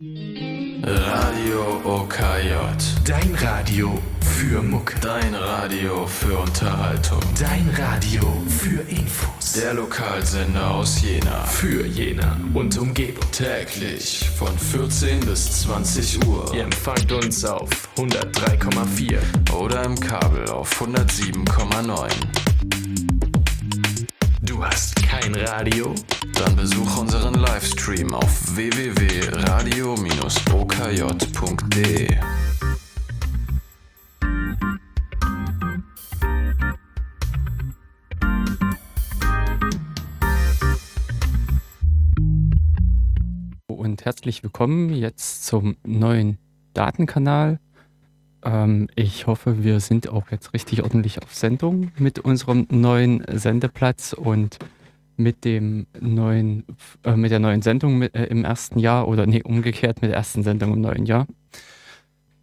Radio OKJ. Dein Radio für Mucke. Dein Radio für Unterhaltung. Dein Radio für Infos. Der Lokalsender aus Jena. Für Jena und Umgebung. Täglich von 14 bis 20 Uhr. Ihr empfangt uns auf 103,4 Oder im Kabel auf 107,9. Du hast kein Radio? Dann besuch unseren Livestream auf www.radio-okj.de. und herzlich willkommen jetzt zum neuen Datenkanal. Ähm, ich hoffe, wir sind auch jetzt richtig ordentlich auf Sendung mit unserem neuen Sendeplatz und mit dem neuen, äh, mit der neuen Sendung mit, äh, im ersten Jahr oder nee, umgekehrt mit der ersten Sendung im neuen Jahr.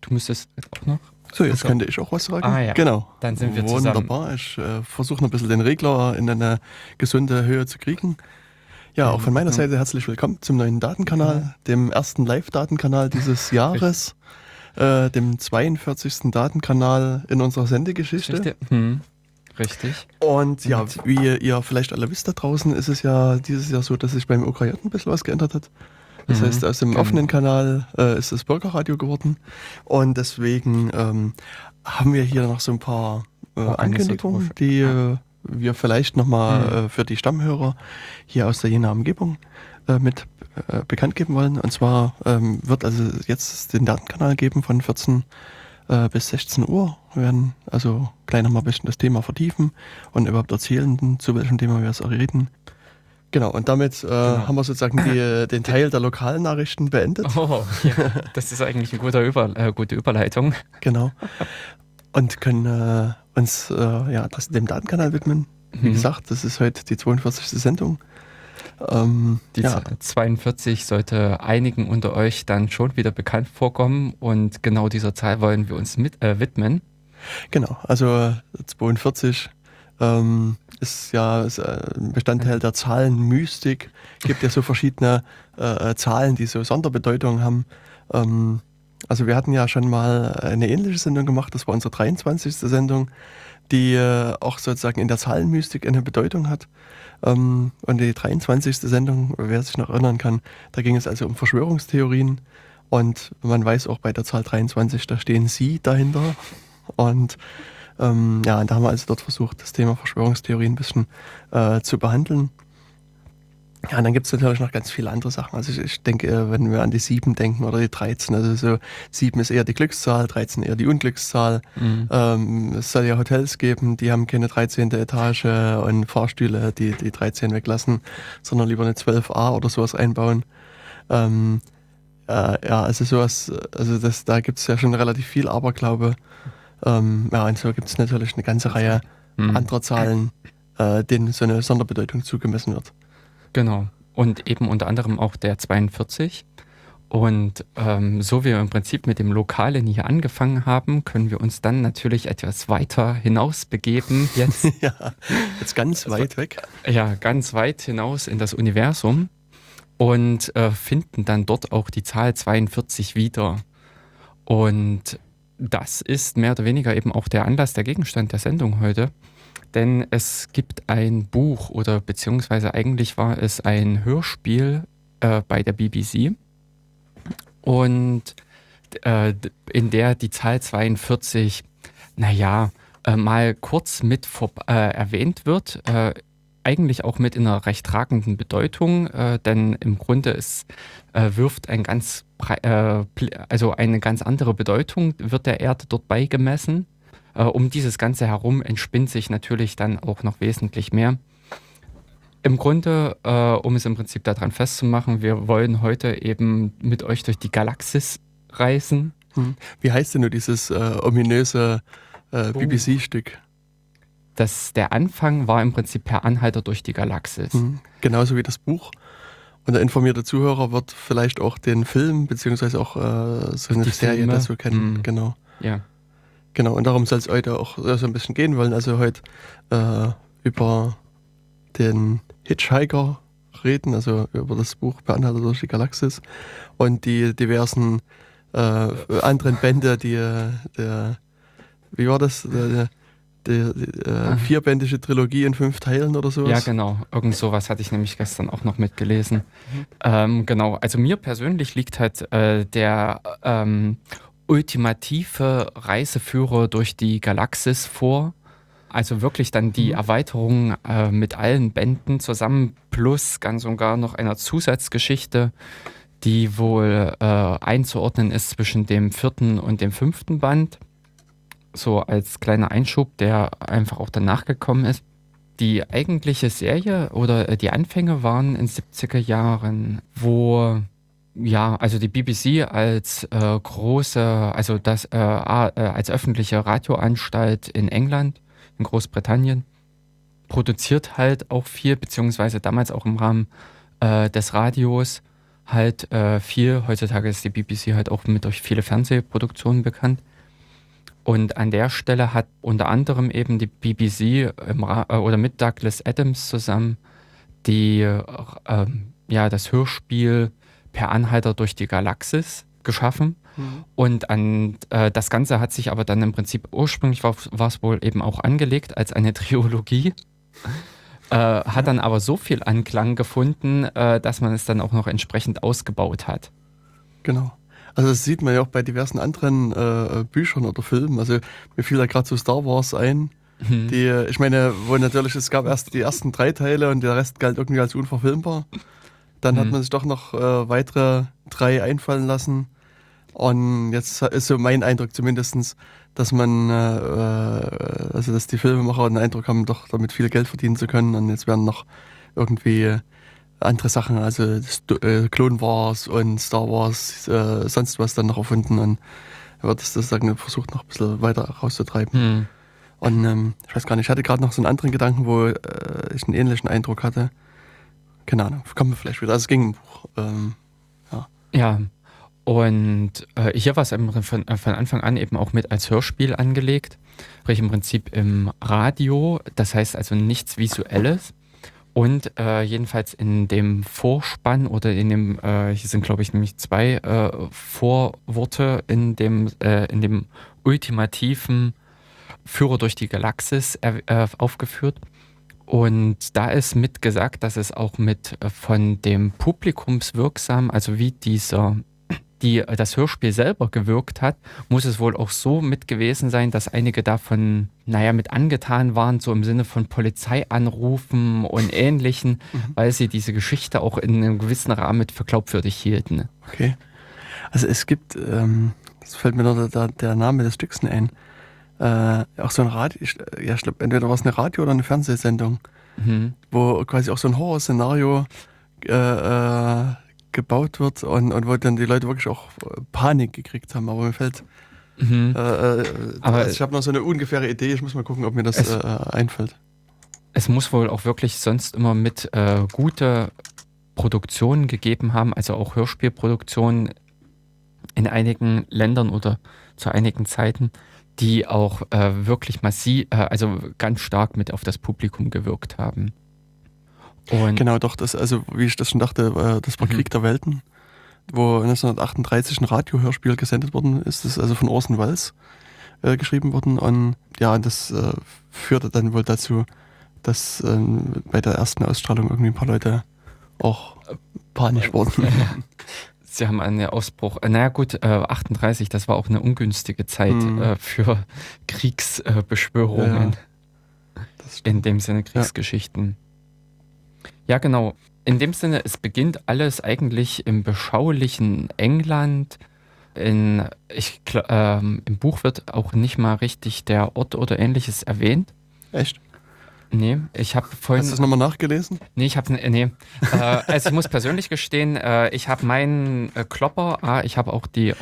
Du müsstest auch noch. So, jetzt Also- könnte ich auch was sagen. Ah, ja. Genau. Dann sind wir zusammen. Wunderbar. Ich äh, versuche noch ein bisschen den Regler in eine gesunde Höhe zu kriegen. Ja, auch von meiner Ja. Seite herzlich willkommen zum neuen Datenkanal, dem ersten Live-Datenkanal dieses Jahres, äh, dem 42. Datenkanal in unserer Sendegeschichte. Richtig? Hm, richtig. Und ja, Und- wie ihr vielleicht alle wisst da draußen, ist es ja dieses Jahr so, dass sich beim OKJ ein bisschen was geändert hat. Das Mhm, heißt, aus dem genau. offenen Kanal äh, ist das Bürgerradio geworden. Und deswegen ähm, haben wir hier noch so ein paar äh, Ankündigungen, die äh, wir vielleicht nochmal Mhm. äh, für die Stammhörer hier aus der Jena Umgebung äh, mit äh, bekannt geben wollen. Und zwar ähm, wird also jetzt den Datenkanal geben von 14 äh, bis 16 Uhr. Wir werden also gleich nochmal ein bisschen das Thema vertiefen und überhaupt erzählen, zu welchem Thema wir es auch reden. Genau, und damit äh, haben wir sozusagen die, den Teil der lokalen Nachrichten beendet. Oh, ja, das ist eigentlich eine gute, Über äh, gute Überleitung. Genau. Und können äh, uns äh, ja, das, dem Datenkanal widmen. Wie Mhm. gesagt, das ist heute die 42. Sendung. Ähm, Die ja, Zahl 42 sollte einigen unter euch dann schon wieder bekannt vorkommen und genau dieser Zahl wollen wir uns mit, äh, widmen. genau. Also äh, 42 ähm, ist ja ist, äh, ein Bestandteil der Zahlenmystik. Gibt ja so verschiedene äh, äh, Zahlen, die so Sonderbedeutungen haben. Ähm, also wir hatten ja schon mal eine ähnliche Sendung gemacht, das war unsere 23. Sendung, die äh, auch sozusagen in der Zahlenmystik eine Bedeutung hat. Ähm, und die 23. Sendung, wer sich noch erinnern kann, da ging es also um Verschwörungstheorien. Und man weiß auch bei der Zahl 23, da stehen Sie dahinter. Und ähm, ja, da haben wir also dort versucht, das Thema Verschwörungstheorien ein bisschen äh, zu behandeln. Ja, und dann gibt es natürlich noch ganz viele andere Sachen. Also ich, ich denke, äh, wenn wir an die 7 denken oder die 13, also so 7 ist eher die Glückszahl, 13 eher die Unglückszahl. Ähm, es soll ja Hotels geben, die haben keine 13. Etage und Fahrstühle, die die 13 weglassen, sondern lieber eine 12a oder sowas einbauen. Ähm, äh, ja, also sowas, also das, da gibt es ja schon relativ viel Aberglaube. Ähm, ja, und so gibt es natürlich eine ganze Reihe Mhm. anderer Zahlen, äh, denen so eine Sonderbedeutung zugemessen wird. Genau. Und eben unter anderem auch der 42. Und ähm, so wie wir im Prinzip mit dem Lokalen hier angefangen haben, können wir uns dann natürlich etwas weiter hinaus begeben. Jetzt ja, jetzt ganz weit weg. ja ganz weit hinaus in das Universum und äh, finden dann dort auch die Zahl 42 wieder. Und das ist mehr oder weniger eben auch der Anlass, der Gegenstand der Sendung heute. Denn es gibt ein Buch oder beziehungsweise eigentlich war es ein Hörspiel äh, bei der BBC und äh, in der die Zahl 42, naja, äh, mal kurz mit vor, äh, erwähnt wird. Äh, eigentlich auch mit in einer recht tragenden Bedeutung, äh, denn im Grunde es wirft ein ganz, also eine ganz andere Bedeutung wird der Erde dort beigemessen. Äh, um dieses Ganze herum entspinnt sich natürlich dann auch noch wesentlich mehr. Im Grunde, äh, um es im Prinzip daran festzumachen, wir wollen heute eben mit euch durch die Galaxis reisen. Hm. Wie heißt denn nur dieses äh, ominöse äh, Oh. BBC-Stück? Das, der Anfang war im Prinzip per Anhalter durch die Galaxis. Hm. Genauso wie das Buch. Und der informierte Zuhörer wird vielleicht auch den Film, beziehungsweise auch äh, so eine Die Serie Filme. dazu kennen. Hm. Genau. Ja. Genau, und darum soll es heute auch so ein bisschen gehen wollen. Also heute äh, über den Hitchhiker reden, also über das Buch Per Anhalter durch die Galaxis und die diversen äh, anderen Bände, die der, wie war das? Der, der, der äh, vierbändige Trilogie in fünf Teilen oder sowas. Ja, genau. Irgend sowas hatte ich nämlich gestern auch noch mitgelesen. Mhm. Ähm, genau. Also mir persönlich liegt halt äh, der ähm, ultimative Reiseführer durch die Galaxis vor. Also wirklich dann die mhm. Erweiterung äh, mit allen Bänden zusammen plus ganz und gar noch einer Zusatzgeschichte, die wohl äh, einzuordnen ist zwischen dem vierten und dem fünften Band. So als kleiner Einschub, der einfach auch danach gekommen ist. Die eigentliche Serie oder äh, die Anfänge waren in 70er Jahren, wo ja, also die BBC als äh, große, also das äh, äh, als öffentliche Radioanstalt in England, in Großbritannien, produziert halt auch viel, beziehungsweise damals auch im Rahmen äh, des Radios halt äh, viel. Heutzutage ist die BBC halt auch mit durch viele Fernsehproduktionen bekannt. Und an der Stelle hat unter anderem eben die BBC äh, oder mit Douglas Adams zusammen die, ähm, ja, das Hörspiel per Anhalter durch die Galaxis geschaffen. Mhm. Und an, äh, das Ganze hat sich aber dann im Prinzip ursprünglich war es wohl eben auch angelegt als eine Trilogie. Äh, hat dann aber so viel Anklang gefunden, äh, dass man es dann auch noch entsprechend ausgebaut hat. Genau. Also das sieht man ja auch bei diversen anderen äh, Büchern oder Filmen. Also mir fiel da gerade so Star Wars ein. Mhm. Die, ich meine, wo natürlich, es gab erst die ersten drei Teile und der Rest galt irgendwie als unverfilmbar. Dann mhm. hat man sich doch noch äh, weitere drei einfallen lassen. Und jetzt ist so mein Eindruck zumindest, dass man, äh, äh, also dass die Filmemacher den Eindruck haben, doch damit viel Geld verdienen zu können. Und jetzt werden noch irgendwie andere Sachen, also äh, Clone Wars und Star Wars, äh, sonst was dann noch erfunden. Und wird das sagen, versucht noch ein bisschen weiter rauszutreiben. Mhm. Und ähm, ich weiß gar nicht, ich hatte gerade noch so einen anderen Gedanken, wo äh, ich einen ähnlichen Eindruck hatte keine Ahnung, kommen wir vielleicht wieder. Also es ging im Buch. Ähm, ja. ja. Und äh, hier war es von, äh, von Anfang an eben auch mit als Hörspiel angelegt. Sprich im Prinzip im Radio, das heißt also nichts Visuelles. Und äh, jedenfalls in dem Vorspann oder in dem, äh, hier sind glaube ich nämlich zwei äh, Vorworte in dem, äh, in dem ultimativen Führer durch die Galaxis aufgeführt. Und da ist mitgesagt, dass es auch mit äh, von dem Publikumswirksam, also wie dieser die äh, das Hörspiel selber gewirkt hat, muss es wohl auch so mit gewesen sein, dass einige davon, naja, mit angetan waren, so im Sinne von Polizeianrufen und Ähnlichen, mhm. weil sie diese Geschichte auch in einem gewissen Rahmen mit für glaubwürdig hielten. Okay. Also es gibt, ähm, das fällt mir noch der, der Name des Stücks ein, äh, auch so ein Radio, ja, ich glaube, entweder war es eine Radio- oder eine Fernsehsendung, mhm. wo quasi auch so ein Horrorszenario äh, äh, gebaut wird und, und wo dann die Leute wirklich auch Panik gekriegt haben. Aber mir fällt. Mhm. Äh, äh Aber also ich habe noch so eine ungefähre Idee, ich muss mal gucken, ob mir das äh, einfällt. Es muss wohl auch wirklich sonst immer mit äh, gute Produktionen gegeben haben, also auch Hörspielproduktionen in einigen Ländern oder zu einigen Zeiten die auch äh, wirklich massiv, äh, also ganz stark mit auf das Publikum gewirkt haben. Und genau, doch, das, also wie ich das schon dachte, äh, das war mhm. Krieg der Welten, wo 1938 ein Radiohörspiel gesendet worden ist, das ist also von Orson Welles äh, geschrieben worden und ja, das äh, führte dann wohl dazu, dass ähm, bei der ersten Ausstrahlung irgendwie ein paar Leute auch panisch wurden. Sie haben einen Ausbruch. Äh, naja gut, äh, 38, das war auch eine ungünstige Zeit mhm. äh, für Kriegsbeschwörungen. Ja, in dem Sinne Kriegsgeschichten. Ja. ja, genau. In dem Sinne, es beginnt alles eigentlich im beschaulichen England. In, ich, ähm, Im Buch wird auch nicht mal richtig der Ort oder ähnliches erwähnt. Echt? Nee, ich habe vorhin. Hast du das nochmal nachgelesen? Nee, ich habe nee. äh, also ich muss persönlich gestehen, äh, ich habe meinen äh, Klopper, ah, ich habe auch die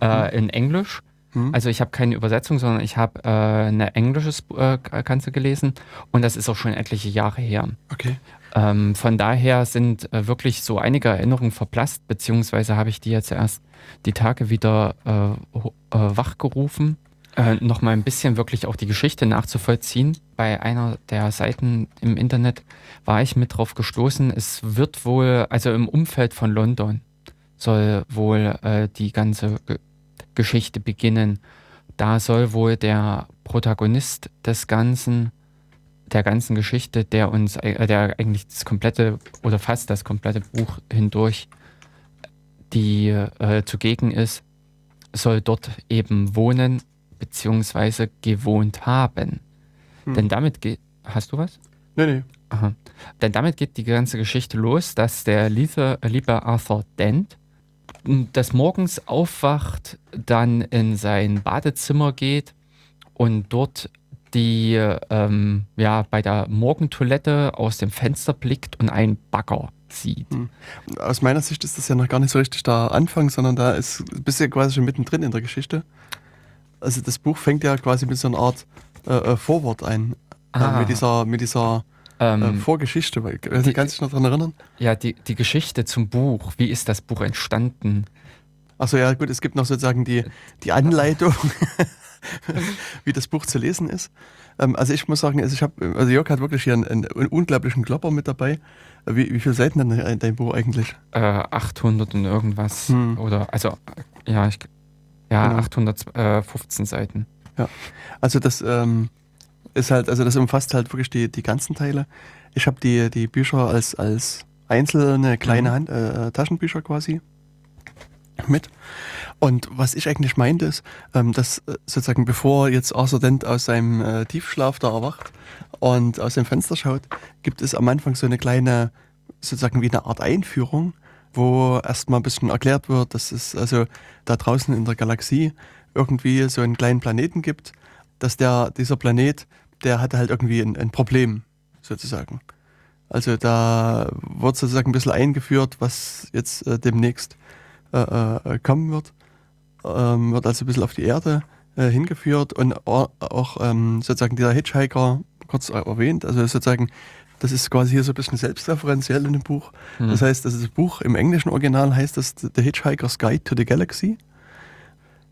äh, in Englisch. Hm. Also ich habe keine Übersetzung, sondern ich habe äh, eine englisches äh, Ganze gelesen und das ist auch schon etliche Jahre her. Okay. Ähm, von daher sind äh, wirklich so einige Erinnerungen verblasst, beziehungsweise habe ich die jetzt erst die Tage wieder äh, äh, wachgerufen äh, noch mal ein bisschen wirklich auch die Geschichte nachzuvollziehen. Bei einer der Seiten im Internet war ich mit drauf gestoßen. Es wird wohl, also im Umfeld von London soll wohl äh, die ganze Ge Geschichte beginnen. Da soll wohl der Protagonist des Ganzen, der ganzen Geschichte, der uns, äh, der eigentlich das komplette oder fast das komplette Buch hindurch die äh, zugegen ist, soll dort eben wohnen beziehungsweise gewohnt haben. Hm. Denn damit geht. Hast du was? Nee, nee. Aha. Denn damit geht die ganze Geschichte los, dass der liebe, liebe Arthur Dent des Morgens aufwacht, dann in sein Badezimmer geht und dort die ähm, ja bei der Morgentoilette aus dem Fenster blickt und einen Bagger sieht. Hm. Aus meiner Sicht ist das ja noch gar nicht so richtig der Anfang, sondern da ist bist du ja quasi schon mittendrin in der Geschichte. Also das Buch fängt ja quasi mit so einer Art äh, äh Vorwort ein. Äh, Ah. mit dieser, mit dieser äh, Ähm, Vorgeschichte. Weil- Kannst du dich noch daran erinnern? ja, die, die Geschichte zum Buch. Wie ist das Buch entstanden? Achso, ja gut, es gibt noch sozusagen die, die Anleitung, wie das Buch zu lesen ist. Ähm, also ich muss sagen, also ich habe, also Jörg hat wirklich hier einen, einen unglaublichen Klopper mit dabei. Äh, Wie, wie viele Seiten denn in dein Buch eigentlich? Äh, 800 und irgendwas. Hm. Oder, also, äh, ja, ich, ja Genau. 815 Seiten. Also das ähm, ist halt, also das umfasst halt wirklich die, die ganzen Teile. Ich habe die, die Bücher als, als einzelne kleine Mhm. Hand, äh, Taschenbücher quasi mit. Und was ich eigentlich meinte ist, ähm, dass äh, sozusagen bevor jetzt Arthur Dent aus seinem äh, Tiefschlaf da erwacht und aus dem Fenster schaut, gibt es am Anfang so eine kleine, sozusagen wie eine Art Einführung, wo erstmal ein bisschen erklärt wird, dass es also da draußen in der Galaxie irgendwie so einen kleinen Planeten gibt, dass der, dieser Planet, der hatte halt irgendwie ein, ein Problem, sozusagen. Also da wird sozusagen ein bisschen eingeführt, was jetzt äh, demnächst äh, äh, kommen wird. Ähm, wird also ein bisschen auf die Erde äh, hingeführt und auch, ähm, sozusagen dieser Hitchhiker kurz erwähnt. Also sozusagen, das ist quasi hier so ein bisschen selbstreferenziell in dem Buch. Hm. Das heißt, also das Buch im englischen Original heißt das The Hitchhiker's Guide to the Galaxy.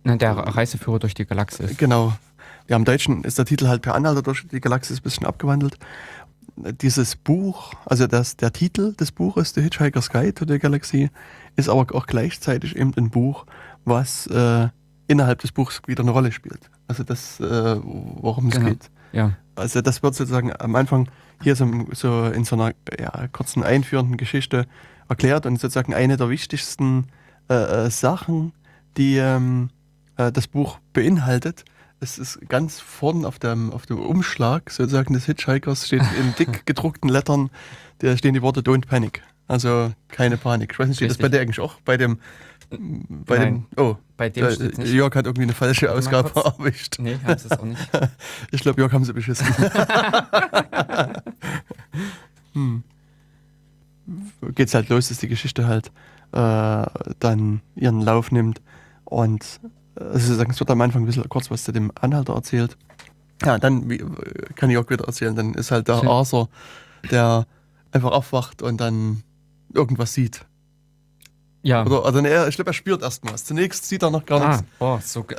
Na, der Reiseführer durch die Galaxis. Genau. Ja, im Deutschen ist der Titel halt per Anhalter durch die Galaxis ein bisschen abgewandelt. Dieses Buch, also das, der Titel des Buches, The Hitchhiker's Guide to the Galaxy, ist aber auch gleichzeitig eben ein Buch, was äh, innerhalb des Buchs wieder eine Rolle spielt. Also das, äh, worum es Genau. geht. Ja. Also das wird sozusagen am Anfang hier so, so in so einer ja, kurzen einführenden Geschichte erklärt und sozusagen eine der wichtigsten äh, äh, Sachen, die ähm, äh, das Buch beinhaltet. Es ist ganz vorn auf dem, auf dem Umschlag sozusagen des Hitchhikers steht in dick gedruckten Lettern, da stehen die Worte Don't Panic. Also keine Panik. Ich weiß nicht, steht das bei dir eigentlich auch? Bei dem, bei Nein. dem, oh, Bei dem äh, steht's nicht. Jörg hat irgendwie eine falsche Ausgabe kurz. erwischt. Nee, haben sie es auch nicht. Ich glaube, Jörg haben sie beschissen. hm. Geht's halt los, dass die Geschichte halt äh, dann ihren Lauf nimmt und äh, also sagen, es wird am Anfang ein bisschen kurz was zu dem Anhalter erzählt. Ja, dann wie, äh, kann Jörg wieder erzählen, dann ist halt der. Arthur, der einfach aufwacht und dann irgendwas sieht. Ja. Oder, also er, ich glaube, er spürt erst was. Zunächst sieht er noch gar Ah, nichts. boah, so, ge-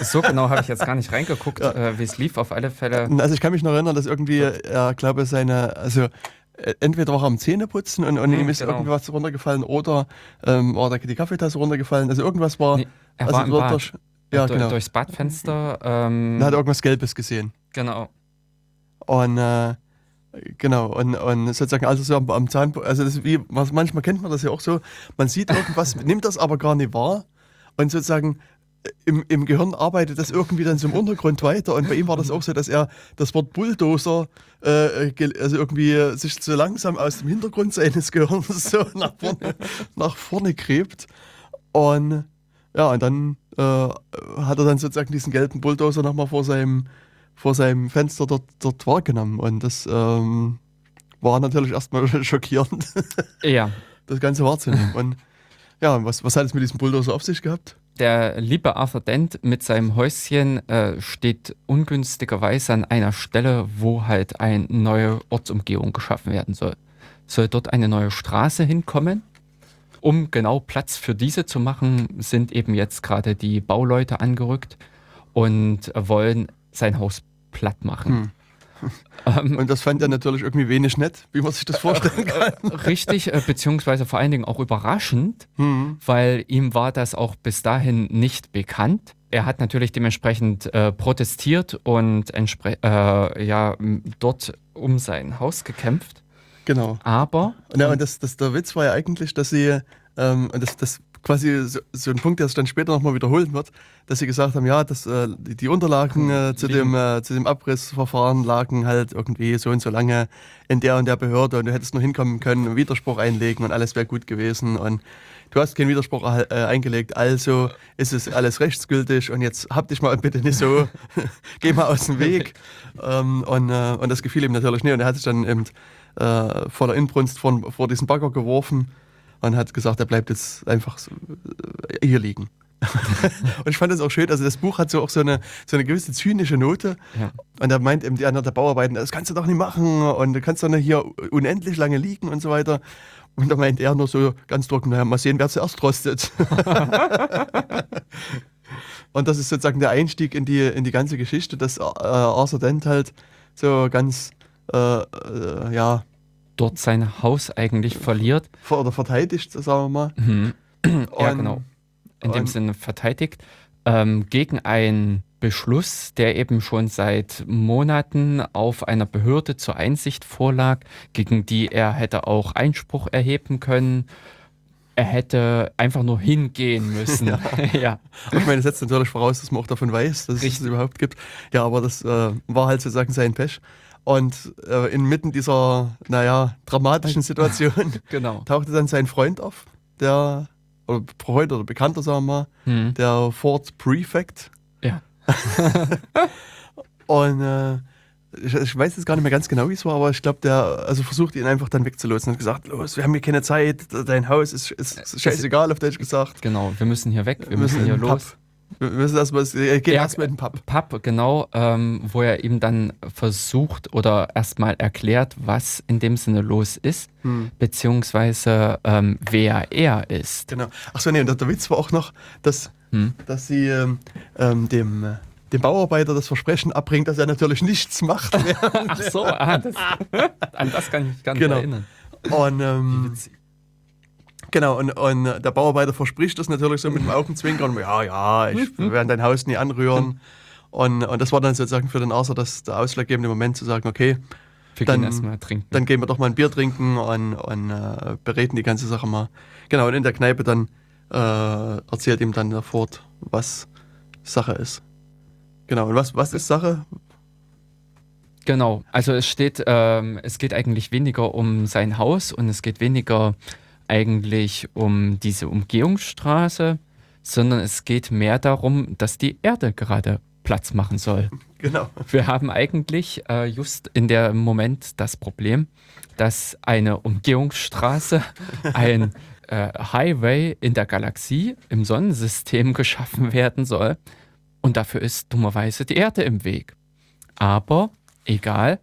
so genau habe ich jetzt gar nicht reingeguckt, Ja. äh, wie es lief. Auf alle Fälle. Also ich kann mich noch erinnern, dass irgendwie, er glaube seine, also äh, entweder war er am Zähneputzen und, und Hm, ihm ist genau. irgendwas runtergefallen oder ähm, war da die Kaffeetasse runtergefallen. Also irgendwas war. Nee, er also war im Bad. durch- ja, Durch- genau. Durchs Badfenster. Ähm, Er hat irgendwas Gelbes gesehen. genau. Und äh, genau, und, und sozusagen also so am, am Zahn, also das wie, was, manchmal kennt man das ja auch so, man sieht irgendwas, nimmt das aber gar nicht wahr und sozusagen äh, im, im Gehirn arbeitet das irgendwie dann so im Untergrund weiter und bei ihm war das auch so, dass er das Wort Bulldozer äh, gel- also irgendwie äh, sich so langsam aus dem Hintergrund seines Gehirns so nach vorne, nach vorne gräbt und ja, und dann äh, hat er dann sozusagen diesen gelben Bulldozer nochmal vor seinem vor seinem Fenster dort, dort wahrgenommen. Und das ähm, war natürlich erstmal schockierend, Ja. das Ganze wahrzunehmen. Und ja, was, was hat es mit diesem Bulldozer auf sich gehabt? Der liebe Arthur Dent mit seinem Häuschen äh, steht ungünstigerweise an einer Stelle, wo halt eine neue Ortsumgehung geschaffen werden soll. Soll dort eine neue Straße hinkommen? Um genau Platz für diese zu machen, sind eben jetzt gerade die Bauleute angerückt. und wollen sein Haus platt machen. Ähm, Und das fand er natürlich irgendwie wenig nett, wie man sich das vorstellen kann. Richtig, äh, beziehungsweise vor allen Dingen auch überraschend, Hm. weil ihm war das auch bis dahin nicht bekannt. Er hat natürlich dementsprechend äh, protestiert und äh, ja, dort um sein Haus gekämpft. Genau. Aber Ja, und das, das, der Witz war ja eigentlich, dass sie, ähm, das, das quasi so, so ein Punkt, der sich dann später nochmal wiederholen wird, dass sie gesagt haben, ja, dass äh, die, die Unterlagen äh, zu, dem, äh, zu dem Abrissverfahren lagen halt irgendwie so und so lange in der und der Behörde und du hättest nur hinkommen können, einen Widerspruch einlegen und alles wäre gut gewesen und du hast keinen Widerspruch äh, eingelegt, also ist es alles rechtsgültig und jetzt hab dich mal bitte nicht so, geh mal aus dem Weg. Ähm, und, äh, und das gefiel ihm natürlich nicht und er hat sich dann eben äh, voller Inbrunst vor, vor diesen Bagger geworfen und hat gesagt, er bleibt jetzt einfach so, äh, hier liegen. und ich fand das auch schön, also das Buch hat so auch so eine, so eine gewisse zynische Note. Ja. Und da meint eben die anderen der Bauarbeiten, das kannst du doch nicht machen und du kannst doch nicht hier unendlich lange liegen und so weiter. Und da meint er nur so ganz trocken, naja, mal sehen, wer zuerst rostet. und das ist sozusagen der Einstieg in die, in die ganze Geschichte, dass äh, Arthur Dent halt so ganz, äh, äh, ja, dort sein Haus eigentlich verliert. ver oder verteidigt, sagen wir mal. Mhm. ja, Und- genau. In dem Sinne verteidigt. Ähm, gegen einen Beschluss, der eben schon seit Monaten auf einer Behörde zur Einsicht vorlag, gegen die er hätte auch Einspruch erheben können. Er hätte einfach nur hingehen müssen. ja. Ich meine, das setzt natürlich voraus, dass man auch davon weiß, dass es Richtig. es überhaupt gibt. Ja, aber das äh, war halt sozusagen sein Pech. Und äh, inmitten dieser, naja, dramatischen Situation Genau. tauchte dann sein Freund auf, der, oder Freund oder Bekannter, sagen wir mal, Mhm. der Ford Prefect. Ja. Und äh, ich, ich weiß jetzt gar nicht mehr ganz genau, wie es war, aber ich glaube, der also versucht ihn einfach dann wegzulotsen und hat gesagt, los, wir haben hier keine Zeit, dein Haus ist, ist, ist scheißegal, auf Deutsch gesagt. Genau, wir müssen hier weg, wir, müssen, hier in den los. Pub. Wir müssen erstmal, äh, gehen Ja, erstmal in den Pub. Pub, genau, ähm, wo er ihm dann versucht oder erstmal erklärt, was in dem Sinne los ist, Hm. beziehungsweise ähm, wer er ist. Genau. Achso, nee, und der, der Witz war auch noch, dass, Hm. dass sie ähm, ähm, dem, äh, dem Bauarbeiter das Versprechen abbringt, dass er natürlich nichts macht. Ach so, ah, das, an das kann ich mich gar nicht Genau. erinnern. und ähm, genau, und, und der Bauarbeiter verspricht das natürlich so mit dem Augenzwinkern. Ja, ja, ich wir werden dein Haus nie anrühren. Und, und das war dann sozusagen für den Arthur das der ausschlaggebende Moment zu sagen, okay, Wir Dann- gehen erstmal trinken. dann gehen wir doch mal ein Bier trinken und, und äh, bereden die ganze Sache mal. Genau, und in der Kneipe dann äh, erzählt ihm dann der Ford, was Sache ist. Genau, und was, was ist Sache? Genau, also es steht, ähm, es geht eigentlich weniger um sein Haus und es geht weniger eigentlich um diese Umgehungsstraße, sondern es geht mehr darum, dass die Erde gerade Platz machen soll. Genau. Wir haben eigentlich äh, just in dem Moment das Problem, dass eine Umgehungsstraße, ein äh, Highway in der Galaxie, im Sonnensystem geschaffen werden soll. Und dafür ist dummerweise die Erde im Weg. Aber egal,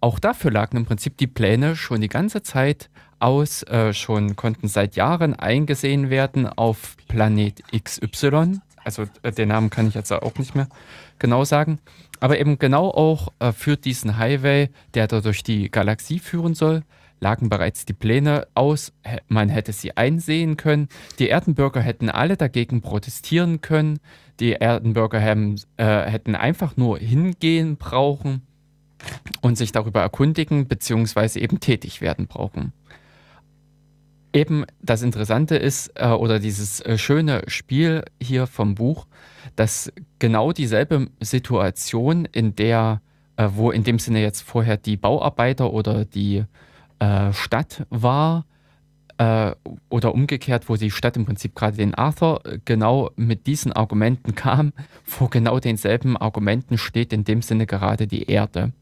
auch dafür lagen im Prinzip die Pläne schon die ganze Zeit aus, äh, schon konnten seit Jahren eingesehen werden auf Planet XY. Also äh, den Namen kann ich jetzt auch nicht mehr genau sagen. Aber eben genau auch äh, für diesen Highway, der da durch die Galaxie führen soll, lagen bereits die Pläne aus. Man hätte sie einsehen können. Die Erdenbürger hätten alle dagegen protestieren können. Die Erdenbürger haben, äh, hätten einfach nur hingehen brauchen und sich darüber erkundigen beziehungsweise eben tätig werden brauchen. Eben das Interessante ist, äh, oder dieses äh, schöne Spiel hier vom Buch, dass genau dieselbe Situation, in der, äh, wo in dem Sinne jetzt vorher die Bauarbeiter oder die äh, Stadt war, äh, oder umgekehrt, wo die Stadt im Prinzip gerade den Arthur genau mit diesen Argumenten kam, vor genau denselben Argumenten steht in dem Sinne gerade die Erde.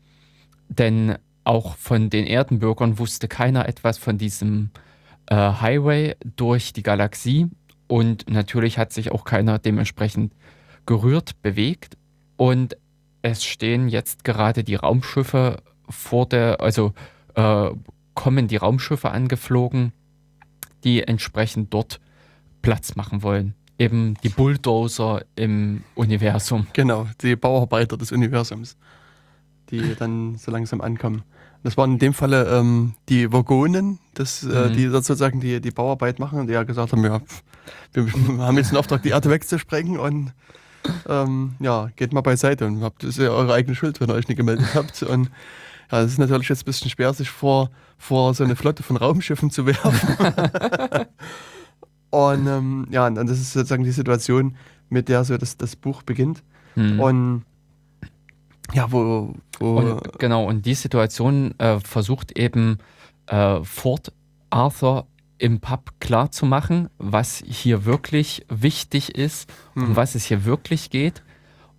Denn auch von den Erdenbürgern wusste keiner etwas von diesem äh, Highway durch die Galaxie und natürlich hat sich auch keiner dementsprechend gerührt, bewegt und es stehen jetzt gerade die Raumschiffe vor der, also äh, kommen die Raumschiffe angeflogen, die entsprechend dort Platz machen wollen. eben die Bulldozer im Universum. Genau, die Bauarbeiter des Universums, die dann so langsam ankommen. Das waren in dem Falle ähm, die Vogonen, das, äh, Mhm. die sozusagen die, die Bauarbeit machen, die ja gesagt haben, ja, wir haben jetzt den Auftrag, die Erde wegzusprengen und ähm, ja, geht mal beiseite und habt, ist ja eure eigene Schuld, wenn ihr euch nicht gemeldet habt. Und ja, es ist natürlich jetzt ein bisschen schwer, sich vor, vor so eine Flotte von Raumschiffen zu werfen. und ähm, ja, und das ist sozusagen die Situation, mit der so das, das Buch beginnt. Hm. Und ja, wo, wo Und, genau, und die Situation äh, versucht eben äh, Ford Arthur im Pub klarzumachen, was hier wirklich wichtig ist, um Hm. was es hier wirklich geht.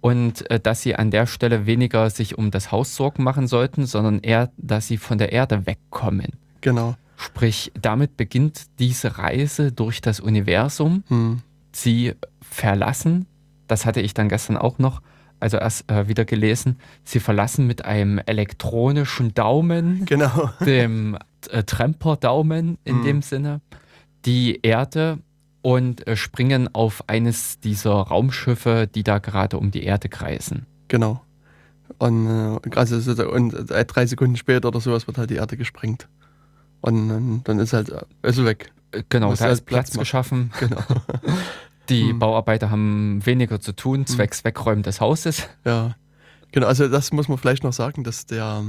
Und äh, dass sie an der Stelle weniger sich um das Haus Sorgen machen sollten, sondern eher, dass sie von der Erde wegkommen. genau. Sprich, damit beginnt diese Reise durch das Universum. Hm. Sie verlassen, das hatte ich dann gestern auch noch, also erst äh, wieder gelesen, sie verlassen mit einem elektronischen Daumen, Genau. dem äh, Tremper-Daumen in Mhm. dem Sinne, die Erde und äh, springen auf eines dieser Raumschiffe, die da gerade um die Erde kreisen. Genau. Und, äh, also, so- und äh, drei Sekunden später oder sowas wird halt die Erde gesprengt. Und dann, dann ist halt, äh, ist weg. Äh, Genau, da halt ist Platz Platz geschaffen. Genau. Die Mhm. Bauarbeiter haben weniger zu tun, zwecks Wegräumen des Hauses. Ja. Genau, also das muss man vielleicht noch sagen, dass der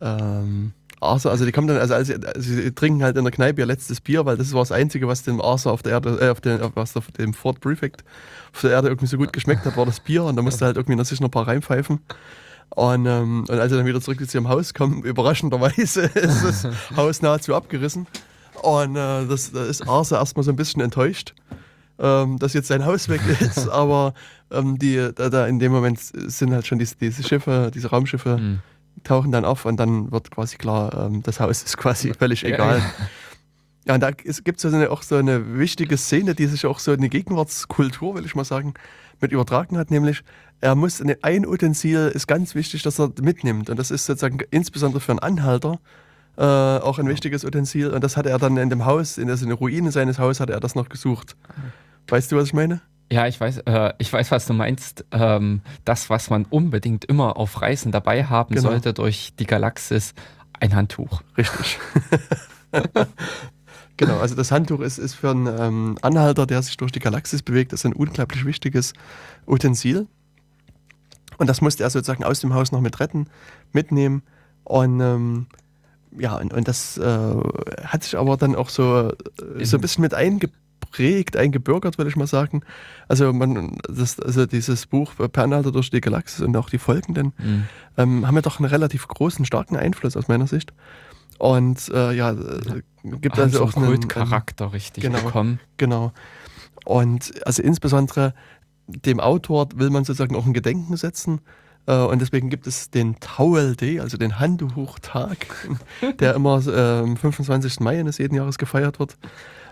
ähm, Arthur, also die kommen dann, also, also sie trinken halt in der Kneipe ihr letztes Bier, weil das war das Einzige, was dem Arthur auf der Erde, äh, auf den, was auf dem Ford Prefect auf der Erde irgendwie so gut geschmeckt hat, war das Bier und da musste halt irgendwie sich noch ein paar reinpfeifen. Und, ähm, und als sie dann wieder zurück zu ihrem Haus kommen, überraschenderweise ist das Haus nahezu abgerissen. Und äh, das, da ist Arthur erstmal so ein bisschen enttäuscht, ähm, dass jetzt sein Haus weg ist. Aber ähm, die, da, da in dem Moment sind halt schon diese, diese Schiffe, diese Raumschiffe, Mhm. tauchen dann auf und dann wird quasi klar, ähm, das Haus ist quasi völlig egal. ja. Ja, und da gibt es so eine, auch so eine wichtige Szene, die sich auch so in die Gegenwartskultur, will ich mal sagen, mit übertragen hat, nämlich er muss eine, ein Utensil ist ganz wichtig, dass er mitnimmt und das ist sozusagen insbesondere für einen Anhalter äh, auch ein wichtiges Utensil und das hatte er dann in dem Haus, in der, in der Ruine seines Hauses hatte er das noch gesucht. Weißt du, was ich meine? Ja, ich weiß, äh, ich weiß, was du meinst. Ähm, das, was man unbedingt immer auf Reisen dabei haben Genau. sollte durch die Galaxis, ein Handtuch. Richtig. genau, also das Handtuch ist, ist für einen ähm, Anhalter, der sich durch die Galaxis bewegt, das ist ein unglaublich wichtiges Utensil. Und das musste er sozusagen aus dem Haus noch mit retten, mitnehmen. Und ähm, ja, und, und das äh, hat sich aber dann auch so, äh, so ein bisschen mit eingeprägt, eingebürgert, würde ich mal sagen. Also, man, das, also dieses Buch Per Anhalter durch die Galaxis und auch die folgenden Mhm. ähm, haben ja doch einen relativ großen, starken Einfluss aus meiner Sicht. Und äh, ja, äh, gibt Haben also so auch einen einen, Kultcharakter richtig genau. bekommen. Genau. Und also insbesondere dem Autor will man sozusagen auch ein Gedenken setzen. Äh, Und deswegen gibt es den Towel Day, also den Handtuchtag, der immer am 25. Mai eines jeden Jahres gefeiert wird.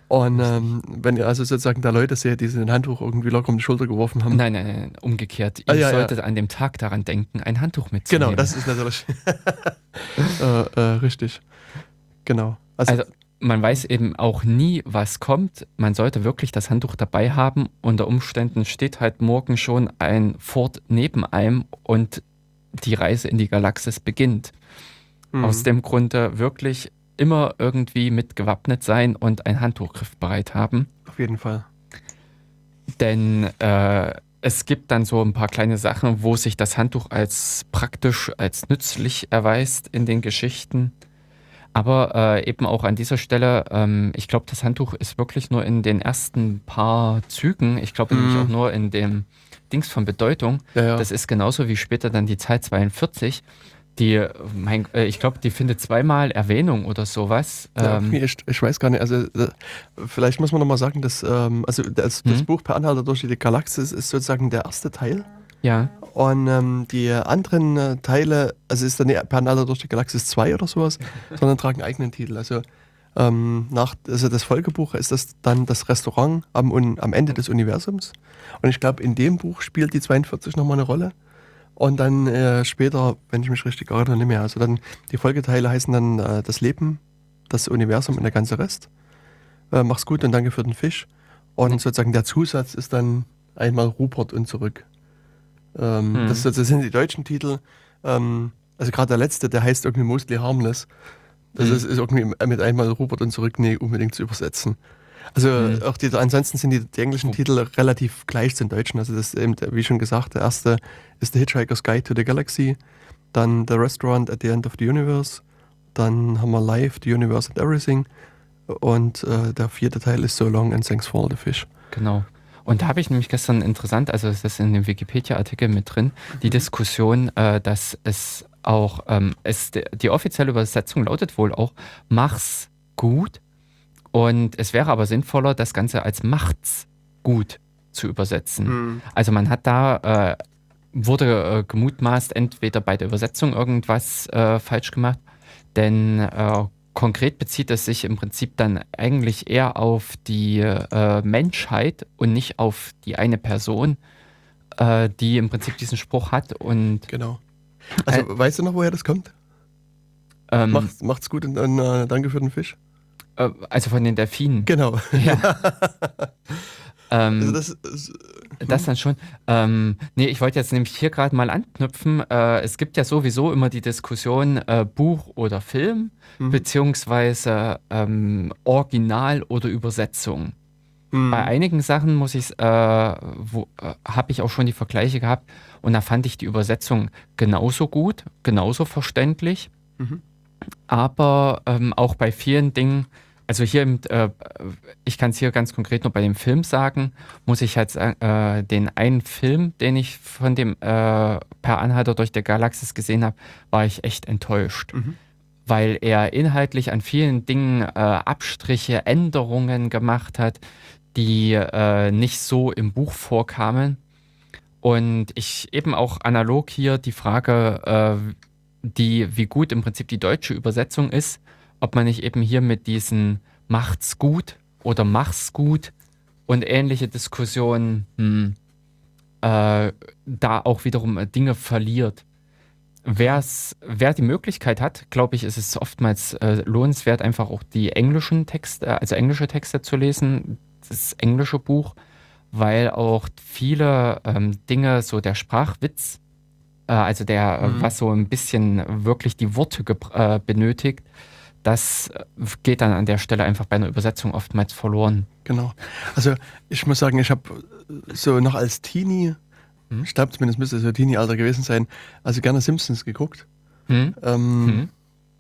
Und ähm, wenn ihr also sozusagen da Leute seht, die sich ein Handtuch irgendwie locker um die Schulter geworfen haben. Nein, nein, nein, umgekehrt. Ihr Ah, ja, ja. solltet an dem Tag daran denken, ein Handtuch mitzunehmen. Genau, das ist natürlich äh, äh, richtig. Genau. Also, Also man weiß eben auch nie, was kommt. Man sollte wirklich das Handtuch dabei haben. Unter Umständen steht halt morgen schon ein Fort neben einem und die Reise in die Galaxis beginnt. mhm. Aus dem Grunde wirklich immer irgendwie mit gewappnet sein und ein Handtuch griffbereit haben. auf jeden Fall. Denn äh, es gibt dann so ein paar kleine Sachen, wo sich das Handtuch als praktisch, als nützlich erweist in den Geschichten. Aber äh, eben auch an dieser Stelle, ähm, ich glaube, das Handtuch ist wirklich nur in den ersten paar Zügen, ich glaube nämlich Mhm. auch nur in dem Dings von Bedeutung. Ja, ja. Das ist genauso wie später dann die Zahl 42. Die, mein, äh, ich glaube, die findet zweimal Erwähnung oder sowas. Ja, Ähm, ich, ich weiß gar nicht, also äh, vielleicht muss man nochmal sagen, dass ähm, also das, das Mhm. Buch Per Anhalter durch die Galaxis ist sozusagen der erste Teil. ja. Und ähm, die anderen äh, Teile, also ist dann nicht Per Anhalter durch die Galaxis 2 oder sowas, sondern tragen eigenen Titel. Also ähm, nach also das Folgebuch ist das dann das Restaurant am, Un- am Ende des Universums. Und ich glaube, in dem Buch spielt die 42 nochmal eine Rolle. Und dann äh, später, wenn ich mich richtig erinnere, nicht mehr. Also dann die Folgeteile heißen dann äh, das Leben, das Universum und der ganze Rest. Äh, mach's gut und danke für den Fisch. Und sozusagen der Zusatz ist dann einmal Rupert und zurück. Ähm, Hm. das, das sind die deutschen Titel. Ähm, also gerade der letzte, der heißt irgendwie Mostly Harmless. Das Hm. ist, ist irgendwie mit einmal Rupert und zurück nicht unbedingt zu übersetzen. Also Hm. auch die, ansonsten sind die, die englischen Titel relativ gleich zum deutschen. Also das ist eben, wie schon gesagt, der erste ist The Hitchhiker's Guide to the Galaxy, dann The Restaurant at the End of the Universe, dann haben wir Live, The Universe and Everything und äh, der vierte Teil ist So Long and Thanks for All the Fish. Genau. Und da habe ich nämlich gestern interessant, also ist in dem Wikipedia-Artikel mit drin, die Diskussion, äh, dass es auch, ähm, es, die offizielle Übersetzung lautet wohl auch, mach's gut. Und es wäre aber sinnvoller, das Ganze als macht's gut zu übersetzen. Also man hat da, äh, wurde äh, gemutmaßt, entweder bei der Übersetzung irgendwas äh, falsch gemacht, denn äh, konkret bezieht es sich im Prinzip dann eigentlich eher auf die äh, Menschheit und nicht auf die eine Person, äh, die im Prinzip diesen Spruch hat und Genau. Also weißt du noch, woher das kommt? ähm, Macht's, macht's gut und dann danke für den Fisch. Äh, also von den Delfinen. Genau. Ja. ähm, Also das ist, Das dann schon. Ähm, nee, ich wollte jetzt nämlich hier gerade mal anknüpfen. Äh, es gibt ja sowieso immer die Diskussion äh, Buch oder Film, Mhm. beziehungsweise ähm, Original oder Übersetzung. hm, Bei einigen Sachen muss ich, äh, wo, äh, habe ich auch schon die Vergleiche gehabt und da fand ich die Übersetzung genauso gut, genauso verständlich. Mhm. Aber ähm, auch bei vielen Dingen, also hier, im, äh, ich kann es hier ganz konkret nur bei dem Film sagen, muss ich halt sagen, äh, den einen Film, den ich von dem äh, Per Anhalter durch der Galaxis gesehen habe, war ich echt enttäuscht. Mhm. Weil er inhaltlich an vielen Dingen äh, Abstriche, Änderungen gemacht hat, die äh, nicht so im Buch vorkamen. Und ich eben auch analog hier die Frage, äh, die, wie gut im Prinzip die deutsche Übersetzung ist, ob man nicht eben hier mit diesen macht's gut oder mach's gut und ähnliche Diskussionen hm, äh, da auch wiederum äh, Dinge verliert. Wer's, wer die Möglichkeit hat, glaube ich, ist es oftmals äh, lohnenswert, einfach auch die englischen Texte, also englische Texte zu lesen, das englische Buch, weil auch viele ähm, Dinge, so der Sprachwitz, äh, also der, äh, Mhm. was so ein bisschen wirklich die Worte äh, benötigt, das äh, geht dann an der Stelle einfach bei einer Übersetzung oftmals verloren. Genau. Also ich muss sagen, ich habe so noch als Teenie, Hm? ich glaube zumindest müsste es so Teenie-Alter gewesen sein, also gerne Simpsons geguckt. Hm? Ähm, Hm?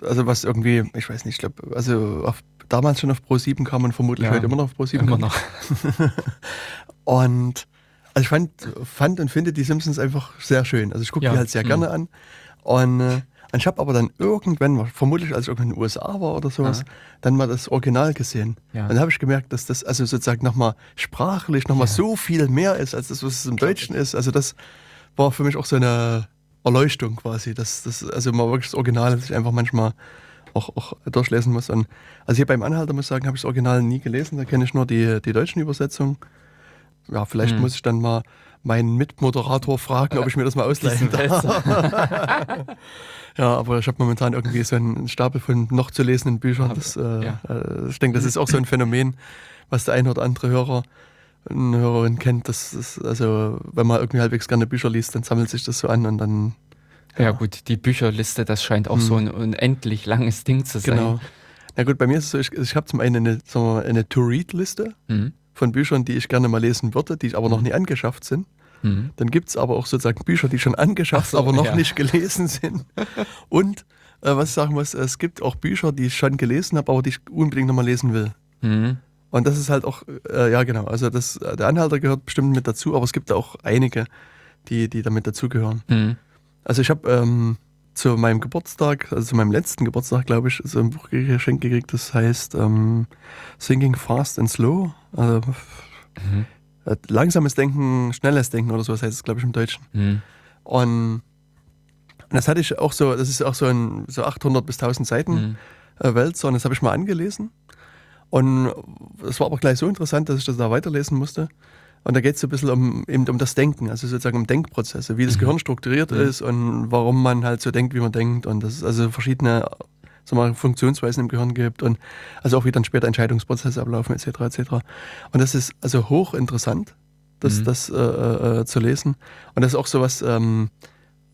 Also was irgendwie, ich weiß nicht, ich glaube, also auf, damals schon auf Pro 7 kam und vermutlich Ja. heute immer noch auf Pro 7. Immer noch. Und also ich fand, fand und finde die Simpsons einfach sehr schön. Also ich gucke Ja. die halt sehr Mhm. gerne an. Und äh, ich habe aber dann irgendwann, vermutlich als ich in den USA war oder sowas, Ah. dann mal das Original gesehen. Ja. Und dann habe ich gemerkt, dass das also sozusagen nochmal sprachlich nochmal so viel mehr ist, als das, was es im Deutschen ist. Also das war für mich auch so eine Erleuchtung quasi, dass das also mal wirklich das Original sich einfach manchmal auch, auch durchlesen muss. Und also hier beim Anhalter muss ich sagen, habe ich das Original nie gelesen, da kenne ich nur die, die deutschen Übersetzungen. Ja, vielleicht Hm. muss ich dann mal meinen Mitmoderator fragen, ob ich mir das mal ausleihen darf. ja, aber ich habe momentan irgendwie so einen Stapel von noch zu lesenden Büchern. Das, äh, Ja. äh, ich denke, das ist auch so ein Phänomen, was der ein oder andere Hörer eine Hörerin kennt. Das ist, also, wenn man irgendwie halbwegs gerne Bücher liest, dann sammelt sich das so an und dann. Ja. gut, die Bücherliste, das scheint auch Hm. so ein unendlich langes Ding zu sein. Genau. Na gut, bei mir ist es so, ich, ich habe zum einen eine, eine To-Read-Liste Mhm. Von Büchern, die ich gerne mal lesen würde, die aber noch nie angeschafft sind. Mhm. Dann gibt es aber auch sozusagen Bücher, die schon angeschafft, so, aber noch ja. nicht gelesen sind. Und äh, was ich sagen muss, es gibt auch Bücher, die ich schon gelesen habe, aber die ich unbedingt nochmal lesen will. Mhm. Und das ist halt auch, äh, ja genau, also das, äh, der Anhalter gehört bestimmt mit dazu, aber es gibt auch einige, die, die damit dazugehören. Mhm. Also ich habe ähm, zu meinem Geburtstag, also zu meinem letzten Geburtstag, glaube ich, so ein Buch geschenkt gekriegt, das heißt ähm, Thinking Fast and Slow. Also, Mhm. äh, langsames Denken, schnelles Denken oder sowas heißt es, glaube ich, im Deutschen. Mhm. Und das hatte ich auch so, das ist auch so ein so 800 bis 1000 Seiten Mhm. äh, Wälzer und das habe ich mal angelesen. Und es war aber gleich so interessant, dass ich das da weiterlesen musste. Und da geht es so ein bisschen um, eben um das Denken, also sozusagen um Denkprozesse, wie das Mhm. Gehirn strukturiert Mhm. ist und warum man halt so denkt, wie man denkt. Und das ist also verschiedene sagen wir, Funktionsweisen im Gehirn gibt und also auch wie dann später Entscheidungsprozesse ablaufen etc. etc. Und das ist also hochinteressant, das, Mhm. das äh, äh, zu lesen. Und das ist auch sowas, ähm,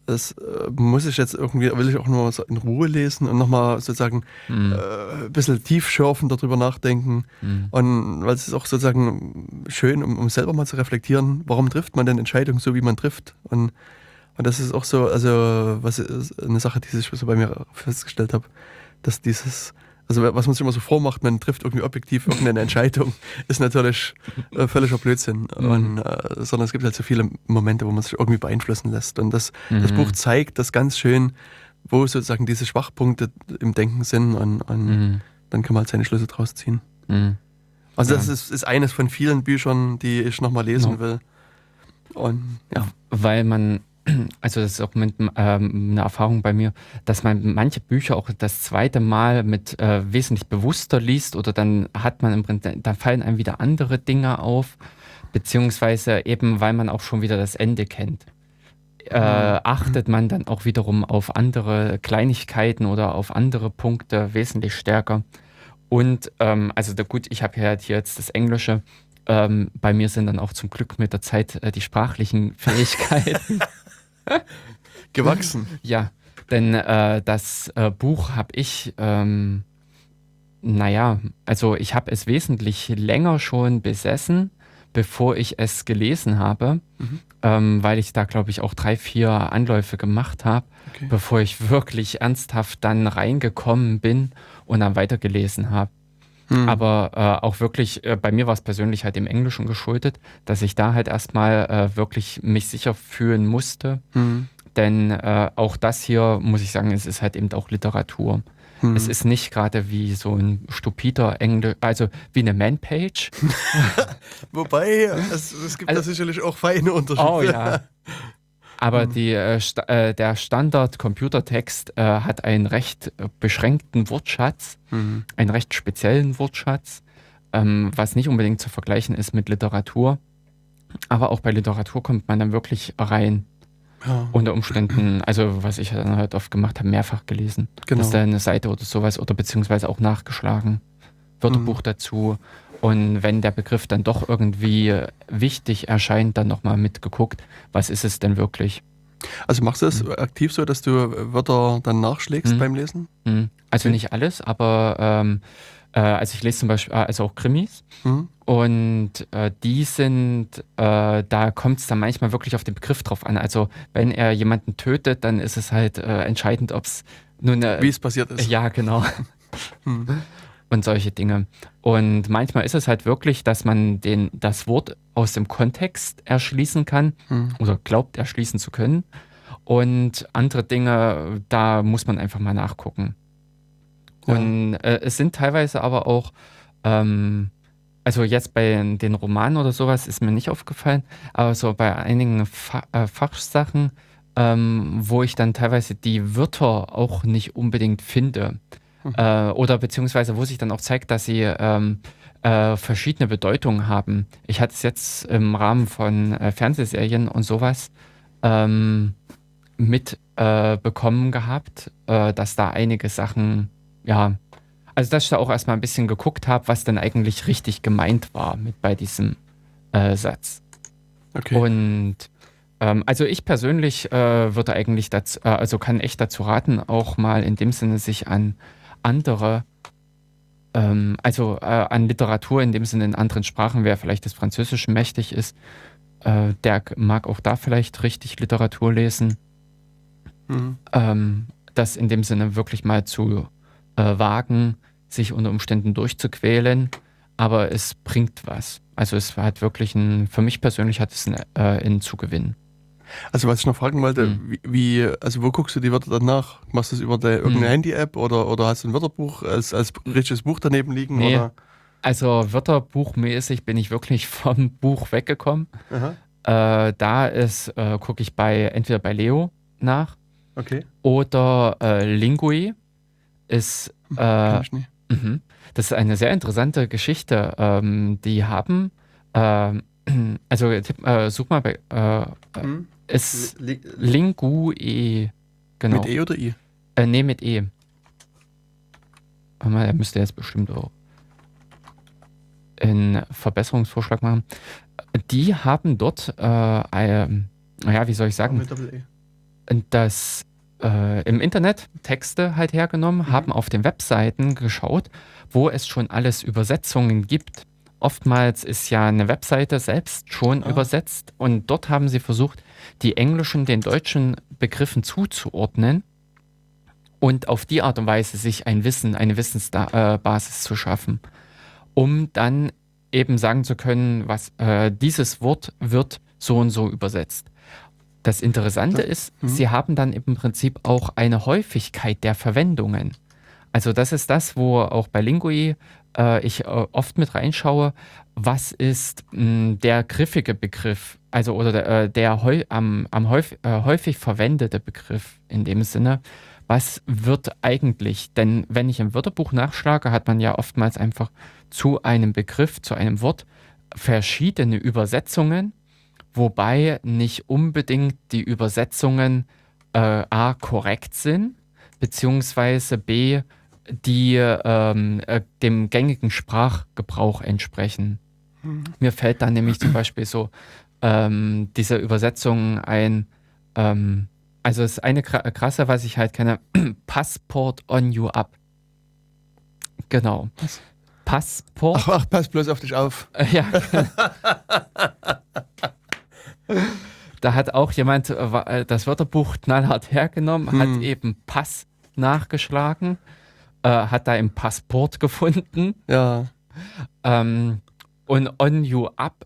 das äh, muss ich jetzt irgendwie, will ich auch nur so in Ruhe lesen und nochmal sozusagen Mhm. äh, ein bisschen tiefschürfen, darüber nachdenken. Mhm. Und weil es ist auch sozusagen schön, um, um selber mal zu reflektieren, warum trifft man denn Entscheidungen so, wie man trifft. Und, und das ist auch so, also was ist eine Sache, die ich so bei mir festgestellt habe, dass dieses, also was man sich immer so vormacht, man trifft irgendwie objektiv irgendeine Entscheidung, ist natürlich äh, völliger Blödsinn. Mhm. Und, äh, sondern es gibt halt so viele Momente, wo man sich irgendwie beeinflussen lässt. Und das, das Mhm. Buch zeigt das ganz schön, wo sozusagen diese Schwachpunkte im Denken sind und, und Mhm. dann kann man halt seine Schlüsse draus ziehen. Mhm. Also Ja. das ist, ist eines von vielen Büchern, die ich nochmal lesen Ja. will. Und ja. Weil man, also das ist auch mit, ähm, eine Erfahrung bei mir, dass man manche Bücher auch das zweite Mal mit äh, wesentlich bewusster liest oder dann hat man im Prinzip, da fallen einem wieder andere Dinge auf, beziehungsweise eben, weil man auch schon wieder das Ende kennt. Äh, achtet man dann auch wiederum auf andere Kleinigkeiten oder auf andere Punkte wesentlich stärker. Und ähm, also da, gut, ich habe ja halt hier jetzt das Englische. Ähm, bei mir sind dann auch zum Glück mit der Zeit äh, die sprachlichen Fähigkeiten. Gewachsen. ja, denn äh, das äh, Buch habe ich, ähm, naja, also ich habe es wesentlich länger schon besessen, bevor ich es gelesen habe, Mhm. ähm, weil ich da, glaube ich, auch drei, vier Anläufe gemacht habe, Okay. bevor ich wirklich ernsthaft dann reingekommen bin und dann weitergelesen habe. Hm. Aber äh, auch wirklich, äh, bei mir war es persönlich halt im Englischen geschuldet, dass ich da halt erstmal äh, wirklich mich sicher fühlen musste. Hm. Denn äh, auch das hier, muss ich sagen, es ist halt eben auch Literatur. Hm. Es ist nicht gerade wie so ein stupider Englisch, also wie eine Manpage. Wobei, es, es gibt Also- da sicherlich auch feine Unterschiede. Oh ja. Aber die, äh, sta äh, der Standard-Computertext äh, hat einen recht äh, beschränkten Wortschatz, Hm. einen recht speziellen Wortschatz, ähm, was nicht unbedingt zu vergleichen ist mit Literatur. Aber auch bei Literatur kommt man dann wirklich rein. Ja, Unter Umständen, also was ich dann halt oft gemacht habe, mehrfach gelesen. genau. Ist da eine Seite oder sowas oder beziehungsweise auch nachgeschlagen. Wörterbuch Mhm. dazu. Und wenn der Begriff dann doch irgendwie wichtig erscheint, dann nochmal mitgeguckt, was ist es denn wirklich? Also machst du es Hm. aktiv so, dass du Wörter dann nachschlägst Hm. beim Lesen? Hm. Also nicht alles, aber ähm, äh, also ich lese zum Beispiel, äh, also auch Krimis. Hm? Und äh, die sind, äh, da kommt es dann manchmal wirklich auf den Begriff drauf an. Also wenn er jemanden tötet, dann ist es halt äh, entscheidend, ob es eine... Wie es passiert ist. Ja, genau. Und solche Dinge. Und manchmal ist es halt wirklich, dass man den, das Wort aus dem Kontext erschließen kann Hm. oder glaubt erschließen zu können. Und andere Dinge, da muss man einfach mal nachgucken. Ja. Und äh, es sind teilweise aber auch, ähm, also jetzt bei den Romanen oder sowas ist mir nicht aufgefallen, aber so bei einigen Fa äh, Fachsachen, ähm, wo ich dann teilweise die Wörter auch nicht unbedingt finde. Mhm. Äh, oder beziehungsweise wo sich dann auch zeigt, dass sie ähm, äh, verschiedene Bedeutungen haben. Ich hatte es jetzt im Rahmen von äh, Fernsehserien und sowas ähm, mit äh, gehabt, äh, dass da einige Sachen, ja, also dass ich da auch erstmal ein bisschen geguckt habe, was denn eigentlich richtig gemeint war mit bei diesem äh, Satz. Okay. Und ähm, also ich persönlich äh, würde eigentlich dazu, äh, also kann echt dazu raten, auch mal in dem Sinne sich an andere, ähm, also äh, an Literatur in dem Sinne in anderen Sprachen, wer vielleicht das Französische mächtig ist, äh, der mag auch da vielleicht richtig Literatur lesen. Hm. Ähm, das in dem Sinne wirklich mal zu äh, wagen, sich unter Umständen durchzuquälen, aber es bringt was. Also es hat wirklich ein, für mich persönlich hat es einen, äh, einen Zugewinn. Also was ich noch fragen wollte, Hm. wie, also wo guckst du die Wörter dann nach? Machst du das über der, irgendeine Hm. Handy-App oder, oder hast du ein Wörterbuch als, als richtiges Buch daneben liegen? Nee. Oder? Also Wörterbuchmäßig bin ich wirklich vom Buch weggekommen. Äh, da ist, äh, gucke ich bei entweder bei Leo nach Okay. oder äh, Lingui ist Hm, äh. Mhm. Das ist eine sehr interessante Geschichte. Ähm, die haben, ähm, also tipp, äh, such mal bei, äh, Hm. Ist Li- Lingui, genau. Mit E oder I? Äh, nee, mit E. warte mal, er müsste jetzt bestimmt auch einen Verbesserungsvorschlag machen. Die haben dort, äh, ein, naja, wie soll ich sagen, das äh, im Internet Texte halt hergenommen, haben auf den Webseiten geschaut, wo es schon alles Übersetzungen gibt. Oftmals ist ja eine Webseite selbst schon Ah. übersetzt und dort haben sie versucht, die englischen den deutschen Begriffen zuzuordnen und auf die Art und Weise sich ein Wissen, eine Wissensbasis zu schaffen, um dann eben sagen zu können, was äh, dieses Wort wird so und so übersetzt. Das Interessante Ja. ist, Mhm. sie haben dann im Prinzip auch eine Häufigkeit der Verwendungen. Also das ist das, wo auch bei Lingui äh, ich äh, oft mit reinschaue, was ist mh, der griffige Begriff, also oder der, äh, der häu am, am häufig, äh, häufig verwendete Begriff in dem Sinne. Was wird eigentlich? Denn wenn ich im Wörterbuch nachschlage, hat man ja oftmals einfach zu einem Begriff, zu einem Wort verschiedene Übersetzungen, wobei nicht unbedingt die Übersetzungen äh, a korrekt sind, beziehungsweise b die ähm, äh, dem gängigen Sprachgebrauch entsprechen. Mir fällt dann nämlich zum Beispiel so ähm, diese Übersetzung ein, ähm, also es ist eine kra- krasse, was ich halt kenne, Passport on you up. Genau. Was? Passport. Ach, ach, pass bloß auf dich auf. Ja. da hat auch jemand äh, äh, das Wörterbuch knallhart hergenommen, Hm. hat eben Pass nachgeschlagen, äh, hat da im Passport gefunden Ja, ähm, und on you up.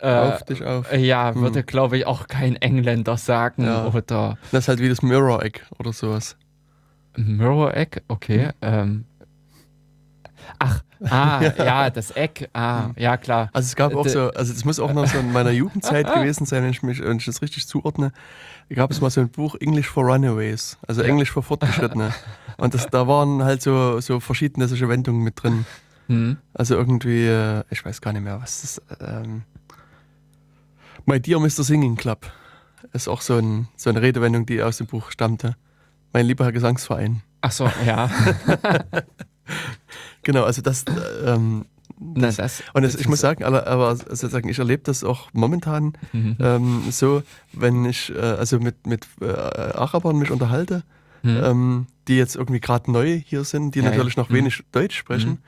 Äh, auf dich auf. ja, Hm. würde glaube ich auch kein Engländer sagen Ja. oder Das ist halt wie das Mirror Egg oder sowas. Mirror Egg, okay. Hm. Ähm, ach, ah, ja, das Egg, ah, ja klar. Also es gab auch so, also das muss auch noch so in meiner Jugendzeit gewesen sein, wenn ich, mich, wenn ich das richtig zuordne. Da gab es mal so ein Buch English for Runaways, also Englisch für Fortgeschrittene. Und das, da waren halt so, so verschiedene solche Wendungen mit drin. Hm. Also irgendwie, äh, ich weiß gar nicht mehr, was das ähm, My Dear Mr. Singing Club ist auch so, ein, so eine Redewendung, die aus dem Buch stammte. Mein lieber Herr Gesangsverein. Ach so, ja. Genau, also das, äh, ähm, Na, das, und das, ich muss sagen, aber, aber sozusagen, ich erlebe das auch momentan Mhm. ähm, so, wenn ich äh, also mit, mit äh, Arabern mich unterhalte, Hm. ähm, die jetzt irgendwie gerade neu hier sind, die Ja, natürlich ja. noch Mhm. wenig Deutsch sprechen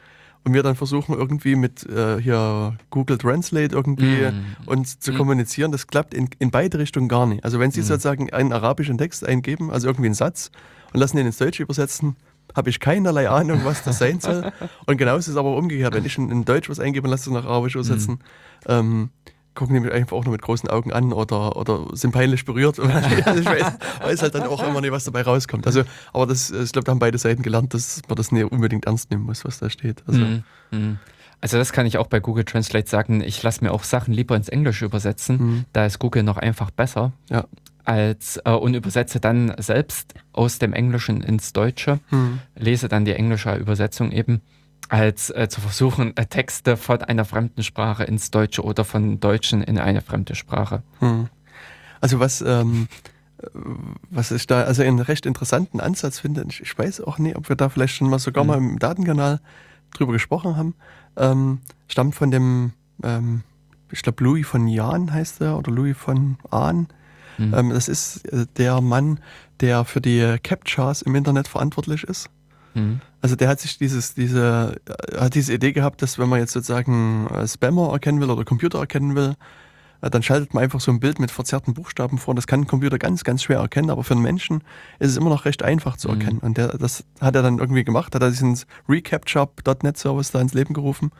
und wir dann versuchen irgendwie mit äh, hier Google Translate irgendwie Mhm. uns zu Mhm. kommunizieren, das klappt in, in beide Richtungen gar nicht. Also wenn Sie Mhm. sozusagen einen arabischen Text eingeben, also irgendwie einen Satz und lassen den ins Deutsche übersetzen, habe ich keinerlei Ahnung, was das sein soll. Und genauso ist es aber umgekehrt. Wenn ich in, in Deutsch was eingebe und lasse es nach Arabisch übersetzen, ähm, gucken die mich einfach auch nur mit großen Augen an oder, oder sind peinlich berührt. ich weiß, weiß halt dann auch immer nicht, was dabei rauskommt. Also, aber das, ich glaube, da haben beide Seiten gelernt, dass man das nicht unbedingt ernst nehmen muss, was da steht. Also, Mhm. Mhm. Also das kann ich auch bei Google Translate sagen. Ich lasse mir auch Sachen lieber ins Englische übersetzen. Mhm. Da ist Google noch einfach besser. Ja. Als, äh, und übersetze dann selbst aus dem Englischen ins Deutsche. Hm. Lese dann die englische Übersetzung eben, als äh, zu versuchen, äh, Texte von einer fremden Sprache ins Deutsche oder von Deutschen in eine fremde Sprache. Hm. Also was, ähm, äh, was ich da also einen recht interessanten Ansatz finde, ich, ich weiß auch nicht, ob wir da vielleicht schon mal sogar Mhm. mal im Datenkanal drüber gesprochen haben, ähm, stammt von dem, ähm, ich glaube Louis von Jahn heißt er oder Louis von Ahn. Mhm. Ähm, das ist äh, der Mann, der für die Captchas im Internet verantwortlich ist. Mhm. Also der hat sich dieses, diese, hat diese Idee gehabt, dass wenn man jetzt sozusagen Spammer erkennen will oder Computer erkennen will, äh, dann schaltet man einfach so ein Bild mit verzerrten Buchstaben vor. Das kann ein Computer ganz, ganz schwer erkennen, aber für einen Menschen ist es immer noch recht einfach zu Mhm. erkennen. Und der, das hat er dann irgendwie gemacht, hat er diesen Recapture.net Service da ins Leben gerufen.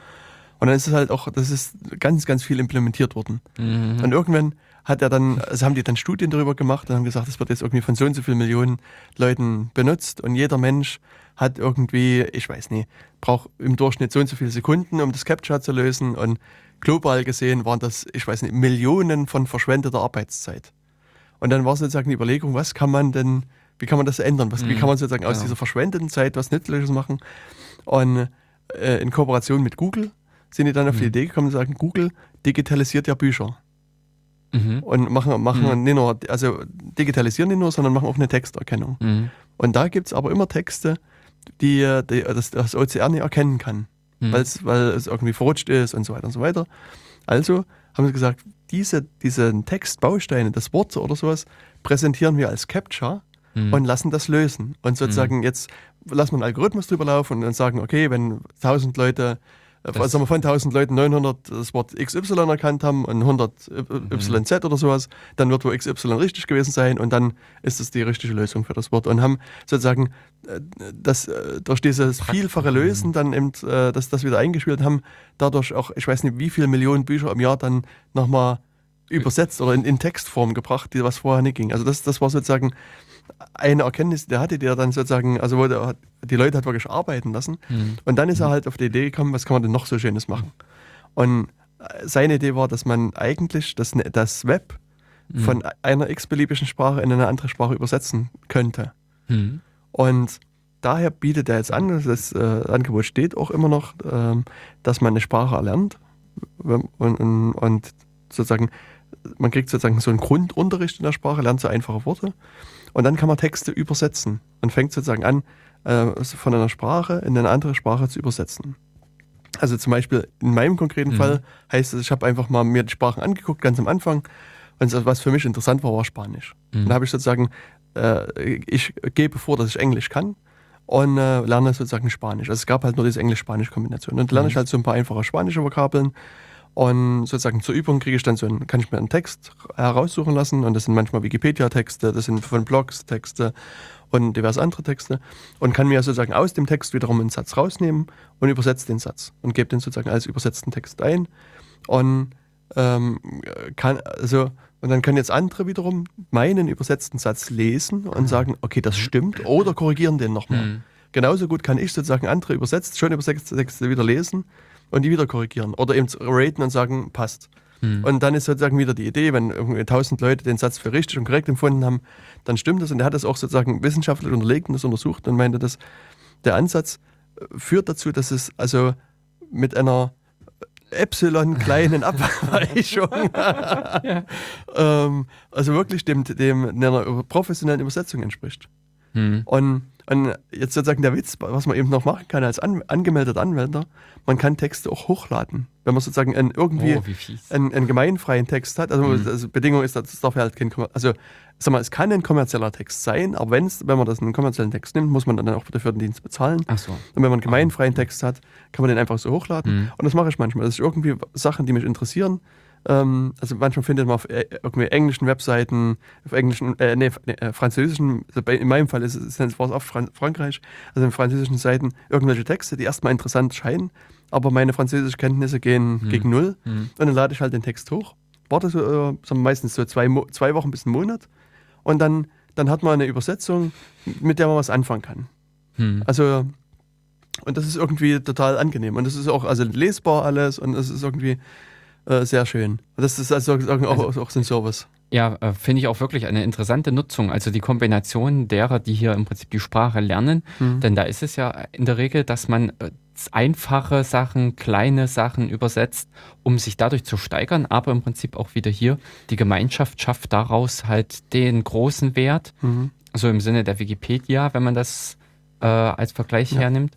Und dann ist es halt auch, das ist ganz, ganz viel implementiert worden. Mhm. Und irgendwann hat er dann, also haben die dann Studien darüber gemacht und haben gesagt, das wird jetzt irgendwie von so und so vielen Millionen Leuten benutzt und jeder Mensch hat irgendwie, ich weiß nicht, braucht im Durchschnitt so und so viele Sekunden, um das Captcha zu lösen und global gesehen waren das, ich weiß nicht, Millionen von verschwendeter Arbeitszeit. Und dann war sozusagen die Überlegung, was kann man denn, wie kann man das ändern? Was, Wie Mhm, kann man sozusagen aus genau. dieser verschwendeten Zeit was Nützliches machen? Und äh, in Kooperation mit Google sind die dann auf die Mhm. Idee gekommen und sagen, Google digitalisiert ja Bücher Mhm. und machen, machen Mhm. nicht nur, also digitalisieren nicht nur, sondern machen auch eine Texterkennung. Mhm. Und da gibt es aber immer Texte, die, die das, das OCR nicht erkennen kann, Hm. weil's, weil es irgendwie verrutscht ist und so weiter und so weiter. Also haben sie gesagt, diese, diese Textbausteine, das Wort oder sowas, präsentieren wir als Capture Hm. und lassen das lösen. Und sozusagen jetzt lassen wir einen Algorithmus drüber laufen und dann sagen, okay, wenn 1000 Leute, Das- sagen wir von 1000 Leuten 900 das Wort XY erkannt haben und 100 Mhm. YZ oder sowas, dann wird wohl XY richtig gewesen sein und dann ist es die richtige Lösung für das Wort. Und haben sozusagen äh, das, äh, durch dieses vielfache Lösen dann eben äh, das, das wieder eingespielt haben, dadurch auch, ich weiß nicht, wie viele Millionen Bücher im Jahr dann nochmal übersetzt oder in, in Textform gebracht, die was vorher nicht ging. Also das, das war sozusagen eine Erkenntnis, der hatte, der dann sozusagen, also wo hat- die Leute hat wirklich arbeiten lassen. Hm. Und dann ist er halt auf die Idee gekommen, was kann man denn noch so Schönes machen? Und äh, seine Idee war, dass man eigentlich das, Ne- das Web Hm. von einer x-beliebigen Sprache in eine andere Sprache übersetzen könnte. Hm. Und daher bietet er jetzt an, das äh, Angebot steht auch immer noch, ähm, dass man eine Sprache erlernt und, und, und sozusagen, man kriegt sozusagen so einen Grundunterricht in der Sprache, lernt so einfache Worte und dann kann man Texte übersetzen und fängt sozusagen an, äh, von einer Sprache in eine andere Sprache zu übersetzen. Also zum Beispiel in meinem konkreten Mhm. Fall heißt es, ich habe einfach mal mir die Sprachen angeguckt, ganz am Anfang. Und was für mich interessant war, war Spanisch. Mhm. Und da habe ich sozusagen, äh, ich gebe vor, dass ich Englisch kann und äh, lerne sozusagen Spanisch. Also es gab halt nur diese Englisch-Spanisch-Kombination. Und dann lerne ich halt so ein paar einfache spanische Vokabeln. Und sozusagen zur Übung kriege ich dann so einen, kann ich mir einen Text heraussuchen lassen. Und das sind manchmal Wikipedia-Texte, das sind von Blogs Texte und diverse andere Texte. Und kann mir sozusagen aus dem Text wiederum einen Satz rausnehmen und übersetze den Satz. Und gebe den sozusagen als übersetzten Text ein. Und ähm, kann, also, und dann können jetzt andere wiederum meinen übersetzten Satz lesen und sagen, okay, das stimmt, oder korrigieren den nochmal. Hm. Genauso gut kann ich sozusagen andere übersetzt, schon übersetzte Texte wieder lesen und die wieder korrigieren. Oder eben raten und sagen, passt. Hm. Und dann ist sozusagen wieder die Idee, wenn irgendwie tausend Leute den Satz für richtig und korrekt empfunden haben, dann stimmt das. Und er hat das auch sozusagen wissenschaftlich unterlegt und das untersucht und meinte, dass der Ansatz äh, führt dazu, dass es also mit einer Epsilon kleinen Abweichung, ähm, also wirklich dem, dem einer professionellen Übersetzung entspricht. Hm. Und, und jetzt sozusagen der Witz, was man eben noch machen kann als an, angemeldeter Anwender, man kann Texte auch hochladen. Wenn man sozusagen einen, irgendwie Oh, einen, einen gemeinfreien Text hat, also, Mhm. also Bedingung ist, das darf halt kein, also sag mal, es kann ein kommerzieller Text sein, aber wenn's, wenn man das einen kommerziellen Text nimmt, muss man dann auch dafür den Dienst bezahlen. Ach so. Und wenn man einen gemeinfreien Text hat, kann man den einfach so hochladen. Mhm. Und das mache ich manchmal. Das ist irgendwie Sachen, die mich interessieren. Ähm, also manchmal findet man auf äh, irgendwie englischen Webseiten, auf englischen, äh, nee, äh, französischen, also in meinem Fall ist es war es oft Fran Frankreich, also in französischen Seiten irgendwelche Texte, die erstmal interessant scheinen, aber meine französischen Kenntnisse gehen Mhm. gegen null. Hm. Und dann lade ich halt den Text hoch. Warte so, äh, wir meistens so zwei, zwei Wochen bis einen Monat. Und dann, dann hat man eine Übersetzung, mit der man was anfangen kann. Hm. Also, und das ist irgendwie total angenehm. Und das ist auch also lesbar alles und es ist irgendwie äh, sehr schön. Das ist also auch, auch, auch so ein Service. Ja, äh, finde ich auch wirklich eine interessante Nutzung. Also die Kombination derer, die hier im Prinzip die Sprache lernen. Mhm. Denn da ist es ja in der Regel, dass man äh, einfache Sachen, kleine Sachen übersetzt, um sich dadurch zu steigern. Aber im Prinzip auch wieder hier, die Gemeinschaft schafft daraus halt den großen Wert. Mhm. So im Sinne der Wikipedia, wenn man das äh, als Vergleich Ja. hernimmt.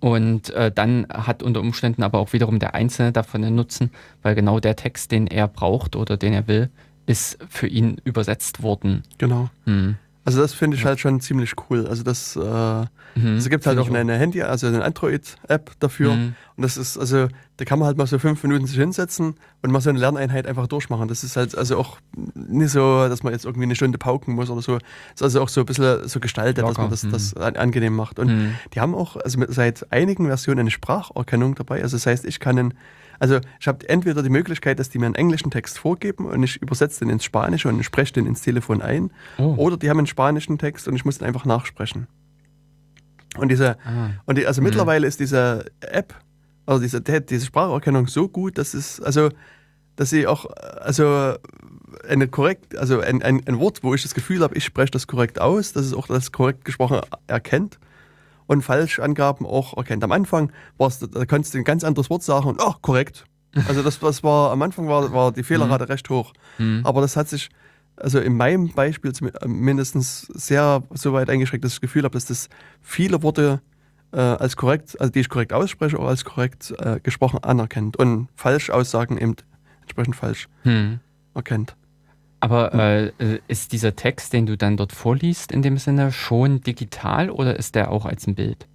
Und äh, dann hat unter Umständen aber auch wiederum der Einzelne davon einen Nutzen, weil genau der Text, den er braucht oder den er will, ist für ihn übersetzt worden. Genau. Hm. Also das finde ich halt schon ziemlich cool. Also das, äh, Mhm. es gibt halt auch eine Handy, also eine Android-App dafür. Mhm. Und das ist, also, da kann man halt mal so fünf Minuten sich hinsetzen und mal so eine Lerneinheit einfach durchmachen. Das ist halt also auch nicht so, dass man jetzt irgendwie eine Stunde pauken muss oder so. ist also auch so ein bisschen so gestaltet, dass Locker, man das, mhm. das an, angenehm macht. Und Mhm. die haben auch also seit einigen Versionen eine Spracherkennung dabei. Also das heißt, ich kann einen, also ich habe entweder die Möglichkeit, dass die mir einen englischen Text vorgeben und ich übersetze den ins Spanische und spreche den ins Telefon ein. Oh. Oder die haben einen spanischen Text und ich muss den einfach nachsprechen. Und diese, Ah. und die, also Mhm. mittlerweile ist diese App, also diese, die- diese Spracherkennung so gut, dass es, also, dass sie auch, also eine korrekt, also ein, ein, ein Wort, wo ich das Gefühl habe, ich spreche das korrekt aus, dass es auch das korrekt gesprochen erkennt und Falschangaben auch erkennt. Am Anfang da konntest du ein ganz anderes Wort sagen und oh, korrekt. Also das, das war, am Anfang war, war die Fehlerrate recht hoch. Mhm. Aber das hat sich also in meinem Beispiel äh, mindestens sehr so weit eingeschränkt, dass ich das Gefühl habe, dass das viele Worte äh, als korrekt, also die ich korrekt ausspreche, auch als korrekt äh, gesprochen anerkennt und Falschaussagen eben entsprechend falsch Hm. erkennt. Aber äh, äh, ist dieser Text, den du dann dort vorliest, in dem Sinne schon digital oder ist der auch als ein Bild?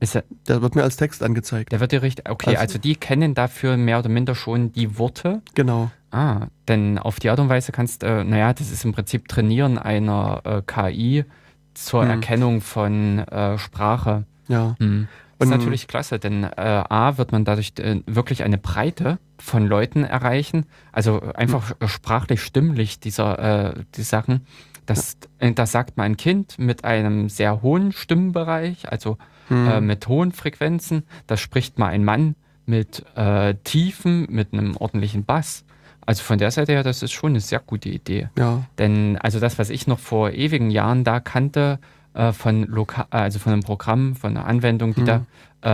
Ist er, Der wird mir als Text angezeigt. der wird dir richtig. Okay, Also- also die kennen dafür mehr oder minder schon die Worte. Genau. Ah, denn auf die Art und Weise kannst, äh, naja, das ist im Prinzip Trainieren einer äh, KI zur Hm. Erkennung von äh, Sprache. Ja. Hm. Das ist natürlich klasse, denn äh, A wird man dadurch äh, wirklich eine Breite von Leuten erreichen, also einfach Hm. sprachlich stimmlich dieser äh, die Sachen. Das, äh, das sagt mein Kind mit einem sehr hohen Stimmenbereich, also Hm. äh, mit hohen Frequenzen. Das spricht mal ein Mann mit äh, Tiefen, mit einem ordentlichen Bass. Also von der Seite her, das ist schon eine sehr gute Idee. ja. Denn also das, was ich noch vor ewigen Jahren da kannte, äh, von Loka also von einem Programm, von einer Anwendung, die Mhm. da,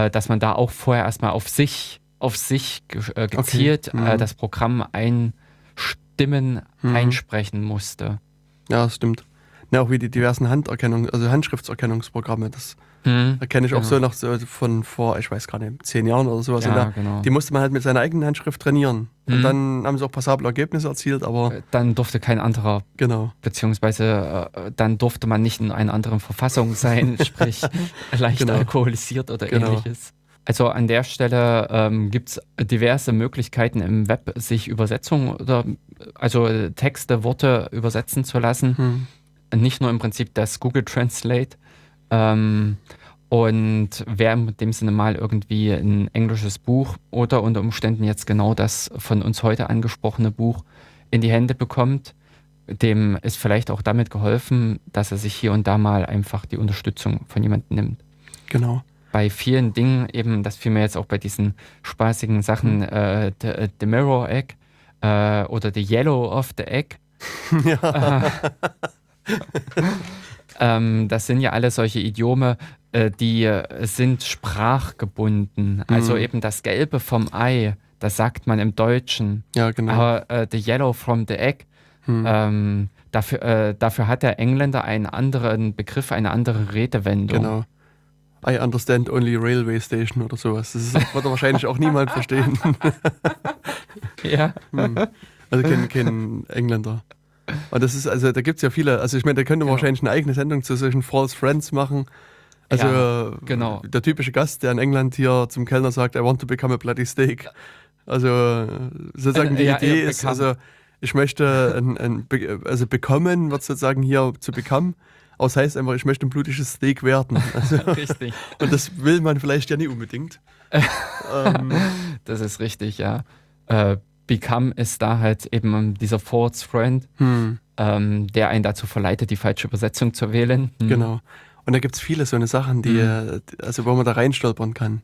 äh, dass man da auch vorher erstmal auf sich, auf sich ge äh, gezielt Mhm. äh, das Programm einstimmen, Mhm. einsprechen musste. Ja, das stimmt. Ja, auch wie die diversen Handerkennung, also Handschriftserkennungsprogramme, das erkenne ich auch Genau. so noch so von vor, ich weiß gar nicht, zehn Jahren oder sowas. ja, da, genau. die musste man halt mit seiner eigenen Handschrift trainieren. Mhm. Und dann haben sie auch passable Ergebnisse erzielt, aber Äh, Dann durfte kein anderer, genau. beziehungsweise äh, dann durfte man nicht in einer anderen Verfassung sein, sprich leicht Genau. alkoholisiert oder Genau. ähnliches. Also an der Stelle ähm, gibt es diverse Möglichkeiten im Web, sich Übersetzungen oder also Texte, Worte übersetzen zu lassen. Hm. Nicht nur im Prinzip das Google Translate. Ähm, und wer in dem Sinne mal irgendwie ein englisches Buch oder unter Umständen jetzt genau das von uns heute angesprochene Buch in die Hände bekommt, dem ist vielleicht auch damit geholfen, dass er sich hier und da mal einfach die Unterstützung von jemandem nimmt. Genau. Bei vielen Dingen eben, das fiel mir jetzt auch bei diesen spaßigen Sachen, äh, the, the Mirror Egg äh, oder the Yellow of the Egg, ja. ähm, das sind ja alle solche Idiome, äh, die äh, sind sprachgebunden. Also Mhm. eben das Gelbe vom Ei, das sagt man im Deutschen. ja, genau. Aber äh, the Yellow from the Egg, Hm. ähm, dafür, äh, dafür hat der Engländer einen anderen Begriff, eine andere Redewendung. Genau. I understand only railway station oder sowas. Das ist, wird wahrscheinlich auch niemand verstehen. Ja. Hm. Also kein, kein Engländer. Und das ist, also da gibt es ja viele, also ich meine, da könnte man Genau. wahrscheinlich eine eigene Sendung zu solchen False Friends machen. Also Ja, genau. der typische Gast, der in England hier zum Kellner sagt, I want to become a bloody steak. Also sozusagen Äh, die ja, Idee ist, also ich möchte ein, ein, also bekommen, wird sozusagen hier zu become. Aber es heißt einfach, ich möchte ein blutiges Steak werden. Also, Richtig. und das will man vielleicht ja nicht unbedingt. ähm, Das ist richtig, ja. Äh, Become ist da halt eben dieser False Friend, hm. ähm, der einen dazu verleitet, die falsche Übersetzung zu wählen. Hm. Genau. Und da gibt es viele so eine Sachen, die, Mhm. äh, also wo man da reinstolpern kann.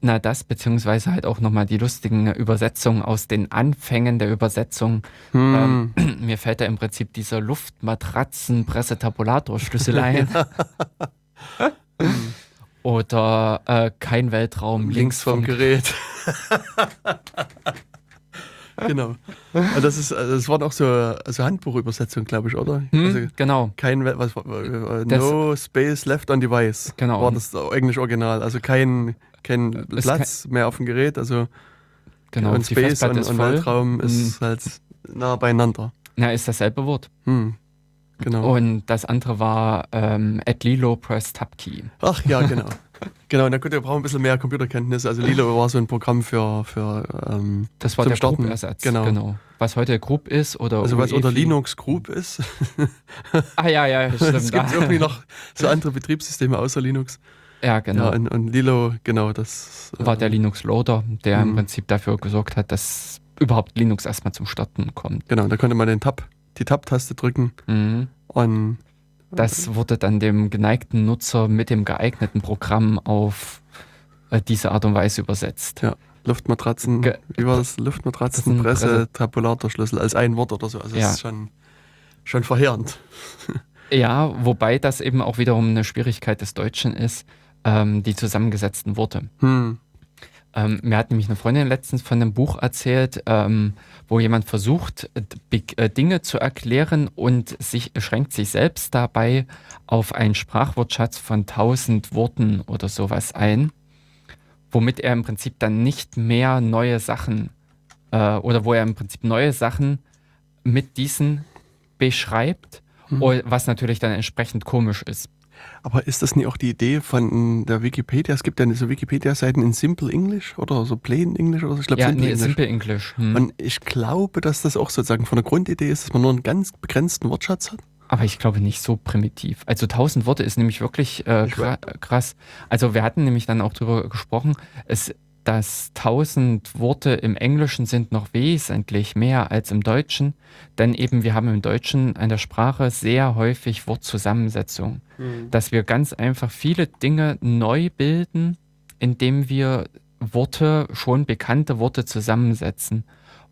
Na, das, beziehungsweise halt auch nochmal die lustigen Übersetzungen aus den Anfängen der Übersetzung. Hm. Ähm, mir fällt da im Prinzip dieser Luftmatratzen-Pressetabulator-Schlüssel ein. Oder äh, kein Weltraum links vom Gerät. genau. Und das ist, also das waren auch so also Handbuchübersetzungen, glaube ich, oder? Hm, Also genau. kein was, äh, Das- No Space Left on Device. Genau. War das Englisch Original. Also kein, kein ist Platz mehr auf dem Gerät. Also genau. und Space und, und. Weltraum ist halt nah beieinander. Na, ist dasselbe Wort. Hm. Genau. Und das andere war ähm, at Lilo Press Tab Key. Ach ja, genau. genau, na gut, wir brauchen ein bisschen mehr Computerkenntnisse. Also Lilo war so ein Programm für, für ähm, Das war Zum der Starten, Group-Ersatz. genau. Was heute Group ist oder also was unter UEFI. Linux Group ist. Ah ja, ja, stimmt. es gibt irgendwie noch so andere Betriebssysteme außer Linux. Ja, genau. Ja, und, und Lilo, genau, das war der äh, Linux Loader, der im Mhm. Prinzip dafür gesorgt hat, dass überhaupt Linux erstmal zum Starten kommt. Genau, da konnte man den Tab, die Tab-Taste drücken Mhm. und Das wurde dann dem geneigten Nutzer mit dem geeigneten Programm auf äh, diese Art und Weise übersetzt. Ja. Luftmatratzen, Ge- wie war das? Luftmatratzen, Das ist ein Presse, Presse- Tabulatorschlüssel als ein Wort oder so. Also Ja. das ist schon, schon verheerend. Ja, wobei das eben auch wiederum eine Schwierigkeit des Deutschen ist, ähm, die zusammengesetzten Worte. Hm. Ähm, mir hat nämlich eine Freundin letztens von einem Buch erzählt, ähm, wo jemand versucht, äh, Dinge zu erklären und sich schränkt sich selbst dabei auf einen Sprachwortschatz von 1000 Worten oder sowas ein, womit er im Prinzip dann nicht mehr neue Sachen äh, oder wo er im Prinzip neue Sachen mit diesen beschreibt, mhm. was natürlich dann entsprechend komisch ist. Aber ist das nicht auch die Idee von der Wikipedia? Es gibt ja so Wikipedia-Seiten in Simple English oder so Plain English oder so. Ich glaube, ja, Simple, nee, English. Simple English. Hm. Und ich glaube, dass das auch sozusagen von der Grundidee ist, dass man nur einen ganz begrenzten Wortschatz hat. Aber ich glaube nicht so primitiv. Also 1000 Worte ist nämlich wirklich äh, krass. Also wir hatten nämlich dann auch darüber gesprochen. Es dass 1000 Worte im Englischen sind noch wesentlich mehr als im Deutschen, denn eben wir haben im Deutschen an der Sprache sehr häufig Wortzusammensetzung, mhm. dass wir ganz einfach viele Dinge neu bilden, indem wir Worte, schon bekannte Worte zusammensetzen.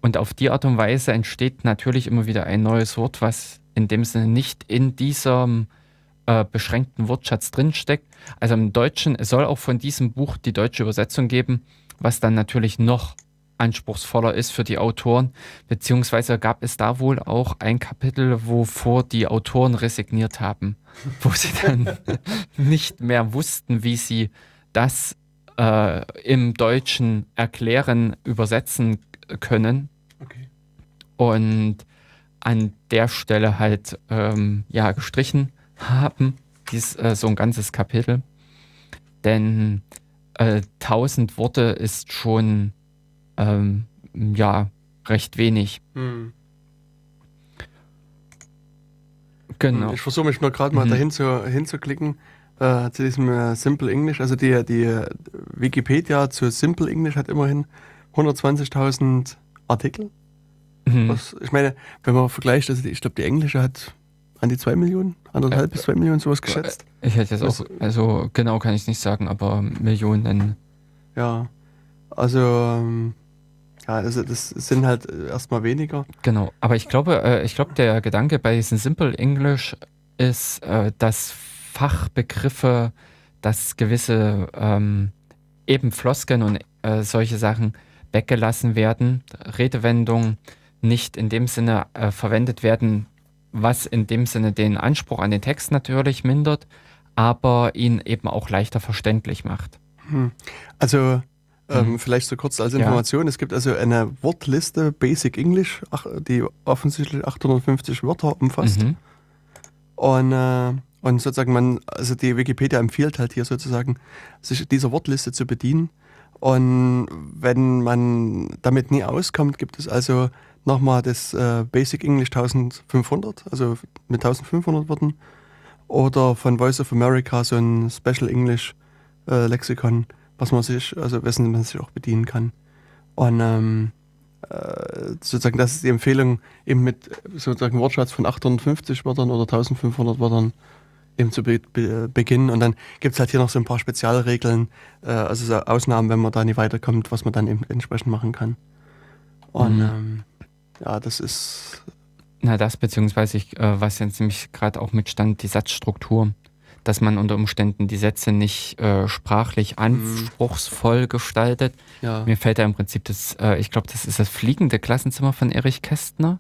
Und auf die Art und Weise entsteht natürlich immer wieder ein neues Wort, was in dem Sinne nicht in diesem äh, beschränkten Wortschatz drinsteckt. Also im Deutschen, es soll auch von diesem Buch die deutsche Übersetzung geben was dann natürlich noch anspruchsvoller ist für die Autoren, beziehungsweise gab es da wohl auch ein Kapitel, wovor die Autoren resigniert haben, wo sie dann nicht mehr wussten, wie sie das äh, im Deutschen erklären, übersetzen können. Okay. Und an der Stelle halt ähm, ja gestrichen haben, dies, äh, so ein ganzes Kapitel. Denn äh, 1000 Worte ist schon ähm, ja recht wenig. Hm. Genau. Ich versuche mich nur gerade mal mhm. dahin zu, hinzuklicken äh, zu diesem äh, Simple English. Also die, die Wikipedia zu Simple English hat immerhin 120.000 Artikel. Mhm. Was, ich meine, wenn man vergleicht, also die, ich glaube, die englische hat an die 2 Millionen, anderthalb äh, bis 2 Millionen sowas geschätzt. Ich hätte jetzt auch, also genau kann ich es nicht sagen, aber Millionen. Ja, also ähm, ja, also das sind halt erstmal weniger. Genau, aber ich glaube, äh, ich glaube, der Gedanke bei diesem Simple English ist, äh, dass Fachbegriffe, dass gewisse ähm, eben Floskeln und äh, solche Sachen weggelassen werden, Redewendungen nicht in dem Sinne äh, verwendet werden, was in dem Sinne den Anspruch an den Text natürlich mindert, aber ihn eben auch leichter verständlich macht. Hm. Also ähm, mhm. vielleicht so kurz als Information, ja. es gibt also eine Wortliste Basic English, die offensichtlich 850 Wörter umfasst. Mhm. Und, äh, und sozusagen man, also die Wikipedia empfiehlt halt hier sozusagen, sich dieser Wortliste zu bedienen. Und wenn man damit nie auskommt, gibt es also nochmal das äh, Basic English 1500, also mit 1500 Worten. Oder von Voice of America so ein Special English äh, Lexikon, was man sich, also wessen man sich auch bedienen kann. Und ähm, äh, sozusagen, das ist die Empfehlung, eben mit sozusagen Wortschatz von 850 Wörtern oder 1500 Wörtern eben zu be be beginnen. Und dann gibt es halt hier noch so ein paar Spezialregeln, äh, also so Ausnahmen, wenn man da nicht weiterkommt, was man dann eben entsprechend machen kann. Und mhm. ähm, ja, das ist. Na, das beziehungsweise ich, äh, was jetzt nämlich gerade auch mitstand, die Satzstruktur. Dass man unter Umständen die Sätze nicht äh, sprachlich mhm. anspruchsvoll mhm. gestaltet. Ja. Mir fällt da im Prinzip das, äh, ich glaube, das ist das fliegende Klassenzimmer von Erich Kästner.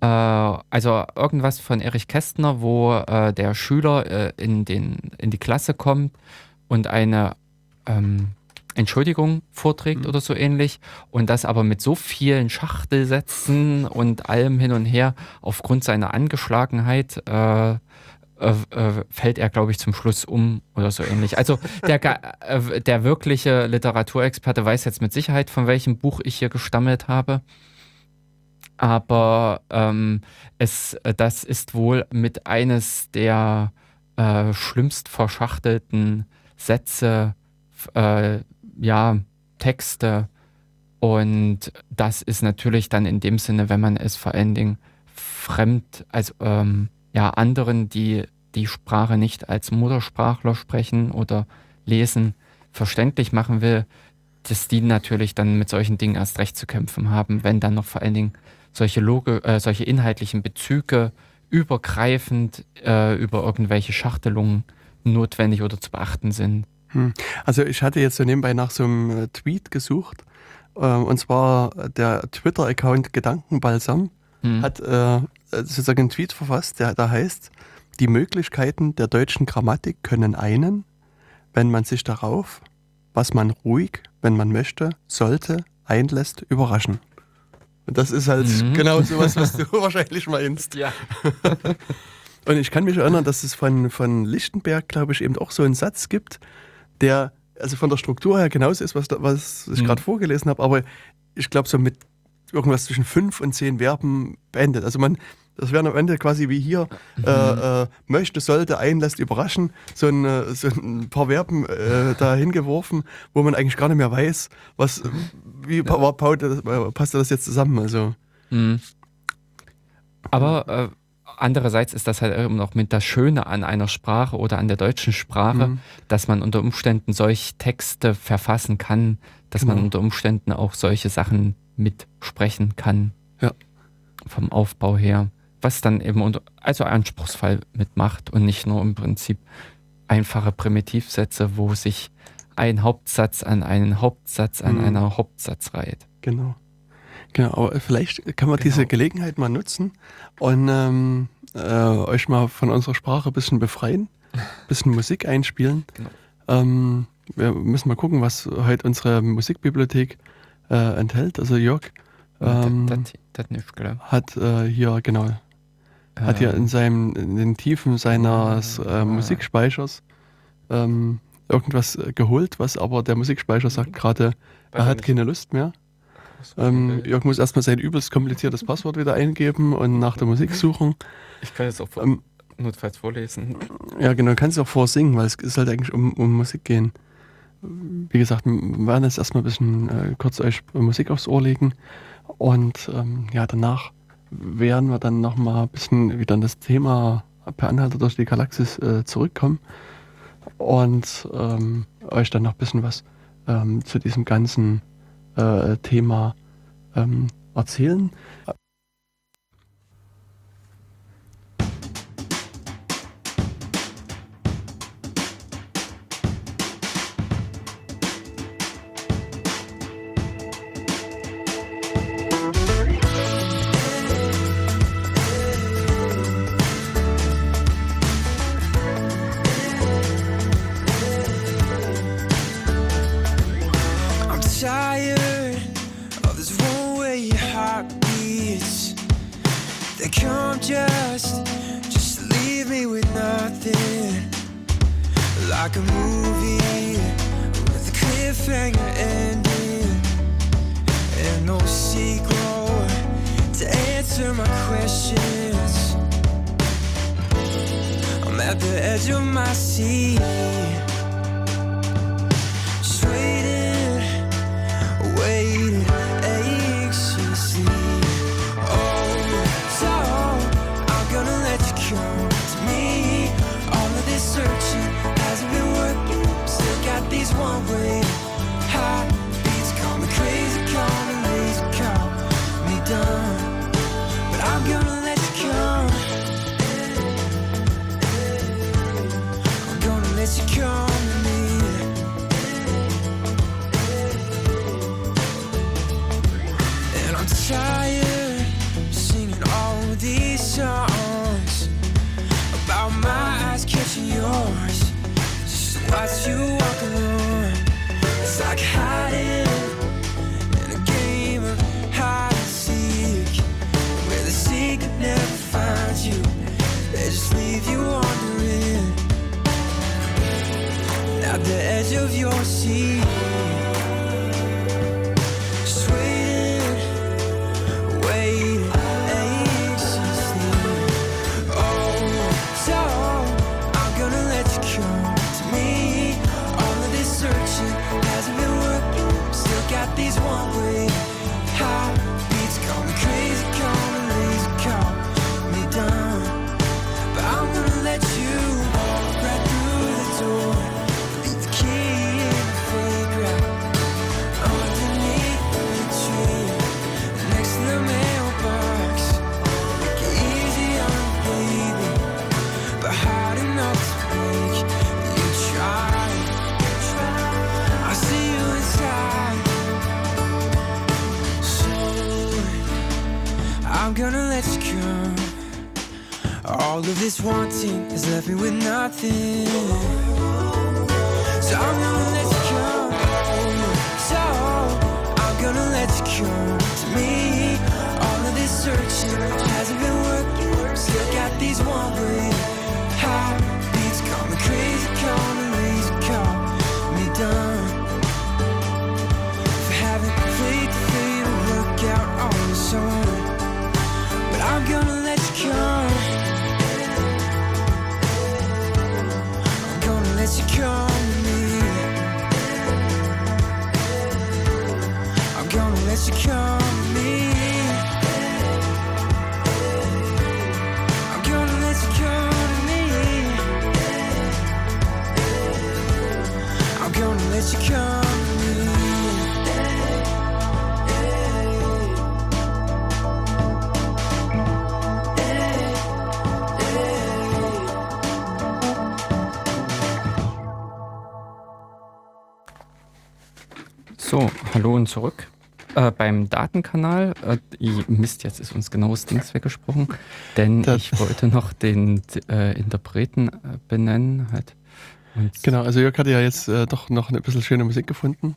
Äh, also irgendwas von Erich Kästner, wo äh, der Schüler äh, in, den, in die Klasse kommt und eine ähm, Entschuldigung vorträgt mhm. oder so ähnlich und das aber mit so vielen Schachtelsätzen und allem hin und her aufgrund seiner Angeschlagenheit äh, äh, äh, fällt er, glaube ich, zum Schluss um oder so ähnlich. Also der, äh, der wirkliche Literaturexperte weiß jetzt mit Sicherheit, von welchem Buch ich hier gestammelt habe. Aber ähm, es, das ist wohl mit eines der äh, schlimmst verschachtelten Sätze äh, ja, Texte. Und das ist natürlich dann in dem Sinne, wenn man es vor allen Dingen fremd, also ähm, ja, anderen, die die Sprache nicht als Muttersprachler sprechen oder lesen, verständlich machen will, dass die natürlich dann mit solchen Dingen erst recht zu kämpfen haben, wenn dann noch vor allen Dingen solche, Loge, äh, solche inhaltlichen Bezüge übergreifend äh, über irgendwelche Schachtelungen notwendig oder zu beachten sind. Also ich hatte jetzt so nebenbei nach so einem äh, Tweet gesucht. Ähm, und zwar der Twitter-Account Gedankenbalsam Hm. hat äh, sozusagen einen Tweet verfasst, der da heißt, die Möglichkeiten der deutschen Grammatik können einen, wenn man sich darauf, was man ruhig, wenn man möchte, sollte, einlässt, überraschen. Und das ist halt Mhm. genau sowas, was du wahrscheinlich meinst. ja. Und ich kann mich erinnern, dass es von, von Lichtenberg, glaube ich, eben auch so einen Satz gibt, der also von der Struktur her genauso ist, was, da, was ich Mhm. gerade vorgelesen habe, aber ich glaube so mit irgendwas zwischen fünf und zehn Verben beendet. Also man, das wäre am Ende quasi wie hier, äh, äh, möchte, sollte, einlässt, überraschen, so ein, äh, so ein paar Verben äh, da hingeworfen, wo man eigentlich gar nicht mehr weiß, was, wie das, äh, passt das jetzt zusammen. Also Mhm. Aber äh, andererseits ist das halt immer noch mit das Schöne an einer Sprache oder an der deutschen Sprache, Mhm. dass man unter Umständen solche Texte verfassen kann, dass man Genau. unter Umständen auch solche Sachen mitsprechen kann. Ja. Vom Aufbau her. Was dann eben unter, also anspruchsvoll mitmacht und nicht nur im Prinzip einfache Primitivsätze, wo sich ein Hauptsatz an einen Hauptsatz an Mhm. einer Hauptsatz reiht. Genau. Genau, aber vielleicht kann man Genau. diese Gelegenheit mal nutzen und ähm, äh, euch mal von unserer Sprache ein bisschen befreien, ein bisschen Musik einspielen. Genau. Ähm, wir müssen mal gucken, was heute unsere Musikbibliothek äh, enthält. Also Jörg ähm, das, das, das nicht, hat äh, hier, genau, hat hier Ähm, in, seinem, in den Tiefen seines äh, Musikspeichers ähm, irgendwas äh, geholt, was aber der Musikspeicher sagt gerade, er hat keine Lust mehr. Ähm, Jörg muss erstmal sein übelst kompliziertes Passwort wieder eingeben und nach der Musik suchen. Ich kann es auch vor, Ähm, notfalls vorlesen. ja, genau, kannst du auch vorsingen, weil es ist halt eigentlich um, um Musik gehen. Wie gesagt, wir werden jetzt erstmal ein bisschen äh, kurz euch Musik aufs Ohr legen und ähm, ja, danach werden wir dann nochmal ein bisschen wieder an das Thema per Anhalter durch die Galaxis äh, zurückkommen und ähm, euch dann noch ein bisschen was ähm, zu diesem ganzen äh, Thema ähm, erzählen. This wanting has left me with nothing. Zurück. Äh, beim Datenkanal, äh, Mist, jetzt ist uns genau das Dings weggesprochen, denn Das- ich wollte noch den äh, Interpreten äh, benennen. Halt. Genau, also Jörg hatte ja jetzt äh, doch noch ein bisschen schöne Musik gefunden.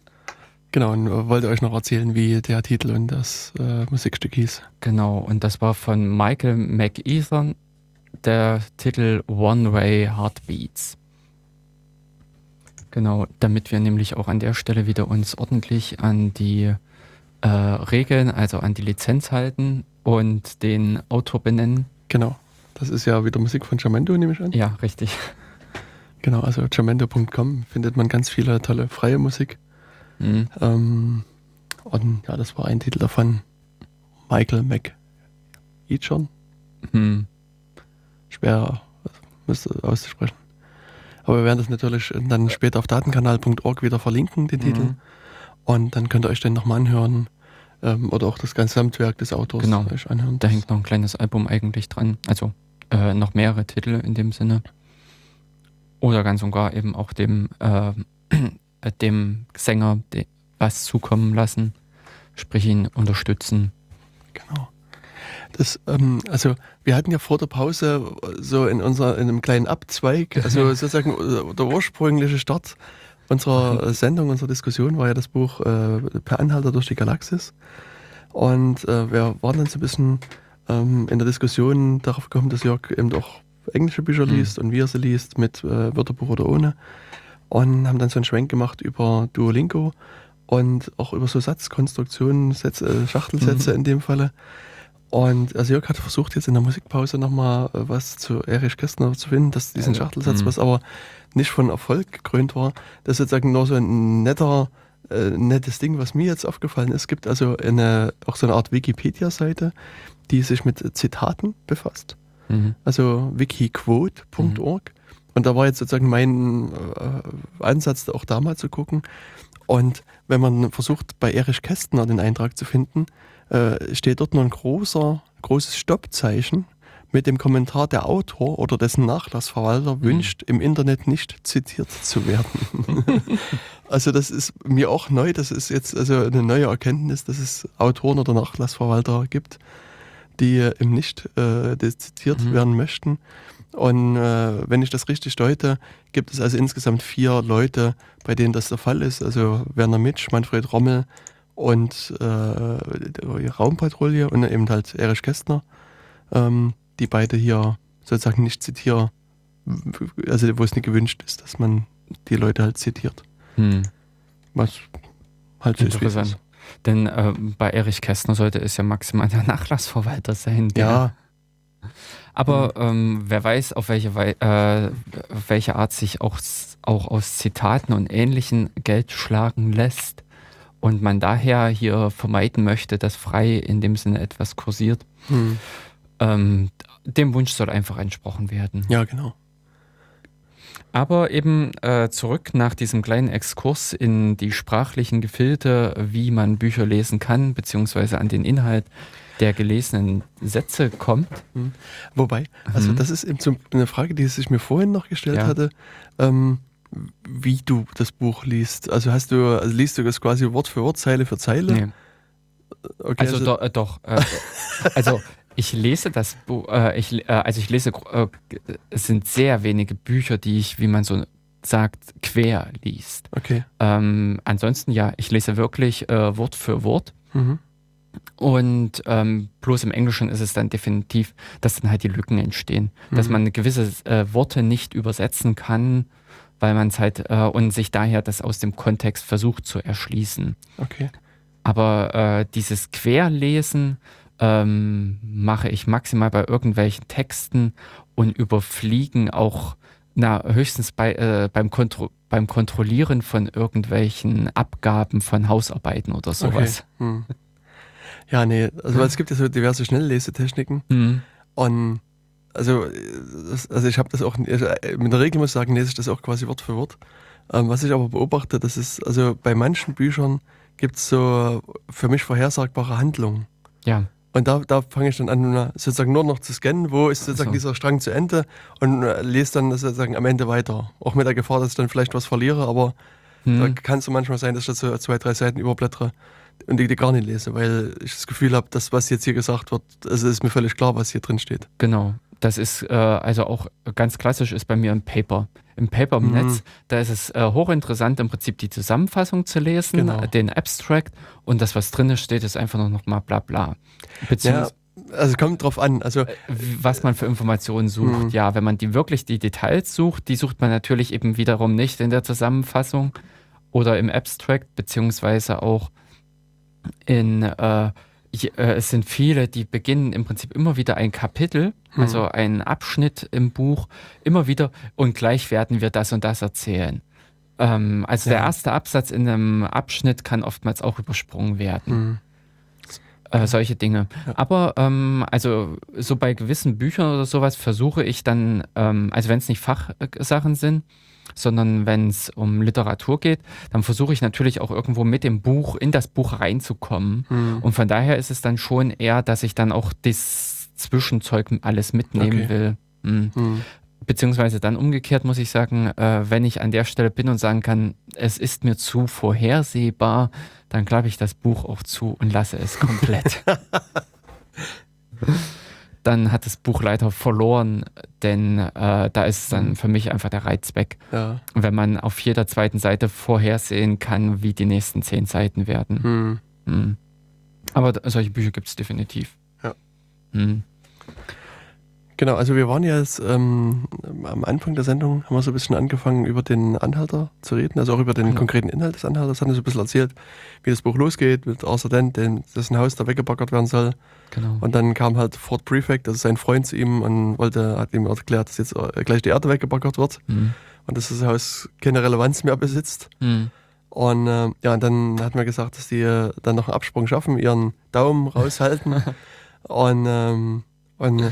Genau, und äh, wollte euch noch erzählen, wie der Titel und das Musikstück hieß. Genau, und das war von Michael McEthan, der Titel One Way Heartbeats. Genau, damit wir nämlich auch an der Stelle wieder uns ordentlich an die äh, Regeln, also an die Lizenz halten und den Autor benennen. Genau, das ist ja wieder Musik von Jamendo, nehme ich an. Ja, richtig. Genau, also jamendo.com findet man ganz viele tolle freie Musik. Mhm. Ähm, und ja, das war ein Titel davon. Michael McEachern. Hm. Schwer müsste auszusprechen. Aber wir werden das natürlich dann später auf datenkanal.org wieder verlinken, den Titel. Mhm. Und dann könnt ihr euch den nochmal anhören. Ähm, oder auch das Gesamtwerk des Autors Genau. euch anhören. Da hängt noch ein kleines Album eigentlich dran. Also äh, noch mehrere Titel in dem Sinne. Oder ganz und gar eben auch dem, äh, dem Sänger de, was zukommen lassen. Sprich ihn unterstützen. Das, ähm, also wir hatten ja vor der Pause so in unser in einem kleinen Abzweig, also sozusagen äh, der ursprüngliche Start unserer äh, Sendung, unserer Diskussion war ja das Buch äh, Per Anhalter durch die Galaxis. Und äh, wir waren dann so ein bisschen ähm, in der Diskussion darauf gekommen, dass Jörg eben auch englische Bücher Mhm. liest und wie er sie liest, mit äh, Wörterbuch oder ohne. Und haben dann so einen Schwenk gemacht über Duolingo und auch über so Satzkonstruktionen, Sätze, äh, Schachtelsätze in dem Falle. Und also Jörg hat versucht jetzt in der Musikpause nochmal äh, was zu Erich Kästner zu finden, dass diesen Schachtelsatz, mhm. was aber nicht von Erfolg gekrönt war. Das ist sozusagen nur so ein netter, äh, nettes Ding, was mir jetzt aufgefallen ist. Es gibt also eine, auch so eine Art Wikipedia-Seite, die sich mit Zitaten befasst. Mhm. Also wikiquote.org. Und da war jetzt sozusagen mein äh, Ansatz, auch da mal zu gucken. Und wenn man versucht, bei Erich Kästner den Eintrag zu finden, äh, steht dort nur ein großer, großes Stoppzeichen mit dem Kommentar, der Autor oder dessen Nachlassverwalter wünscht, im Internet nicht zitiert zu werden. also das ist mir auch neu, das ist jetzt also eine neue Erkenntnis, dass es Autoren oder Nachlassverwalter gibt, die eben nicht äh, zitiert Mhm. werden möchten. Und äh, wenn ich das richtig deute, gibt es also insgesamt vier Leute, bei denen das der Fall ist. Also Werner Mitsch, Manfred Rommel und äh, Raumpatrouille und eben halt Erich Kästner, ähm, die beide hier sozusagen nicht zitieren, also wo es nicht gewünscht ist, dass man die Leute halt zitiert. Hm. Was halt so Interessant. ist. Denn äh, bei Erich Kästner sollte es ja maximal der Nachlassverwalter sein. der- Ja, Aber ähm, wer weiß, auf welche, Wei äh, auf welche Art sich auch, auch aus Zitaten und Ähnlichen Geld schlagen lässt und man daher hier vermeiden möchte, dass frei in dem Sinne etwas kursiert, hm. ähm, dem Wunsch soll einfach entsprochen werden. ja genau. Aber eben äh, zurück nach diesem kleinen Exkurs in die sprachlichen Gefilde, wie man Bücher lesen kann, beziehungsweise an den Inhalt der gelesenen Sätze kommt. Wobei, also Mhm. das ist eben so eine Frage, die sich mir vorhin noch gestellt Ja. hatte, ähm, wie du das Buch liest. Also hast du, also liest du das quasi Wort für Wort, Zeile für Zeile? Nee. Okay, Also, do, äh, doch. Äh, also Ich lese das Buch, äh, ich, äh, also ich lese, äh, es sind sehr wenige Bücher, die ich, wie man so sagt, quer liest. Okay. Ähm, ansonsten ja, ich lese wirklich äh, Wort für Wort. Mhm. Und ähm, bloß im Englischen ist es dann definitiv, dass dann halt die Lücken entstehen. Dass Mhm. man gewisse Worte nicht übersetzen kann, weil man es halt äh, und sich daher das aus dem Kontext versucht zu erschließen. Okay. Aber äh, dieses Querlesen ähm, mache ich maximal bei irgendwelchen Texten und überfliegen auch na, höchstens bei, äh, beim, Kontro beim Kontrollieren von irgendwelchen Abgaben von Hausarbeiten oder sowas. Okay. Hm. Ja, nee, also es gibt ja so diverse Schnelllesetechniken Mhm. und also, äh, also ich habe das auch, also äh, mit der Regel muss ich sagen, lese ich das auch quasi Wort für Wort. Ähm, was ich aber beobachte, das ist, also bei manchen Büchern gibt es so für mich vorhersagbare Handlungen. Ja, Und da, da fange ich dann an, sozusagen nur noch zu scannen, wo ist sozusagen So. dieser Strang zu Ende und äh, lese dann sozusagen am Ende weiter. Auch mit der Gefahr, dass ich dann vielleicht was verliere, aber da hm. kann es so manchmal sein, dass ich das so zwei, drei Seiten überblättere und die, die gar nicht lese, weil ich das Gefühl habe, dass was jetzt hier gesagt wird, also ist mir völlig klar, was hier drin steht. genau. Das ist äh, also auch ganz klassisch ist bei mir im Paper. Im Paper im Mhm. Netz, da ist es äh, hochinteressant, im Prinzip die Zusammenfassung zu lesen, Genau. äh, den Abstract und das, was drin steht, ist einfach nur noch mal bla bla. Ja, Beziehungsweise also kommt drauf an. Also was man für Informationen sucht. Mhm. Ja, wenn man die wirklich die Details sucht, die sucht man natürlich eben wiederum nicht in der Zusammenfassung oder im Abstract, beziehungsweise auch in, äh, je- äh, es sind viele, die beginnen im Prinzip immer wieder ein Kapitel, Mhm. also einen Abschnitt im Buch, immer wieder und gleich werden wir das und das erzählen. Ähm, also der Ja. erste Absatz in einem Abschnitt kann oftmals auch übersprungen werden hm, äh, solche Dinge. Ja. Aber ähm, also so bei gewissen Büchern oder sowas versuche ich dann, ähm, also wenn es nicht Fachsachen sind, sondern wenn es um Literatur geht, dann versuche ich natürlich auch irgendwo mit dem Buch in das Buch reinzukommen. hm, Und von daher ist es dann schon eher, dass ich dann auch das Zwischenzeug alles mitnehmen Okay. will. Mhm. hm. Beziehungsweise dann umgekehrt muss ich sagen, äh, wenn ich an der Stelle bin und sagen kann, es ist mir zu vorhersehbar, dann klappe ich das Buch auch zu und lasse es komplett. dann hat das Buch leider verloren, denn äh, da ist dann für mich einfach der Reiz weg. Ja. Wenn man auf jeder zweiten Seite vorhersehen kann, wie die nächsten zehn Seiten werden. Hm. Mhm. Aber solche Bücher gibt es definitiv. Ja. Mhm. Genau, also wir waren ja jetzt ähm, am Anfang der Sendung, haben wir so ein bisschen angefangen, über den Anhalter zu reden, also auch über den Genau. konkreten Inhalt des Anhalters, haben wir so ein bisschen erzählt, wie das Buch losgeht, mit Arthur Dent, dem- dessen Haus da weggebaggert werden soll. Genau. Und dann kam halt Ford Prefect, also sein Freund zu ihm und wollte, hat ihm erklärt, dass jetzt äh, gleich die Erde weggebaggert wird Mhm. und dass das Haus keine Relevanz mehr besitzt. Mhm. Und äh, ja, und dann hat man gesagt, dass die äh, dann noch einen Absprung schaffen, ihren Daumen raushalten. und, ähm, und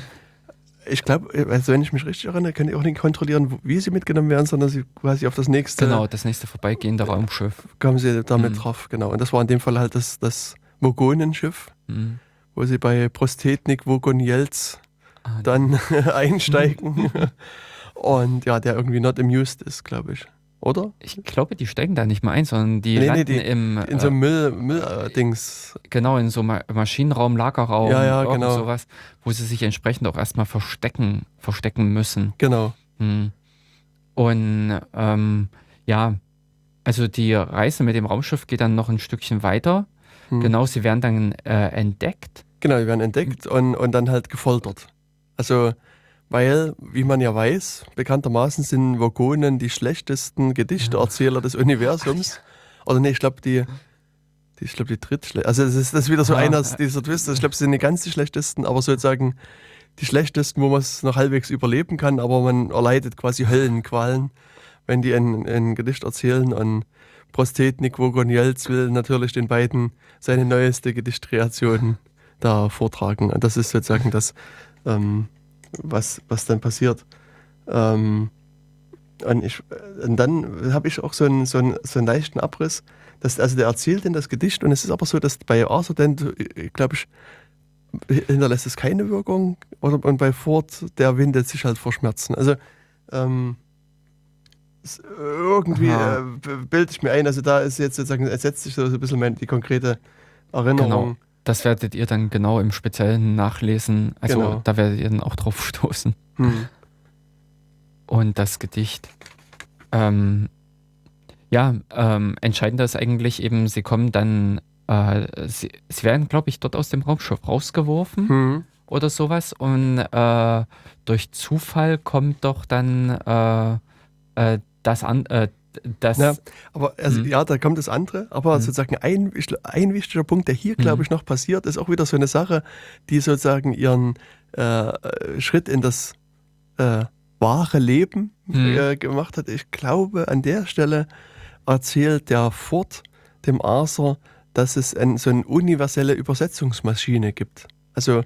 ich glaube, also wenn ich mich richtig erinnere, können die auch nicht kontrollieren, wie sie mitgenommen werden, sondern sie quasi auf das nächste Genau, das nächste vorbeigehende Raumschiff. kommen sie damit Mhm. drauf. Genau. Und das war in dem Fall halt das, das Mogonenschiff, Mhm. wo sie bei Prostetnik Wogonielz Ah, dann einsteigen. und ja, der irgendwie not amused ist, glaube ich. Oder? Ich glaube, die steigen da nicht mal ein, sondern die Nee, nee, landen die- im In so äh, einem Müll, Müll-Dings. genau in so Ma Maschinenraum, Lagerraum, Ja, ja, genau. sowas, wo sie sich entsprechend auch erstmal verstecken, verstecken müssen. Genau. Hm. Und ähm, ja, also die Reise mit dem Raumschiff geht dann noch ein Stückchen weiter. Hm. Genau, sie werden dann äh, entdeckt. Genau, die werden entdeckt und, und dann halt gefoltert. Also, weil, wie man ja weiß, bekanntermaßen sind Vogonen die schlechtesten Gedichteerzähler des Universums. Oder nee, ich glaube, die, die, ich glaube, die drittschlechtesten. Also, das ist, das ist wieder so Ja. einer dieser Twists. Ich glaube, sie sind nicht ganz die schlechtesten, aber sozusagen die schlechtesten, wo man es noch halbwegs überleben kann, aber man erleidet quasi Höllenqualen, wenn die ein, ein Gedicht erzählen. Und Prostetnik Vogonielz will natürlich den beiden seine neueste Gedichtkreation da vortragen. Und das ist sozusagen das, ähm, was, was dann passiert. Ähm, und, ich, und dann habe ich auch so einen, so, einen, so einen leichten Abriss. Dass, also der erzählt in das Gedicht und es ist aber so, dass bei Arthur Dent, glaube ich, hinterlässt es keine Wirkung. Oder, und bei Ford, der windet sich halt vor Schmerzen. Also ähm, irgendwie äh, bilde ich mir ein, also da ist jetzt sozusagen, es setzt sich so ein bisschen mein, die konkrete Erinnerung. Das werdet ihr dann genau im Speziellen nachlesen. Also Genau. da werdet ihr dann auch drauf stoßen. Hm. Und das Gedicht. Ähm, ja, ähm, entscheidender ist eigentlich eben, sie kommen dann, äh, sie, sie werden, glaube ich, dort aus dem Raumschiff rausgeworfen Hm. oder sowas und äh, durch Zufall kommt doch dann äh, äh, das an, äh, das, Ja, aber also, Mhm. ja, da kommt das andere. Aber Mhm. sozusagen ein, ein wichtiger Punkt, der hier, glaube Mhm. ich, noch passiert, ist auch wieder so eine Sache, die sozusagen ihren äh, Schritt in das äh, wahre Leben Mhm. äh, gemacht hat. Ich glaube, an der Stelle erzählt der Ford dem Arthur, dass es ein, so eine universelle Übersetzungsmaschine gibt. Also,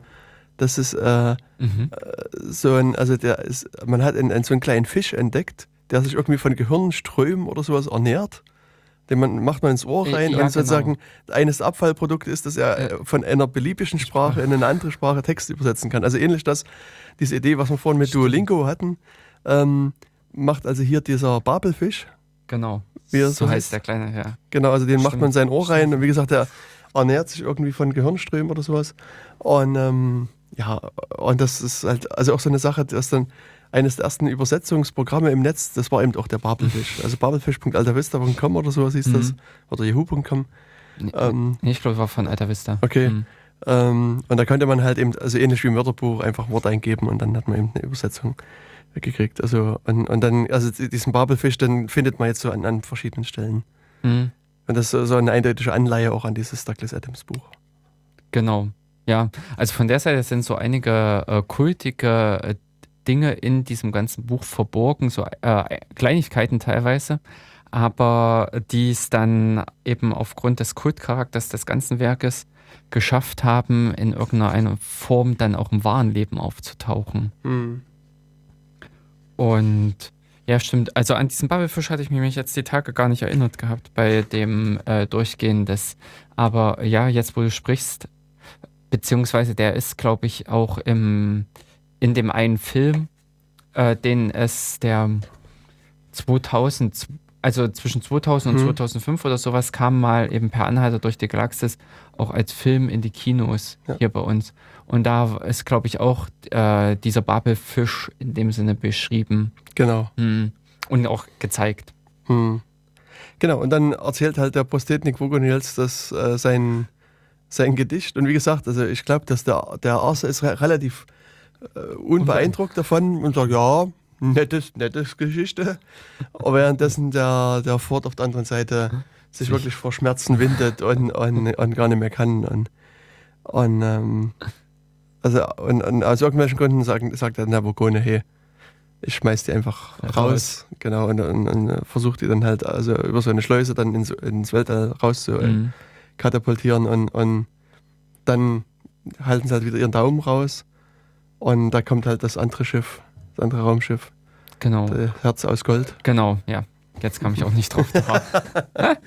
das ist äh, mhm. so ein, also der ist, man hat einen, einen, so einen kleinen Fisch entdeckt, der sich irgendwie von Gehirnströmen oder sowas ernährt. Den man, macht man ins Ohr Äh, rein ja, und sozusagen genau. eines der Abfallprodukte ist, dass er äh, von einer beliebigen Sprache in eine andere Sprache Text übersetzen kann. Also ähnlich das, diese Idee, was wir vorhin mit Duolingo hatten, ähm, macht also hier dieser Babelfisch. genau. Wie er so heißt heißt. der kleine, ja. Genau, also den macht Stimmt. man in sein Ohr rein und wie gesagt, der ernährt sich irgendwie von Gehirnströmen oder sowas. Und ähm, ja, und das ist halt also auch so eine Sache, dass dann eines der ersten Übersetzungsprogramme im Netz, das war eben auch der Babelfisch. Also babelfisch.altavista.com oder sowas hieß das. Mhm. Oder yahoo.com. Ähm, Nee, ich glaube, war von Alta Vista. Okay. Mhm. ähm, und da konnte man halt eben, also ähnlich wie im Wörterbuch, einfach Wort eingeben und dann hat man eben eine Übersetzung gekriegt. Also und, und dann, also diesen Babelfisch, den findet man jetzt so an, an verschiedenen Stellen. Mhm. Und das ist so so eine eindeutige Anleihe auch an dieses Douglas Adams Buch. Genau. Ja, also von der Seite sind so einige äh, kultige äh, Dinge in diesem ganzen Buch verborgen, so äh, Kleinigkeiten teilweise, aber die es dann eben aufgrund des Kultcharakters des ganzen Werkes geschafft haben, in irgendeiner Form dann auch im wahren Leben aufzutauchen. Und ja, stimmt. Also an diesen Bubblefisch hatte ich mich jetzt die Tage gar nicht erinnert gehabt bei dem äh, Durchgehen des. Aber ja, jetzt wo du sprichst, beziehungsweise der ist, glaube ich, auch im, in dem einen Film, äh, den es der 2000, also zwischen 2000 und Mhm. 2005 oder sowas kam mal eben per Anhalter durch die Galaxis auch als Film in die Kinos Ja. hier bei uns. Und da ist, glaube ich, auch äh, dieser Babelfisch in dem Sinne beschrieben Genau. hm. und auch gezeigt. Hm. Genau, und dann erzählt halt der Prostetnik Vogonils das äh, sein, sein Gedicht. Und wie gesagt, also ich glaube, dass der, der Arthur ist re relativ äh, unbeeindruckt davon und sagt, ja, nettes, nettes Geschichte. Aber währenddessen der, der Ford auf der anderen Seite sich wirklich vor Schmerzen windet und, und, und gar nicht mehr kann. Und, und, ähm, also, und, und aus irgendwelchen Gründen sagen, sagt der Nabokone, hey, ich schmeiß die einfach Ja, raus. Genau, und, und, und versucht die dann halt also über so eine Schleuse dann ins, ins Weltall raus zu Mhm. katapultieren und, und dann halten sie halt wieder ihren Daumen raus und da kommt halt das andere Schiff, das andere Raumschiff, Genau, Herz aus Gold genau, ja. Jetzt kam ich auch nicht drauf.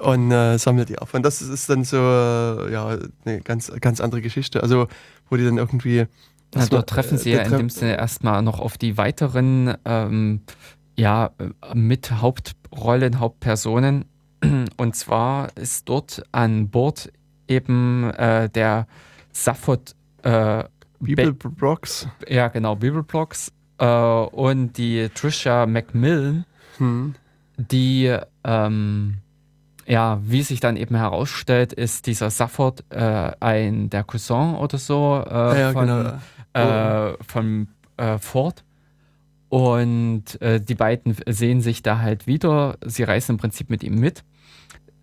und äh, sammelt die auf. Und das ist dann so, äh, ja, eine ganz, ganz andere Geschichte. Also, wo die dann irgendwie. Das dort war- treffen äh, sie der ja in dem Sinne erstmal noch auf die weiteren, ähm, ja, äh, mit Hauptrollen, Hauptpersonen. Und zwar ist dort an Bord eben äh, der Safford, äh, Bibel Be- Brox. ja genau, Bibelblocks äh, und die Trisha Macmillan, Hm. die, ähm, ja, wie sich dann eben herausstellt, ist dieser Safford äh, ein der Cousin oder so äh, ja, von, genau. äh, von äh, Ford. Und äh, die beiden sehen sich da halt wieder. Sie reisen im Prinzip mit ihm mit.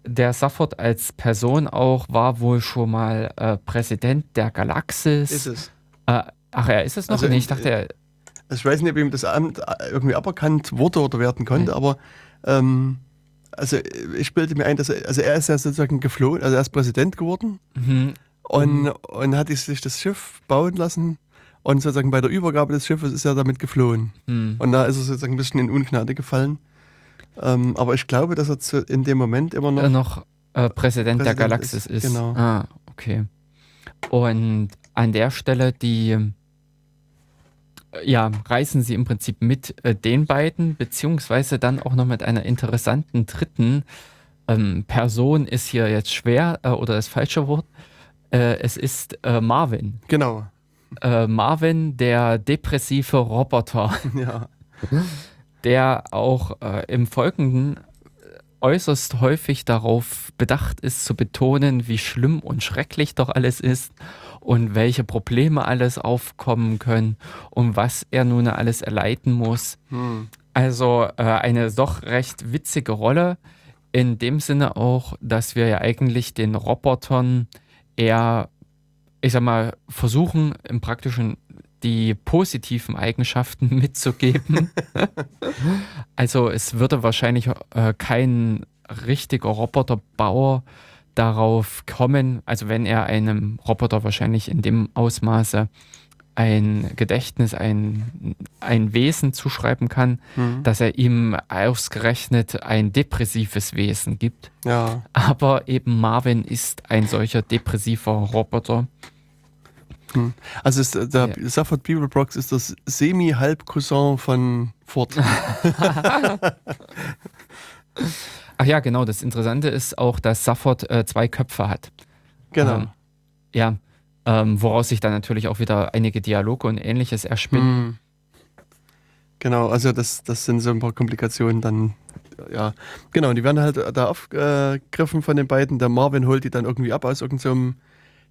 Der Safford als Person auch war wohl schon mal äh, Präsident der Galaxis. Ist es. Äh, ach, er ist es noch? Also, nee, ich dachte, er, Also ich weiß nicht, ob ihm das Amt irgendwie aberkannt wurde oder werden konnte, Mhm. aber ähm, also ich bilde mir ein, dass er, also er ist ja sozusagen geflohen, also er ist Präsident geworden mhm, und, und hat sich das Schiff bauen lassen und sozusagen bei der Übergabe des Schiffes ist er damit geflohen. hm. Und da ist er sozusagen ein bisschen in Ungnade gefallen. Ähm, aber ich glaube, dass er zu, in dem Moment immer noch. äh, noch äh, Präsident, der Präsident Galaxis ist, ist. genau. Ah, okay. Und an der Stelle, die äh, ja, reisen sie im Prinzip mit äh, den beiden, beziehungsweise dann auch noch mit einer interessanten dritten ähm, Person ist hier jetzt schwer äh, oder das falsche Wort. Äh, es ist äh, Marvin. Genau. Äh, Marvin, der depressive Roboter, Ja. der auch im Folgenden äußerst häufig darauf bedacht ist zu betonen, wie schlimm und schrecklich doch alles ist und welche Probleme alles aufkommen können und was er nun alles erleiden muss. Hm. Also äh, eine doch recht witzige Rolle. In dem Sinne auch, dass wir ja eigentlich den Robotern eher, ich sag mal, versuchen im Praktischen die positiven Eigenschaften mitzugeben. also es würde wahrscheinlich äh, kein richtiger Roboterbauer darauf kommen, also wenn er einem Roboter wahrscheinlich in dem Ausmaße ein Gedächtnis, ein, ein Wesen zuschreiben kann, Hm. dass er ihm ausgerechnet ein depressives Wesen gibt. Ja. Aber eben Marvin ist ein solcher depressiver Roboter. Also ist, der Ja. Safford Beeblebrox ist das Semi-Halb-Cousin von Ford. Ach ja, genau. Das Interessante ist auch, dass Safford äh, zwei Köpfe hat. Genau. Ähm, ja, ähm, woraus sich dann natürlich auch wieder einige Dialoge und ähnliches erspinnen. Hm. Genau, also das, das sind so ein paar Komplikationen dann. Ja, genau, die werden halt da aufgegriffen von den beiden. Der Marvin holt die dann irgendwie ab aus irgendeinem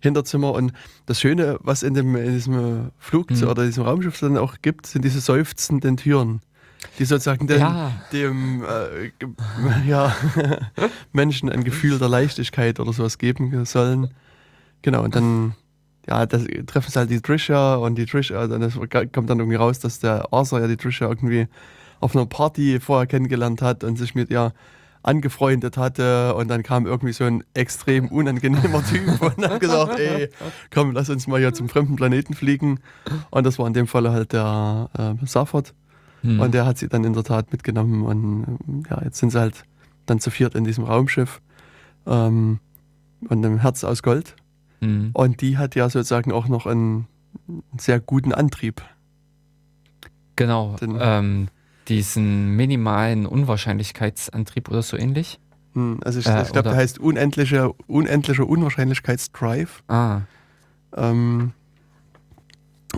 Hinterzimmer. Und das Schöne, was in, dem, in diesem Flugzeug Mhm. oder diesem Raumschiff dann auch gibt, sind diese seufzenden Türen, die sozusagen den, Ja. dem äh, ja, Menschen ein Gefühl der Leichtigkeit oder sowas geben sollen. Genau, und dann ja, das treffen sie halt die Trisha und die Trisha, dann das kommt dann irgendwie raus, dass der Arthur ja die Trisha irgendwie auf einer Party vorher kennengelernt hat und sich mit ihr angefreundet hatte und dann kam irgendwie so ein extrem unangenehmer Typ und hat gesagt, ey, komm, lass uns mal hier zum fremden Planeten fliegen und das war in dem Fall halt der äh, Safford Hm. und der hat sie dann in der Tat mitgenommen und ähm, ja, jetzt sind sie halt dann zu viert in diesem Raumschiff ähm, und einem Herz aus Gold Hm. und die hat ja sozusagen auch noch einen sehr guten Antrieb. Genau. Den- Ähm, diesen minimalen Unwahrscheinlichkeitsantrieb oder so ähnlich. Hm, Also ich, Äh, ich glaube, der heißt unendlicher, unendlicher Unwahrscheinlichkeitsdrive. Ah, Ähm,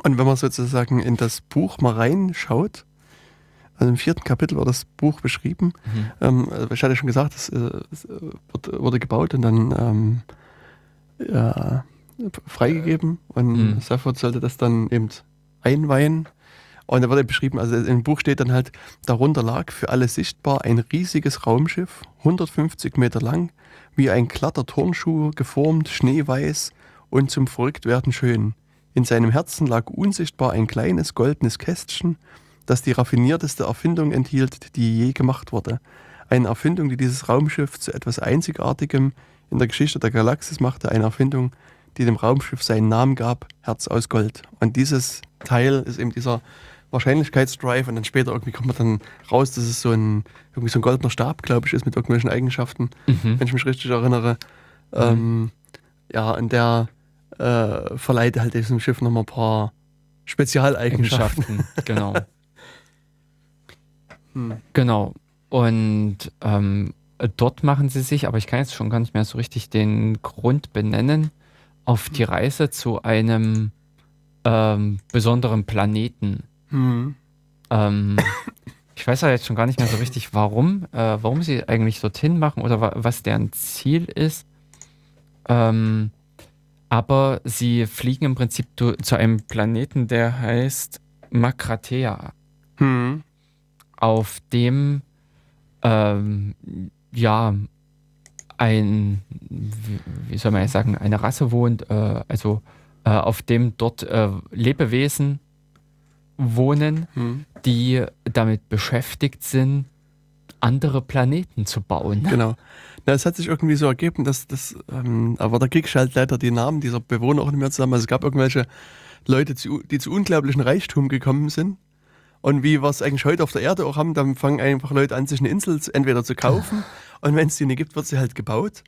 und wenn man sozusagen in das Buch mal reinschaut, also im vierten Kapitel wird das Buch beschrieben. mhm. Ähm, also ich hatte schon gesagt, es, es wird, wurde gebaut und dann ähm, ja, freigegeben und Mhm. Safford sollte das dann eben einweihen. Und da wurde beschrieben, also im Buch steht dann halt, darunter lag für alle sichtbar ein riesiges Raumschiff, 150 Meter lang, wie ein glatter Turnschuh geformt, schneeweiß und zum Verrücktwerden schön. In seinem Herzen lag unsichtbar ein kleines goldenes Kästchen, das die raffinierteste Erfindung enthielt, die je gemacht wurde. Eine Erfindung, die dieses Raumschiff zu etwas Einzigartigem in der Geschichte der Galaxis machte. Eine Erfindung, die dem Raumschiff seinen Namen gab, Herz aus Gold. Und dieses Teil ist eben dieser Wahrscheinlichkeitsdrive und dann später irgendwie kommt man dann raus, dass es so ein, irgendwie so ein goldener Stab, glaube ich, ist mit irgendwelchen Eigenschaften, Mhm. wenn ich mich richtig erinnere. Ähm, ja, und der äh, verleiht halt diesem Schiff nochmal ein paar Spezialeigenschaften. Eigenschaften. genau. Hm. Genau. Und ähm, dort machen sie sich, aber ich kann jetzt schon gar nicht mehr so richtig den Grund benennen, auf die Reise zu einem ähm, besonderen Planeten. Hm. Ähm, ich weiß ja jetzt schon gar nicht mehr so richtig, warum, äh, warum sie eigentlich dorthin machen oder wa was deren Ziel ist. Ähm, aber sie fliegen im Prinzip zu einem Planeten, der heißt Makratea, Hm. Auf dem ähm, ja ein, wie, soll man jetzt sagen, eine Rasse wohnt, äh, also äh, auf dem dort äh, Lebewesen wohnen, Hm. die damit beschäftigt sind, andere Planeten zu bauen. Genau. Na, es hat sich irgendwie so ergeben, dass das, ähm, aber da krieg ich halt leider die Namen dieser Bewohner auch nicht mehr zusammen. Also es gab irgendwelche Leute, die zu unglaublichen Reichtum gekommen sind. Und wie wir es eigentlich heute auf der Erde auch haben, dann fangen einfach Leute an, sich eine Insel entweder zu kaufen und wenn es die nicht gibt, wird sie halt gebaut.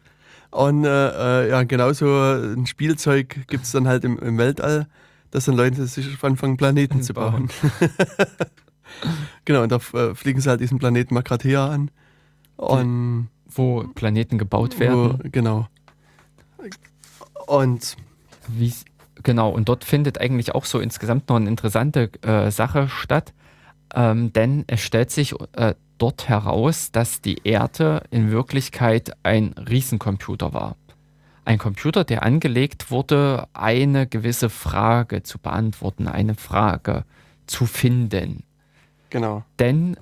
Und äh, äh, ja, genauso ein Spielzeug gibt es dann halt im, im Weltall, dass dann Leute sich anfangen, Planeten zu bauen. genau, und da äh, fliegen sie halt diesen Planeten Makratea an. Und wo Planeten gebaut werden. Wo, genau. Und Wie, genau, und dort findet eigentlich auch so insgesamt noch eine interessante äh, Sache statt, ähm, denn es stellt sich äh, dort heraus, dass die Erde in Wirklichkeit ein Riesencomputer war. Ein Computer, der angelegt wurde, eine gewisse Frage zu beantworten, eine Frage zu finden. genau. Denn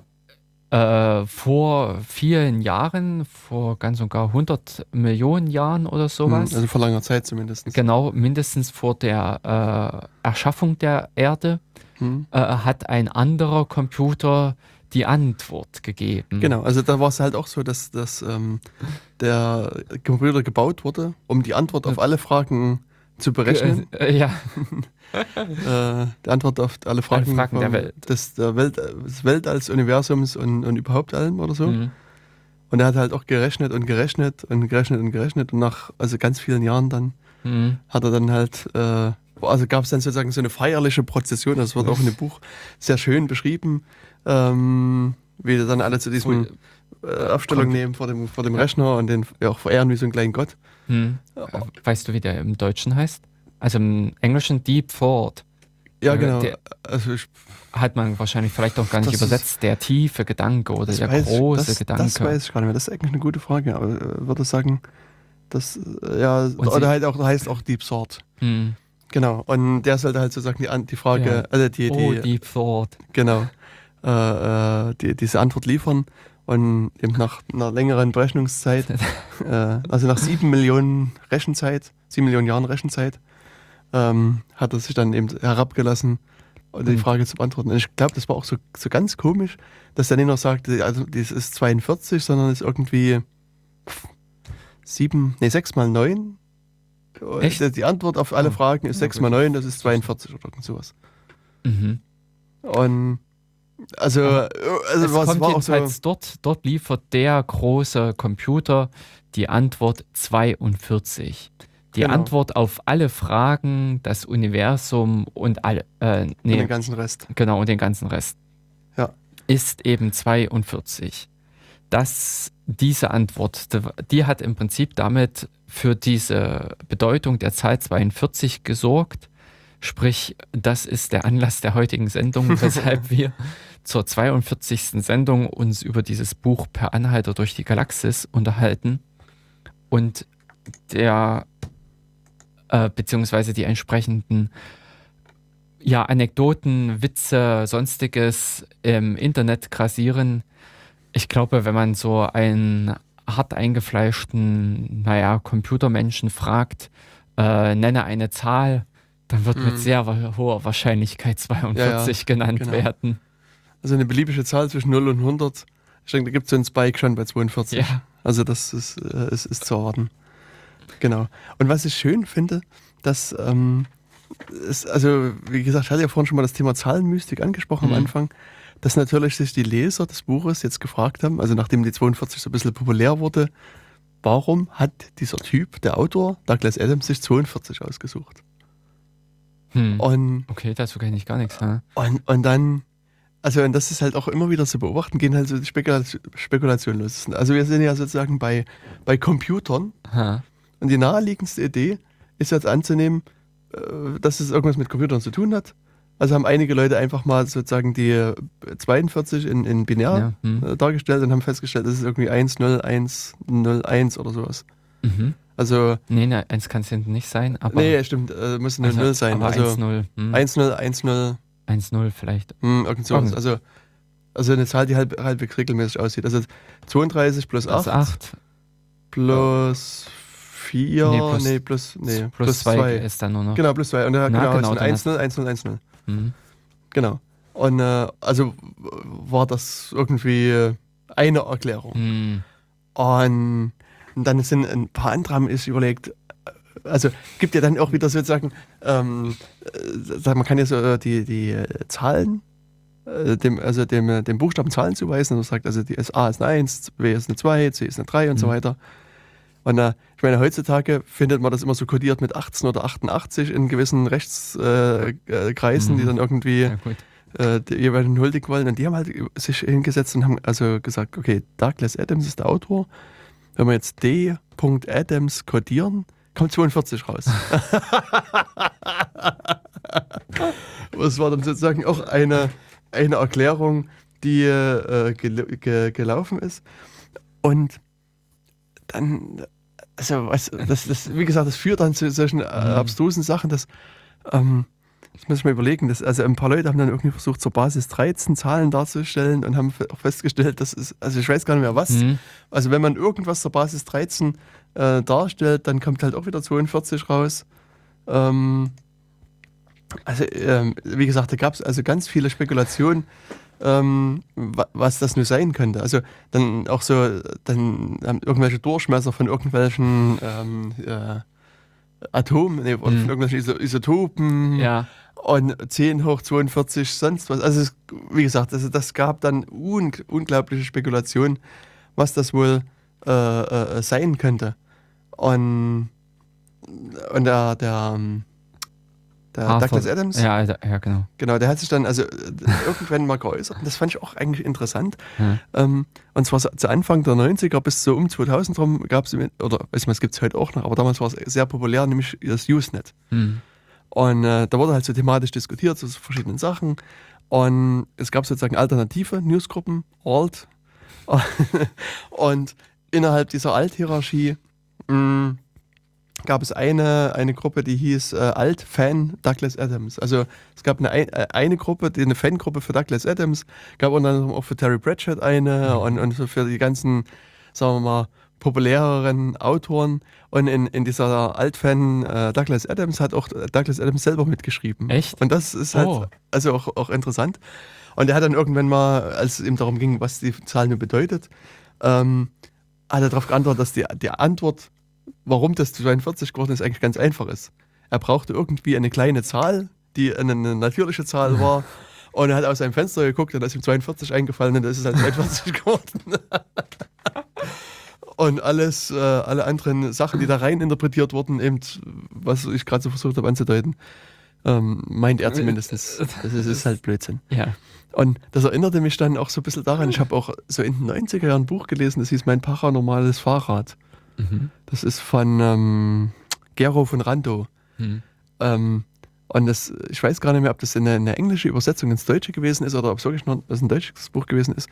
äh, vor vielen Jahren, vor ganz und gar 100 Millionen Jahren oder sowas, Also vor langer Zeit zumindest. genau mindestens vor der äh, Erschaffung der Erde, Hm. äh, hat ein anderer Computer die Antwort gegeben. Genau, also da war es halt auch so, dass, dass ähm, der Computer gebaut wurde, um die Antwort auf alle Fragen zu berechnen. Äh, äh, ja, äh, die Antwort auf alle Fragen, Fragen der Welt. Des, der Welt, des Weltalls, Universums und, und überhaupt allem oder so. mhm. Und er hat halt auch gerechnet und gerechnet und gerechnet und gerechnet und nach also ganz vielen Jahren dann Mhm. hat er dann halt, äh, also gab es dann sozusagen so eine feierliche Prozession, das wird auch in dem Buch sehr schön beschrieben, ähm, wie dann alle zu diesem äh, Aufstellung nehmen vor dem, vor dem Rechner und den ja, auch verehren wie so einen kleinen Gott. Mhm. Äh, Weißt du, wie der im Deutschen heißt? Also im Englischen Deep Thought Ja, Äh, genau. der- also ich, hat man wahrscheinlich vielleicht auch gar nicht Das ist- übersetzt. Der tiefe Gedanke oder der weiß, ich- große das, Gedanke. das weiß ich gar nicht mehr. Das ist eigentlich eine gute Frage, aber äh, würde sagen, das, äh, ja, Und oder sie- halt auch, heißt auch Deep Thought. Mhm. Genau. Und der sollte halt sozusagen die, die Frage, Ja. also die, Oh, die, Deep Thought. genau, äh, die, diese Antwort liefern. Und eben nach einer längeren Berechnungszeit, äh, also nach sieben Millionen Rechenzeit, sieben Millionen Jahren Rechenzeit, ähm, hat er sich dann eben herabgelassen, die Mhm. Frage zu beantworten. Und ich glaube, das war auch so, so ganz komisch, dass der nicht noch sagte, also das ist 42, sondern ist irgendwie sieben, nee, sechs mal neun. Echt? Die- Antwort auf alle Oh. Fragen ist Ja, 6 gut. mal 9, das ist 42 oder irgend sowas. Mhm. Und also, also es was kommt war auch so. jedenfalls dort, dort liefert der große Computer die Antwort 42. Die Genau. Antwort auf alle Fragen, das Universum und alle, äh, und nee, den ganzen Rest. genau, und den ganzen Rest. Ja. Ist eben 42. Das, diese Antwort, die hat im Prinzip damit für diese Bedeutung der Zahl 42 gesorgt. Sprich, das ist der Anlass der heutigen Sendung, weshalb wir zur 42. Sendung uns über dieses Buch Per Anhalter durch die Galaxis unterhalten und der äh, beziehungsweise die entsprechenden ja, Anekdoten, Witze, sonstiges im Internet grassieren. Ich glaube, wenn man so einen hart eingefleischten, naja, Computermenschen fragt, äh, nenne eine Zahl, dann wird mit Mhm. sehr wa- hoher Wahrscheinlichkeit 42 genannt genau. werden. Also eine beliebige Zahl zwischen 0 und 100. Ich denke, da gibt es so einen Spike schon bei 42. Ja. Also das ist, äh, ist, ist zu erwarten. Genau. Und was ich schön finde, dass, ähm, ist, also wie gesagt, ich hatte ja vorhin schon mal das Thema Zahlenmystik angesprochen Mhm. am Anfang, dass natürlich sich die Leser des Buches jetzt gefragt haben, also nachdem die 42 so ein bisschen populär wurde, warum hat dieser Typ, der Autor, Douglas Adams, sich 42 ausgesucht? Hm. Und Okay, dazu kenne ich gar nichts. Ja? und, und dann, also und das ist halt auch immer wieder zu beobachten, gehen halt so die Spekulation, Spekulationen los. Also wir sind ja sozusagen bei, bei Computern Ha. Und die naheliegendste Idee ist jetzt anzunehmen, äh, dass es irgendwas mit Computern zu tun hat. Also haben einige Leute einfach mal sozusagen die äh, 42 in, in binär Ja. Hm. äh, dargestellt und haben festgestellt, das ist irgendwie 1, 0, 1, 0, 1 oder sowas. Mhm. Also, Nee, ne, eins kann es hinten nicht sein, aber. nee, stimmt, äh, muss eine also, 0 sein. Also 1-0. Hm. 1, 0, 1, 0, 1-0 vielleicht. Hm, irgend sowas. Also, also eine Zahl, die halb, halbwegs regelmäßig aussieht. Also 32 plus 8 Plus 8. plus 4, Nee, nee, plus- plus, nee, Plus 2 2. ist dann nur noch. Genau, plus 2. Und da, Na, genau, genau, genau dann 1, 0, 1, 0, 1, 0. Hm. Genau. Und äh, also war das irgendwie äh, eine Erklärung. Hm. Und, und dann sind ein paar andere haben sich überlegt, äh, also gibt ja dann auch wieder sozusagen, ähm, äh, man kann ja so die, die Zahlen, dem, also dem, dem Buchstaben Zahlen zuweisen und man sagt, also die ist A ist eine 1, B ist eine 2, C ist eine 3 und so Mhm. weiter. Und äh, ich meine, heutzutage findet man das immer so kodiert mit 18 oder 88 in gewissen Rechtskreisen, äh, die Mhm. dann irgendwie Ja, äh, die jeweiligen huldigen wollen. Und die haben halt sich hingesetzt und haben also gesagt, okay, Douglas Adams ist der Autor. wenn wir jetzt D.Adams kodieren, kommt 42 raus. Das war dann sozusagen auch eine, eine Erklärung, die äh, gel ge gelaufen ist. Und dann, also, was, das, das, wie gesagt, das führt dann zu solchen äh, abstrusen Sachen, dass, ähm, das muss ich mal überlegen, dass, also ein paar Leute haben dann irgendwie versucht, zur Basis 13 Zahlen darzustellen und haben auch festgestellt, dass es, also ich weiß gar nicht mehr was. Mhm. Also wenn man irgendwas zur Basis 13 äh, darstellt, dann kommt halt auch wieder 42 raus. Ähm, also, ähm, wie gesagt, da gab es also ganz viele Spekulationen, ähm, wa was das nur sein könnte. Also dann auch so, dann haben irgendwelche Durchmesser von irgendwelchen ähm, äh, Atomen, nee, oder Mhm. von irgendwelchen Iso Isotopen Ja. und 10 hoch 42, sonst was. Also es, wie gesagt, also das gab dann un unglaubliche Spekulationen, was das wohl äh, äh, sein könnte. Und, und der, der, ähm, der Arthur- Douglas Adams, Ja, ja, genau. genau, der hat sich dann also äh, irgendwann mal geäußert und das fand ich auch eigentlich interessant. Ja. Ähm, und zwar zu Anfang der 90er bis so um 2000 rum gab es, oder weiß man, es gibt es heute auch noch, aber damals war es sehr populär, nämlich das Usenet. Mhm. Und äh, da wurde halt so thematisch diskutiert zu so verschiedenen Sachen. Und es gab sozusagen alternative Newsgruppen, Alt. und innerhalb dieser Alt-Hierarchie mh, gab es eine, eine Gruppe, die hieß äh, Alt-Fan Douglas Adams. Also es gab eine, ein- äh, eine Gruppe, die eine Fangruppe für Douglas Adams, gab unter anderem auch für Terry Pratchett eine und, und so für die ganzen, sagen wir mal, populäreren Autoren. Und in, in dieser Altfan äh, Douglas Adams hat auch Douglas Adams selber mitgeschrieben. Echt? Und das ist halt Oh. also auch, auch interessant. Und er hat dann irgendwann mal, als es ihm darum ging, was die Zahl nur bedeutet, ähm, hat er darauf geantwortet, dass die, die Antwort, warum das 42 geworden ist, eigentlich ganz einfach ist. Er brauchte irgendwie eine kleine Zahl, die eine, natürliche Zahl war. Und er hat aus seinem Fenster geguckt und da ist ihm 42 eingefallen und da ist es halt 42 geworden. Und alles, äh, alle anderen Sachen, die da rein interpretiert wurden, eben, was ich gerade so versucht habe anzudeuten, ähm, meint er zumindest. Das ist, ist halt Blödsinn. Ja. Und das erinnerte mich dann auch so ein bisschen daran, ich habe auch so in den 90er Jahren ein Buch gelesen, das hieß Mein paranormales Fahrrad. Mhm. Das ist von ähm, Gero von Randow. Mhm. Ähm, und das, ich weiß gar nicht mehr, ob das eine, eine englische Übersetzung ins Deutsche gewesen ist oder ob es wirklich noch das ein deutsches Buch gewesen ist.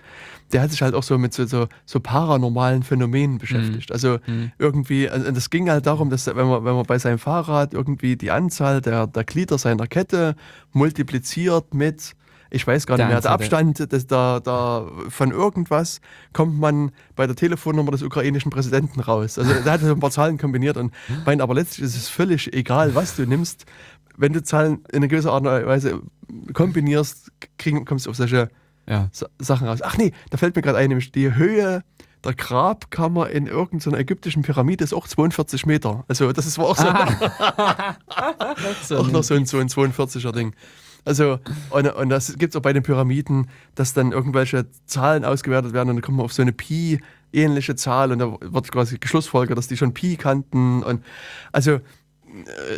Der hat sich halt auch so mit so, so, so paranormalen Phänomenen beschäftigt. Also Mhm. irgendwie, also das ging halt darum, dass wenn man, wenn man bei seinem Fahrrad irgendwie die Anzahl der, der Glieder seiner Kette multipliziert mit, ich weiß gar nicht mehr, der Abstand des, da, da, von irgendwas, kommt man bei der Telefonnummer des ukrainischen Präsidenten raus. Also der hat so ein paar Zahlen kombiniert und meint, aber letztlich ist es völlig egal, was du nimmst. Wenn du Zahlen in einer gewissen Art und Weise kombinierst, kriegen, kommst du auf solche Ja. Sa- Sachen raus. Ach nee, da fällt mir gerade ein, nämlich die Höhe der Grabkammer in irgendeiner ägyptischen Pyramide ist auch 42 Meter. Also das ist war auch, so, auch noch so ein, so ein 42er Ding. Also, und, und das gibt es auch bei den Pyramiden, dass dann irgendwelche Zahlen ausgewertet werden und dann kommt man auf so eine Pi-ähnliche Zahl und da wird quasi geschlussfolgert, dass die schon Pi kannten. Und also äh,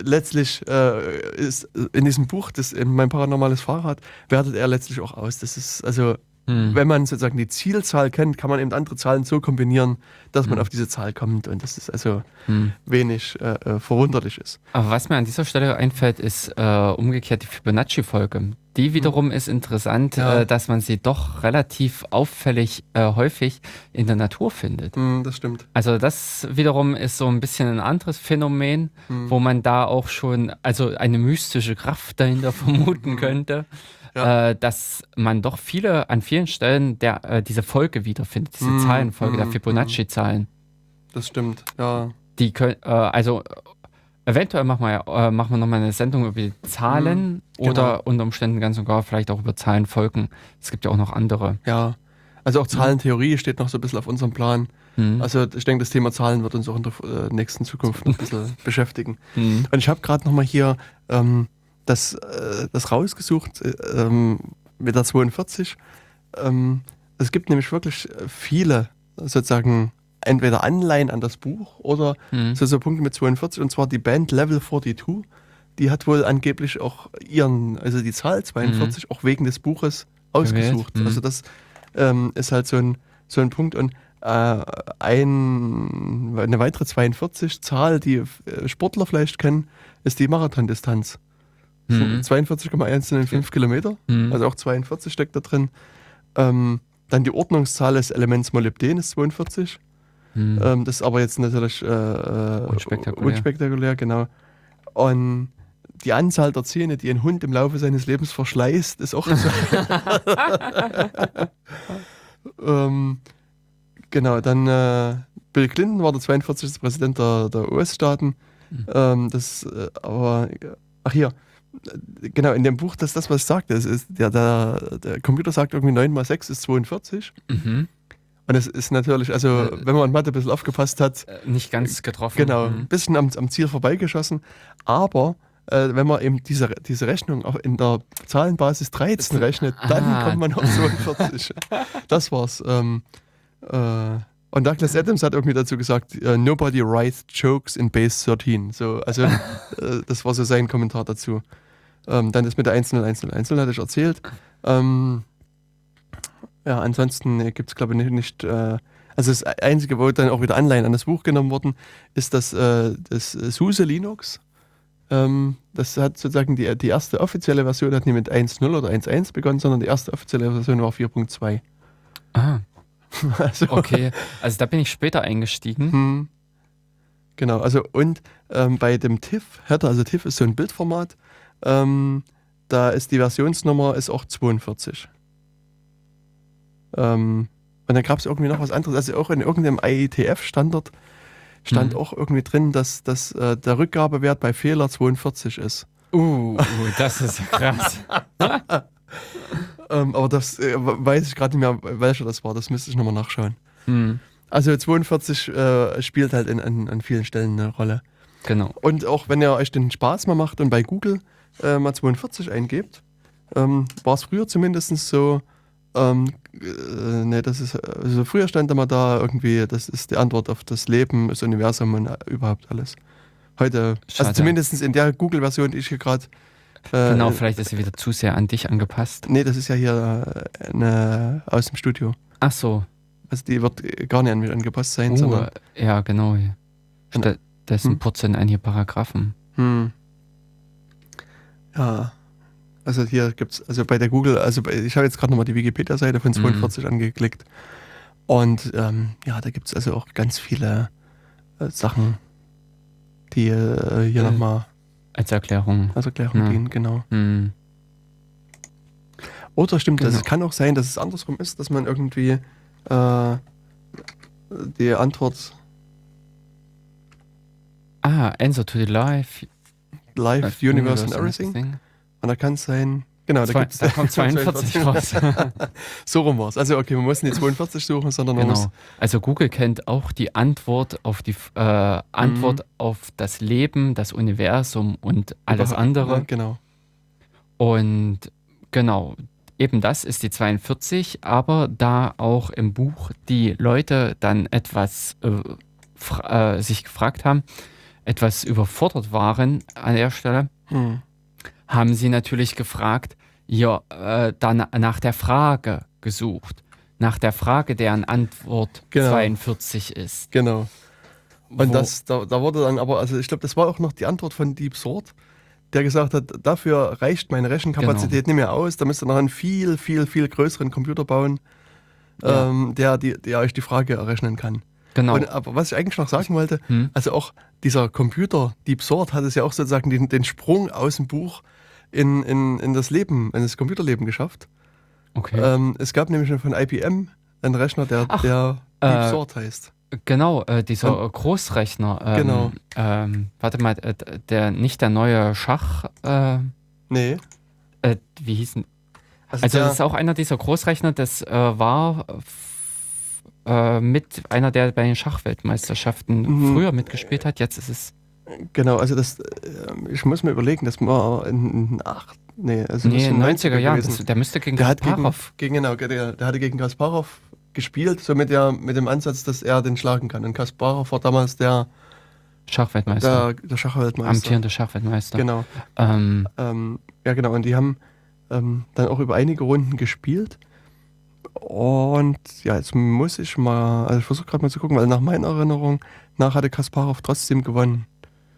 letztlich äh, ist in diesem Buch, das in mein paranormales Fahrrad, wertet er letztlich auch aus. Das ist also Hm. wenn man sozusagen die Zielzahl kennt, kann man eben andere Zahlen so kombinieren, dass Hm. man auf diese Zahl kommt und das ist also wenig äh, äh, verwunderlich ist. Aber was mir an dieser Stelle einfällt, ist äh, umgekehrt die Fibonacci-Folge. Die wiederum ist interessant, Ja. äh, dass man sie doch relativ auffällig äh, häufig in der Natur findet. Hm, das stimmt. Also das wiederum ist so ein bisschen ein anderes Phänomen, Hm. wo man da auch schon, also eine mystische Kraft dahinter vermuten könnte, Ja. äh, dass man doch viele, an vielen Stellen der, äh, diese Folge wiederfindet, diese Hm, Zahlenfolge der hm, Fibonacci-Zahlen. Das stimmt. Ja. Die können, äh, also eventuell machen wir, ja, äh, machen wir nochmal eine Sendung über die Zahlen genau. oder unter Umständen ganz und gar vielleicht auch über Zahlenfolgen. Es gibt ja auch noch andere. ja. Also auch Zahlentheorie steht noch so ein bisschen auf unserem Plan. Hm. Also ich denke, das Thema Zahlen wird uns auch in der äh, nächsten Zukunft ein bisschen beschäftigen. Und ich habe gerade nochmal hier ähm, das, äh, das rausgesucht äh, ähm, mit der 42. Ähm, es gibt nämlich wirklich viele sozusagen entweder Anleihen an das Buch oder Hm. so, so Punkte mit 42 und zwar die Band Level 42. Die hat wohl angeblich auch ihren, also die Zahl 42 auch wegen des Buches ausgesucht. Mhm. Also das ähm, ist halt so ein, so ein Punkt. Und äh, ein, eine weitere 42 Zahl, die äh, Sportler vielleicht kennen, ist die Marathondistanz. Mhm. sind 42,105 Kilometer, Mhm. also auch 42 steckt da drin. Ähm, dann die Ordnungszahl des Elements Molybden ist 42. Hm. Ähm, das ist aber jetzt natürlich äh, äh, Unspektakulär. unspektakulär, genau. Und die Anzahl der Zähne, die ein Hund im Laufe seines Lebens verschleißt, ist auch so. ähm, genau, dann äh, Bill Clinton war der 42. Präsident der, der US-Staaten. Mhm. Ähm, das, äh, aber, ach hier, genau, in dem Buch, das ist das, was ich sagte. Das ist, der, der, der Computer sagt irgendwie 9 mal 6 ist 42. Mhm. Und das ist natürlich, also Äh, wenn man in Mathe ein bisschen aufgepasst hat, Äh, Nicht ganz getroffen. genau, Mhm. ein bisschen am, am Ziel vorbeigeschossen. Aber äh, wenn man eben diese, diese Rechnung auch in der Zahlenbasis 13 rechnet, dann Ah. kommt man auf 42. das war's. Ähm, äh, und Douglas Adams hat irgendwie dazu gesagt, äh, nobody writes jokes in base 13. So, also äh, das war so sein Kommentar dazu. Ähm, dann das mit der 101010 hatte ich erzählt. Ähm, ja, ansonsten gibt es, glaube ich, nicht, nicht äh, also das Einzige, wo dann auch wieder Anleihen an das Buch genommen wurden, ist das, äh, das SUSE Linux. Ähm, das hat sozusagen die, die erste offizielle Version hat nicht mit 1.0 oder 1.1 begonnen, sondern die erste offizielle Version war 4.2. Ah, Also, okay. Also da bin ich später eingestiegen. hm, genau, also und ähm, bei dem TIFF, also TIFF ist so ein Bildformat, ähm, da ist die Versionsnummer ist auch 42. Ähm, und dann gab es irgendwie noch was anderes, also auch in irgendeinem IETF-Standard stand Mhm. auch irgendwie drin, dass, dass äh, der Rückgabewert bei Fehler 42 ist. Uh, uh, das ist krass. Ähm, aber das äh, weiß ich gerade nicht mehr, welcher das war. Das müsste ich nochmal nachschauen. Hm, Also 42 äh, spielt halt in, an, an vielen Stellen eine Rolle. genau. Und auch wenn ihr euch den Spaß mal macht und bei Google äh, mal 42 eingebt, ähm, war es früher zumindest so, ähm, äh, ne, das ist, also früher stand immer da irgendwie, das ist die Antwort auf das Leben, das Universum und äh, überhaupt alles. Heute, Schade. also zumindest in der Google-Version, die ich hier gerade. Äh, Genau, vielleicht ist sie wieder zu sehr an dich angepasst. Nee, das ist ja hier äh, eine, aus dem Studio. Ach so. Also die wird äh, gar nicht an mich angepasst sein, Uh, sondern. ja, genau. Stattdessen Hm? purzeln einige Paragraphen. Hm. Ja. Also hier gibt's, also bei der Google, also bei, ich habe jetzt gerade nochmal die Wikipedia-Seite von 42 angeklickt. Und ähm, ja, da gibt es also auch ganz viele äh, Sachen, die äh, hier Äh. nochmal Als Erklärung. als Erklärung Ja. dienen, genau. Hm. Oder stimmt, also Genau. es kann auch sein, dass es andersrum ist, dass man irgendwie äh, die Antwort Ah, Answer to the Life. Life, äh, Universe and Everything. Und da kann es sein, genau, da, gibt's, da kommt 42 raus. So rum war's. Also okay, man muss nicht 42 suchen, sondern man muss genau. Also Google kennt auch die Antwort auf die äh, Antwort Mhm. auf das Leben, das Universum und alles Überha- andere. Ja, genau. Und genau, eben das ist die 42, aber da auch im Buch die Leute dann etwas äh, äh, sich gefragt haben, etwas überfordert waren an der Stelle, Hm. haben sie natürlich gefragt, ja, äh, dann nach der Frage gesucht. Nach der Frage, deren Antwort Genau. 42 ist. Genau. Und Wo- das, da, da wurde dann aber, also ich glaube, das war auch noch die Antwort von Deep Sort, der gesagt hat, dafür reicht meine Rechenkapazität Genau. nicht mehr aus, da müsst ihr noch einen viel, viel, viel größeren Computer bauen, Ja. ähm, der, die, der euch die Frage errechnen kann. Genau. Und, aber was ich eigentlich noch sagen wollte, Hm? also auch dieser Computer, Deep Sort, hat es ja auch sozusagen den, den Sprung aus dem Buch in, in, in das Leben, in das Computerleben geschafft. Okay. Ähm, es gab nämlich schon von IBM einen Rechner, der, Ach, der Deep äh, Sort heißt. Genau, äh, dieser äh, Großrechner. Ähm, Genau. Ähm, warte mal, äh, der nicht der neue Schach. Äh, Nee. äh, wie hießen? Also, Also das ist auch einer dieser Großrechner. Das äh, war äh, mit einer, der bei den Schachweltmeisterschaften Mhm. früher mitgespielt hat. Jetzt ist es genau, also das, äh, ich muss mir überlegen, das war in, in acht, nee, also nee, ist in 90er Jahren. Das, der müsste gegen der hat gegen, Kasparov. gegen, genau, der, der hatte gegen Kasparov gespielt, so mit, der, mit dem Ansatz, dass er den schlagen kann. Und Kasparov war damals der, Schachweltmeister. der, der Schachweltmeister. Amtierender Schachweltmeister. Genau. Ähm, Ähm, ja, genau. Und die haben ähm, dann auch über einige Runden gespielt. Und ja, jetzt muss ich mal, also ich versuche gerade mal zu gucken, weil nach meiner Erinnerung, nach hatte Kasparov trotzdem gewonnen.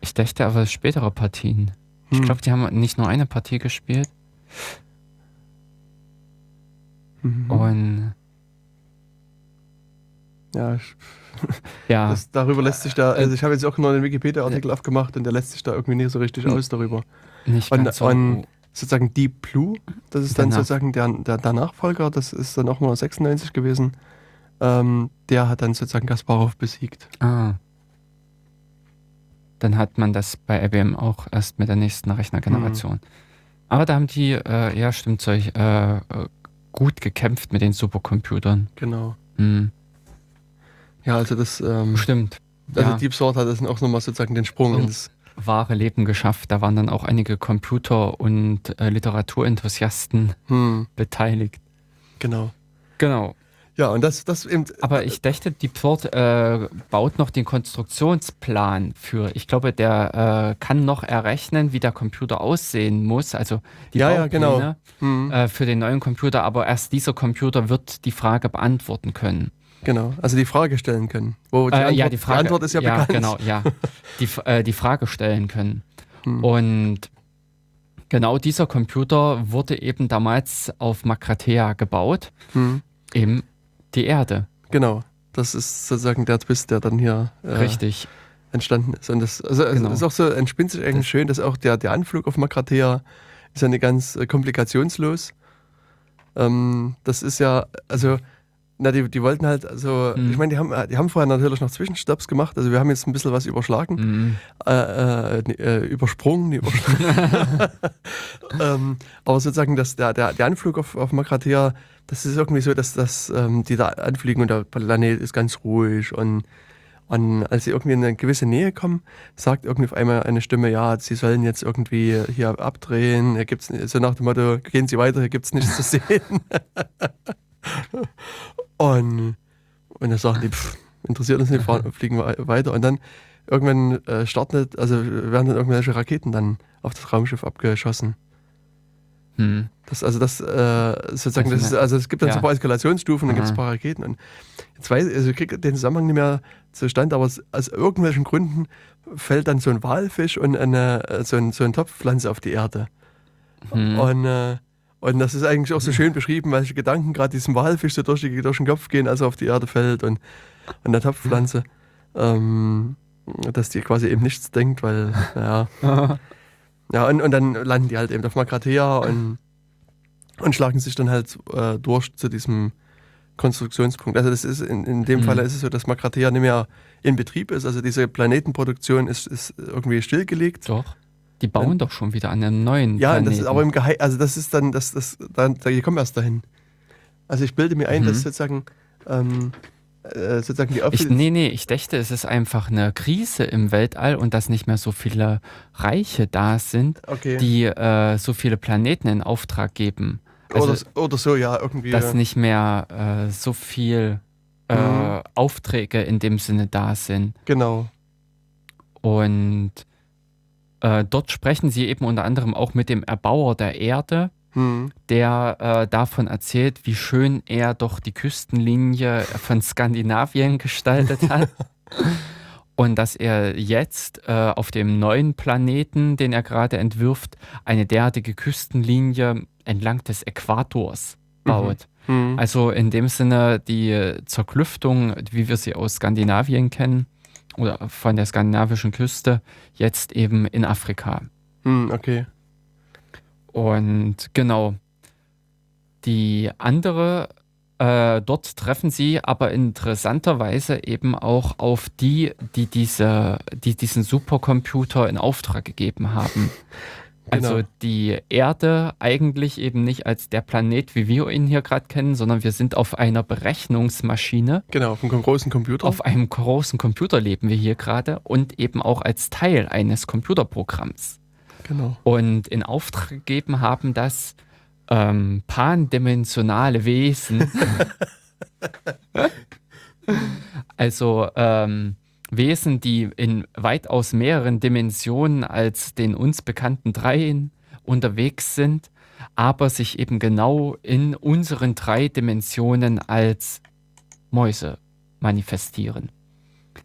Ich dachte aber spätere Partien. Ich Hm. glaube, die haben nicht nur eine Partie gespielt. Mhm. Und ja, ich, ja, das, darüber lässt sich da, also ich habe jetzt auch noch einen Wikipedia-Artikel aufgemacht und der lässt sich da irgendwie nicht so richtig aus darüber. nicht Und, ganz so. und sozusagen Deep Blue, das ist dann Danach. sozusagen der, der, der Nachfolger, das ist dann auch mal 96 gewesen. Ähm, der hat dann sozusagen Kasparov besiegt. ah. Dann hat man das bei IBM auch erst mit der nächsten Rechnergeneration. Hm. Aber da haben die, äh, ja, stimmt, solch, äh, äh, gut gekämpft mit den Supercomputern. Genau. Hm. Ja, also das, ähm, Stimmt. also ja. Deep Sword hat das auch nochmal sozusagen den Sprung So. ins, wahre Leben geschafft. Da waren dann auch einige Computer- und äh, Literatuenthusiasten hm, beteiligt. genau. Genau. Ja, und das, das eben, Aber ich dachte, Deep Thought äh, baut noch den Konstruktionsplan für. Ich glaube, der äh, kann noch errechnen, wie der Computer aussehen muss. Also die Ja, ja, Baupläne hm, äh, für den neuen Computer. Aber erst dieser Computer wird die Frage beantworten können. Genau, also die Frage stellen können. Wo die, Äh, Antwort, ja, die Frage. Antwort ist ja, ja bekannt. genau, ja. Die, äh, die Frage stellen können. Hm. Und genau dieser Computer wurde eben damals auf Makratea gebaut, Hm, eben die Erde. genau. Das ist sozusagen der Twist, der dann hier äh, Richtig. entstanden ist. Und das also, Genau. es ist auch so, entspinnt sich eigentlich Das- schön, dass auch der, der Anflug auf Makratea ist ja eine ganz äh, komplikationslos. Ähm, das ist ja, also, na, die, die wollten halt, also, Mhm. ich meine, die haben, die haben vorher natürlich noch Zwischenstopps gemacht, also wir haben jetzt ein bisschen was überschlagen, Mhm. äh, äh, äh, übersprungen, übersprungen. ähm, aber sozusagen das, der, der, der Anflug auf, auf Makratea, das ist irgendwie so, dass, dass ähm, die da anfliegen und der Planet ist ganz ruhig und, und als sie irgendwie in eine gewisse Nähe kommen, sagt irgendwie auf einmal eine Stimme, ja, sie sollen jetzt irgendwie hier abdrehen, hier gibt's, so nach dem Motto, gehen Sie weiter, hier gibt es nichts zu sehen. und, und dann sagen die, pff, interessiert uns nicht, fahren, fliegen wir weiter. Und dann irgendwann äh, startet, also werden dann irgendwelche Raketen dann auf das Raumschiff abgeschossen. Hm. Das, also das äh, sozusagen, das ist, also es gibt dann so ein Ja. paar Eskalationsstufen, dann gibt es ein Aha. paar Raketen. Und jetzt weiß ich, also ich kriege den Zusammenhang nicht mehr zustande, aber es, aus irgendwelchen Gründen fällt dann so ein Walfisch und eine, äh, so, ein, so eine Topfpflanze auf die Erde. Hm. Und, äh, und das ist eigentlich auch so schön beschrieben, welche Gedanken gerade diesem Walfisch so durch, die, durch den Kopf gehen, als er auf die Erde fällt und, und der Topfpflanze. Ähm, dass die quasi eben nichts denkt, weil, ja. Ja, und, und dann landen die halt eben auf Makratea und, und schlagen sich dann halt äh, durch zu diesem Konstruktionspunkt. Also das ist in, in dem Mhm. Fall ist es so, dass Makratea nicht mehr in Betrieb ist. Also diese Planetenproduktion ist, ist irgendwie stillgelegt. Doch. Die bauen doch schon wieder an einem neuen Ja, Planeten. das ist aber im Geheim, also das ist dann, das, das, dann, da ich komme erst dahin. Also ich bilde mir ein, Mhm. dass sozusagen, ähm, äh, sozusagen die ich, Office. nee, nee, ich dachte, es ist einfach eine Krise im Weltall und dass nicht mehr so viele Reiche da sind, okay. die äh, so viele Planeten in Auftrag geben. Also, oder, oder so, ja, irgendwie. dass nicht mehr äh, so viel äh, Mhm. Aufträge in dem Sinne da sind. Genau. Und äh, dort sprechen sie eben unter anderem auch mit dem Erbauer der Erde, Hm. der äh, davon erzählt, wie schön er doch die Küstenlinie von Skandinavien gestaltet hat. Und dass er jetzt äh, auf dem neuen Planeten, den er gerade entwirft, eine derartige Küstenlinie entlang des Äquators baut. Hm. Also in dem Sinne die Zerklüftung, wie wir sie aus Skandinavien kennen oder von der skandinavischen Küste, jetzt eben in Afrika. Hm, okay. Und genau, die andere, äh, dort treffen sie aber interessanterweise eben auch auf die, die, diese, die diesen Supercomputer in Auftrag gegeben haben. Also Genau. die Erde eigentlich eben nicht als der Planet, wie wir ihn hier gerade kennen, sondern wir sind auf einer Berechnungsmaschine. Genau, auf einem großen Computer. Auf einem großen Computer leben wir hier gerade und eben auch als Teil eines Computerprogramms genau. und in Auftrag gegeben haben, dass ähm, pandimensionale Wesen, also ähm, Wesen, die in weitaus mehreren Dimensionen als den uns bekannten dreien unterwegs sind, aber sich eben genau in unseren drei Dimensionen als Mäuse manifestieren.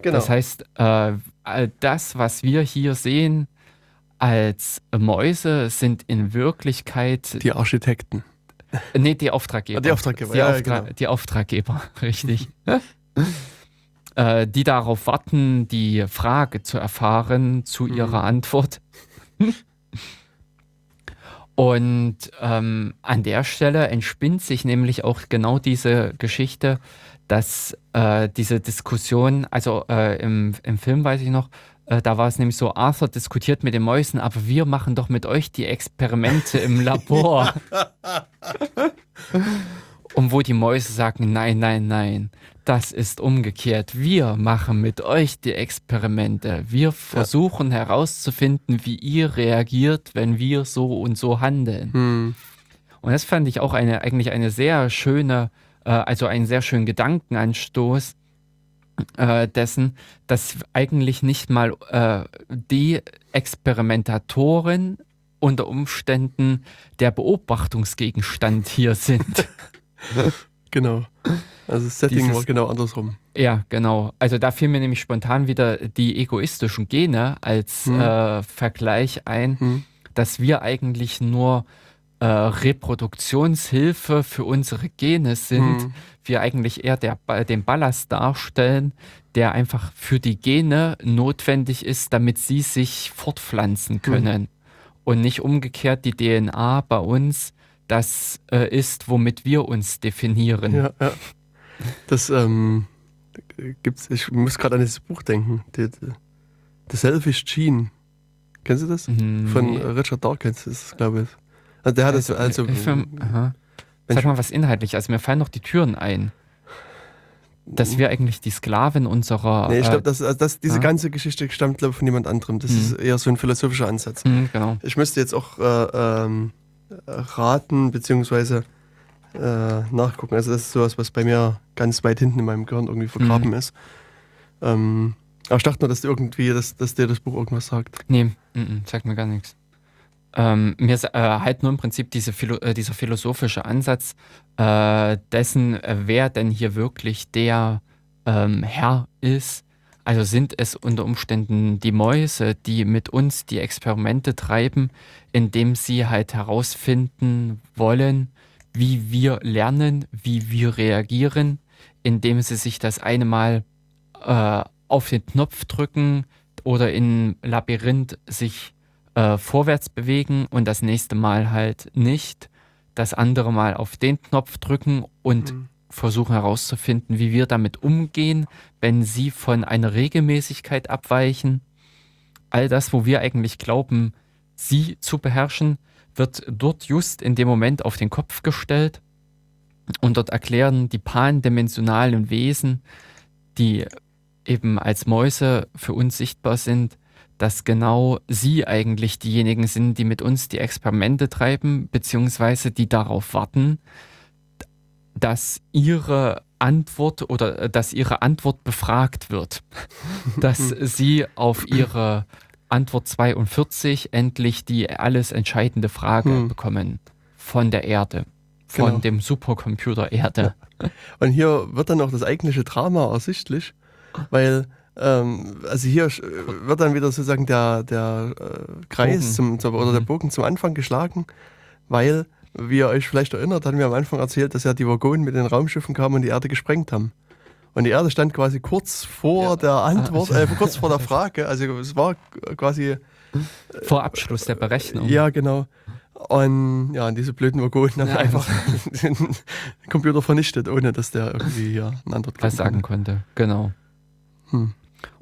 Genau. Das heißt, äh, all das, was wir hier sehen als Mäuse, sind in Wirklichkeit die Architekten. Nee, die Auftraggeber. Die Auftraggeber, Die, ja, Auftra genau. die Auftraggeber, richtig. äh, die darauf warten, die Frage zu erfahren zu Mhm. ihrer Antwort. Und ähm, an der Stelle entspinnt sich nämlich auch genau diese Geschichte, dass äh, diese Diskussion, also äh, im, im Film weiß ich noch, äh, da war es nämlich so, Arthur diskutiert mit den Mäusen, aber wir machen doch mit euch die Experimente im Labor. Und wo die Mäuse sagen, nein, nein, nein, das ist umgekehrt. Wir machen mit euch die Experimente. Wir versuchen herauszufinden, wie ihr reagiert, wenn wir so und so handeln. Hm. Und das fand ich auch eine, eigentlich eine sehr schöne, äh, also einen sehr schönen Gedankenanstoß äh, dessen, dass eigentlich nicht mal äh, die Experimentatoren unter Umständen der Beobachtungsgegenstand hier sind. Genau. Also das Setting Dieses- war genau andersrum. Ja, genau. Also da fiel mir nämlich spontan wieder die egoistischen Gene als Hm. äh, Vergleich ein, Hm. dass wir eigentlich nur äh, Reproduktionshilfe für unsere Gene sind. Hm. Wir eigentlich eher der, den Ballast darstellen, der einfach für die Gene notwendig ist, damit sie sich fortpflanzen können. Und nicht umgekehrt die DNA bei uns das äh, ist, womit wir uns definieren. Ja, ja. Das ähm, gibt's, ich muss gerade an dieses Buch denken. The, the, Selfish Gene. Kennst du das? Mhm, Von nee. äh, Richard Dawkins ist es, glaube ich. Also der hat also. Hilfe, aha. wenn Sag ich- mal was inhaltlich. Also mir fallen noch die Türen ein. Dass wir eigentlich die Sklaven unserer. Nee, ich äh, glaube, das, also das, diese ah. ganze Geschichte stammt, glaube ich, von jemand anderem. Das Mhm. ist eher so ein philosophischer Ansatz. hm, genau. Ich müsste jetzt auch äh, ähm, raten, beziehungsweise äh, nachgucken. Also, das ist sowas, was bei mir ganz weit hinten in meinem Gehirn irgendwie vergraben Mhm. ist. Ähm, aber ich dachte nur, dass, du irgendwie, dass, dass dir das Buch irgendwas sagt. Nee, mm, mm, sagt mir gar nichts. Ähm, mir ist äh, halt nur im Prinzip diese Philo äh, dieser philosophische Ansatz äh, dessen, äh, wer denn hier wirklich der ähm, Herr ist. Also sind es unter Umständen die Mäuse, die mit uns die Experimente treiben, indem sie halt herausfinden wollen, wie wir lernen, wie wir reagieren, indem sie sich das eine Mal äh, auf den Knopf drücken oder im Labyrinth sich äh, vorwärts bewegen und das nächste Mal halt nicht, das andere Mal auf den Knopf drücken und Mhm. Versuchen herauszufinden, wie wir damit umgehen, wenn sie von einer Regelmäßigkeit abweichen. All das, wo wir eigentlich glauben, sie zu beherrschen, wird dort just in dem Moment auf den Kopf gestellt und dort erklären die pandimensionalen Wesen, die eben als Mäuse für uns sichtbar sind, dass genau sie eigentlich diejenigen sind, die mit uns die Experimente treiben, beziehungsweise die darauf warten, dass ihre Antwort oder äh, dass ihre Antwort befragt wird. dass sie auf ihre Antwort 42 endlich die alles entscheidende Frage Hm. bekommen von der Erde, von Genau. dem Supercomputer Erde. Und hier wird dann auch das eigentliche Drama ersichtlich, weil ähm, also hier wird dann wieder sozusagen der, der äh, Kreis Bogen. zum, zum, oder der Mhm. Bogen zum Anfang geschlagen, weil, wie ihr euch vielleicht erinnert, hatten wir am Anfang erzählt, dass ja die Waggonen mit den Raumschiffen kamen und die Erde gesprengt haben. Und die Erde stand quasi kurz vor Ja. der Antwort, Ah, äh, kurz vor der Frage. Also es war quasi, Vor Abschluss der Berechnung. ja genau. Und ja, und diese blöden Waggonen haben Ja, einfach den Computer vernichtet, ohne dass der irgendwie hier eine Antwort was sagen konnte. konnte. Genau. Hm.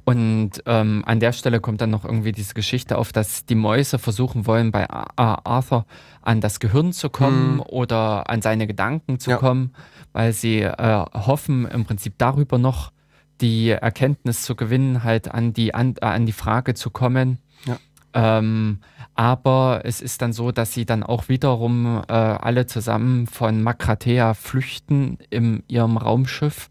Und ähm, an der Stelle kommt dann noch irgendwie diese Geschichte auf, dass die Mäuse versuchen wollen, bei Arthur an das Gehirn zu kommen Hm. oder an seine Gedanken zu Ja. kommen, weil sie äh, hoffen, im Prinzip darüber noch die Erkenntnis zu gewinnen, halt an die, an, äh, an die Frage zu kommen. Ja. Ähm, aber es ist dann so, dass sie dann auch wiederum äh, alle zusammen von Makratea flüchten in ihrem Raumschiff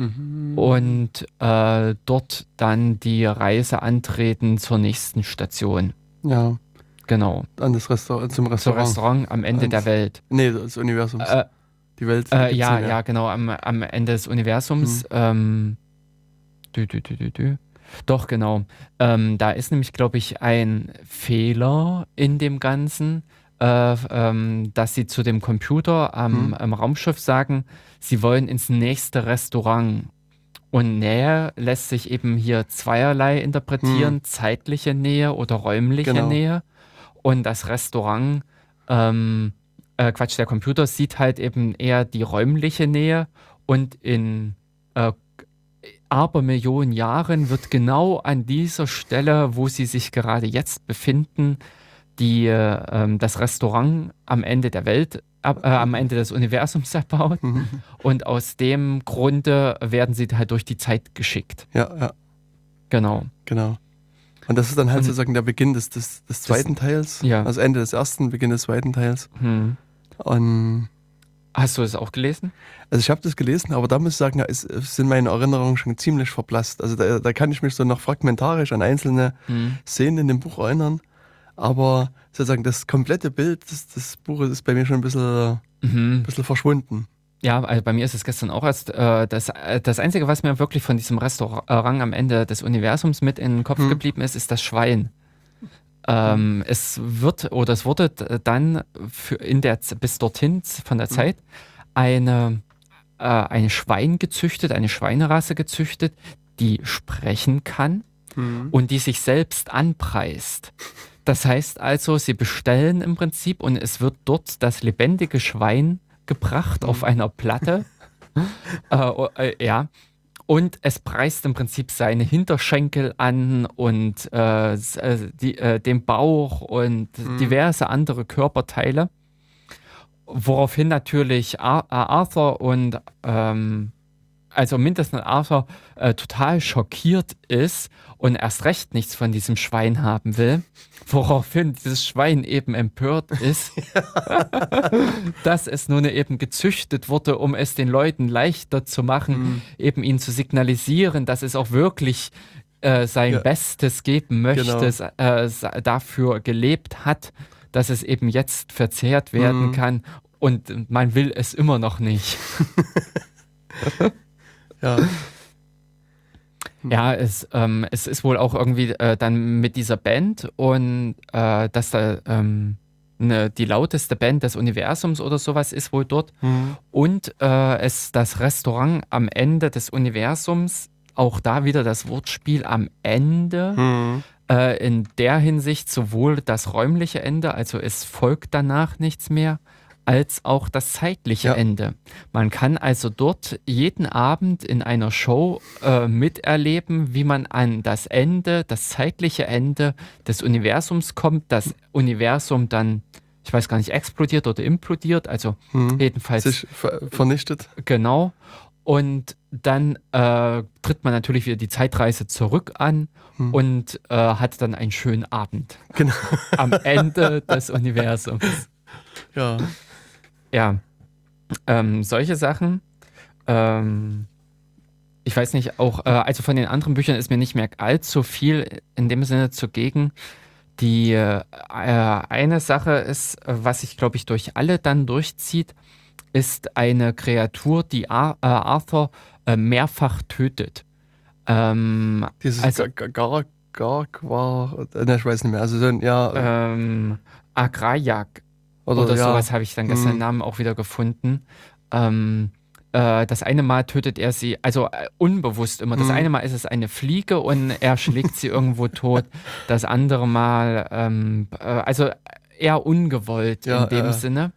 Mhm. und äh, dort dann die Reise antreten zur nächsten Station. Ja, Genau. An das Restaurant, zum Zum Restaurant. Restaurant am Ende Ans- der Welt. Nee, des Universums. Äh, die Welt. Äh, ja, ja, genau, am, am Ende des Universums. Mhm. Ähm, dü, dü, dü. Doch, genau. Ähm, da ist nämlich, glaube ich, ein Fehler in dem Ganzen, äh, ähm, dass sie zu dem Computer am, Mhm. am Raumschiff sagen, sie wollen ins nächste Restaurant. Und Nähe lässt sich eben hier zweierlei interpretieren, zeitliche Nähe oder räumliche. Genau. Nähe. Und das Restaurant, ähm, äh, Quatsch, der Computer sieht halt eben eher die räumliche Nähe und in äh, Abermillionen Jahren wird genau an dieser Stelle, wo sie sich gerade jetzt befinden, die, äh, ähm, das Restaurant am Ende der Welt, äh, am Ende des Universums erbaut. Mhm. Und aus dem Grunde werden sie halt durch die Zeit geschickt. Ja, ja, Genau. genau. Und das ist dann halt Und- sozusagen der Beginn des, des, des zweiten Teils. ja. Also Ende des ersten, Beginn des zweiten Teils. Hm. Und Hast du es auch gelesen? also ich habe das gelesen, aber da muss ich sagen, da ist, sind meine Erinnerungen schon ziemlich verblasst. Also da, da kann ich mich so noch fragmentarisch an einzelne Hm. Szenen in dem Buch erinnern. Aber sozusagen das komplette Bild des, des Buches ist bei mir schon ein bisschen, ein Mhm. bisschen verschwunden. Ja, also bei mir ist es gestern auch erst äh, das, äh, das Einzige, was mir wirklich von diesem Restaurant am Ende des Universums mit in den Kopf Hm. geblieben ist, ist das Schwein. Ähm, es wird oder es wurde dann in der bis dorthin von der Hm. Zeit eine, äh, eine Schwein gezüchtet, eine Schweinerasse gezüchtet, die sprechen kann und die sich selbst anpreist. Das heißt also, sie bestellen im Prinzip und es wird dort das lebendige Schwein gebracht auf einer Platte. äh, oh, äh, ja. Und es preist im Prinzip seine Hinterschenkel an und äh, äh, die, äh, den Bauch und diverse andere Körperteile. Woraufhin natürlich Ar äh, Arthur und ähm, also mindestens Arthur äh, total schockiert ist und erst recht nichts von diesem Schwein haben will, woraufhin dieses Schwein eben empört ist, dass es nun eben gezüchtet wurde, um es den Leuten leichter zu machen, eben ihnen zu signalisieren, dass es auch wirklich äh, sein Ja. Bestes geben möchte, Genau. äh, dafür gelebt hat, dass es eben jetzt verzehrt werden Mhm. kann und man will es immer noch nicht. Ja, Ja, es, ähm, es ist wohl auch irgendwie äh, dann mit dieser Band und äh, dass da ähm, ne, die lauteste Band des Universums oder sowas ist wohl dort. Mhm. Und äh, es das Restaurant am Ende des Universums, auch da wieder das Wortspiel am Ende. Mhm. Äh, in der Hinsicht sowohl das räumliche Ende, also es folgt danach nichts mehr, als auch das zeitliche Ja. Ende. Man kann also dort jeden Abend in einer Show äh, miterleben, wie man an das Ende, das zeitliche Ende des Universums kommt, das Universum dann, ich weiß gar nicht, explodiert oder implodiert, also Mhm. jedenfalls sich ver vernichtet. Genau. Und dann äh, tritt man natürlich wieder die Zeitreise zurück an Hm. und äh, hat dann einen schönen Abend Genau. am Ende des Universums. Ja. Ja, ähm, solche Sachen. Ähm, ich weiß nicht, auch, äh, also von den anderen Büchern ist mir nicht mehr allzu viel in dem Sinne zugegen. Die äh, eine Sache ist, äh, was sich, glaube ich, durch alle dann durchzieht, ist eine Kreatur, die Ar äh, Arthur äh, mehrfach tötet. Ähm, Dieses Also- Gar, Gar, Garg war, äh, ne, ich weiß nicht mehr. Also so ein, ja, ähm, Agrajak oder, oder ja, sowas habe ich dann gestern den Namen auch wieder gefunden. Ähm, äh, das eine Mal tötet er sie, also äh, unbewusst immer. Das Mhm. eine Mal ist es eine Fliege und er schlägt sie irgendwo tot. Das andere Mal, ähm, äh, also eher ungewollt Ja, in dem ja. Sinne.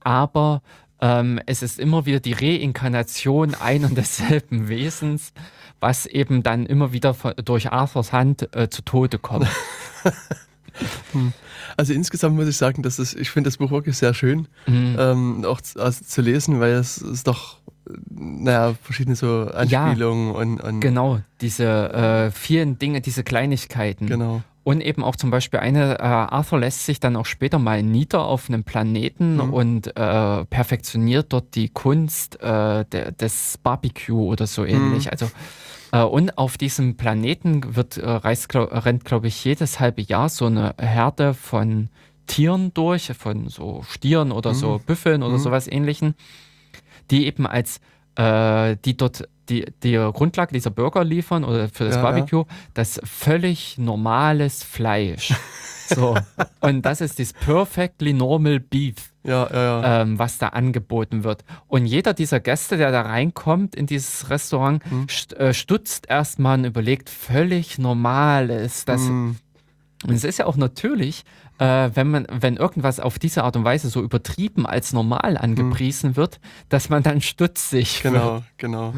Aber ähm, es ist immer wieder die Reinkarnation ein und desselben Wesens, was eben dann immer wieder von, durch Arthurs Hand äh, zu Tode kommt. Also insgesamt muss ich sagen, dass es, ich finde das Buch wirklich sehr schön, Mhm. ähm, auch zu, also zu lesen, weil es ist doch, naja, verschiedene so Anspielungen und, und Genau, diese äh, vielen Dinge, diese Kleinigkeiten. genau. Und eben auch zum Beispiel eine, äh, Arthur lässt sich dann auch später mal nieder auf einem Planeten Mhm. und äh, perfektioniert dort die Kunst äh, der, des Barbecue oder so ähnlich. Mhm. Also und auf diesem Planeten wird, äh, reist, glaub, rennt, glaube ich, jedes halbe Jahr so eine Herde von Tieren durch, von so Stieren oder so Büffeln oder Mhm. sowas ähnlichen, die eben als äh, die dort die, die Grundlage dieser Burger liefern oder für das Ja, Barbecue, das völlig normales Fleisch. So. Und das ist das Perfectly Normal Beef Ja, ja, ja. ähm, was da angeboten wird. Und jeder dieser Gäste, der da reinkommt in dieses Restaurant, Mhm. äh, stutzt erstmal und überlegt, völlig normal ist das. Mhm. Und es ist ja auch natürlich, äh, wenn man, wenn irgendwas auf diese Art und Weise so übertrieben als normal angepriesen wird, dass man dann stutzig wird. Mhm. Genau, genau.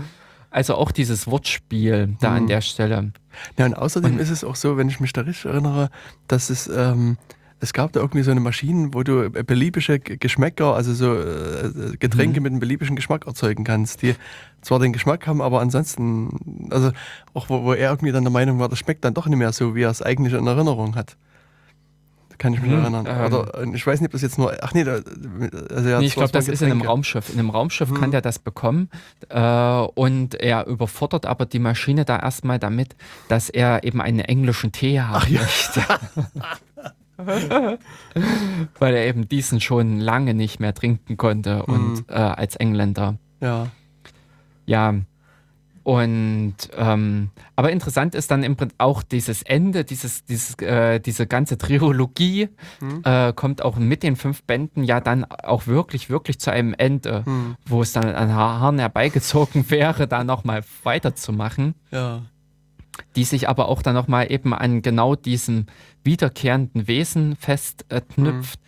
Also auch dieses Wortspiel da an Mhm. der Stelle. Ja, und außerdem Und- ist es auch so, wenn ich mich da richtig erinnere, dass es, ähm, es gab da irgendwie so eine Maschine, wo du beliebige G- Geschmäcker, also so äh, Getränke Mhm. mit einem beliebigen Geschmack erzeugen kannst, die zwar den Geschmack haben, aber ansonsten, also auch wo, wo er irgendwie dann der Meinung war, das schmeckt dann doch nicht mehr so, wie er es eigentlich in Erinnerung hat. Kann ich mich Mhm, erinnern. ähm. Oder äh, ich weiß nicht, ob das jetzt nur, ach nee, da, also ja, Nee, ich glaube, das ist in einem. Raumschiff. In einem Raumschiff Mhm. kann der das bekommen äh, und er überfordert aber die Maschine da erstmal damit, dass er eben einen englischen Tee haben möchte. Weil er eben diesen schon lange nicht mehr trinken konnte und äh, als Engländer. Ja, Ja. Und ähm, aber interessant ist dann im Prinzip auch dieses Ende, dieses, dieses, äh, diese ganze Trilogie Mhm. äh, kommt auch mit den fünf Bänden ja dann auch wirklich, wirklich zu einem Ende, Hm. wo es dann an Ha- Haaren herbeigezogen wäre, da nochmal weiterzumachen, ja, die sich aber auch dann nochmal eben an genau diesem wiederkehrenden Wesen festknüpft. Äh,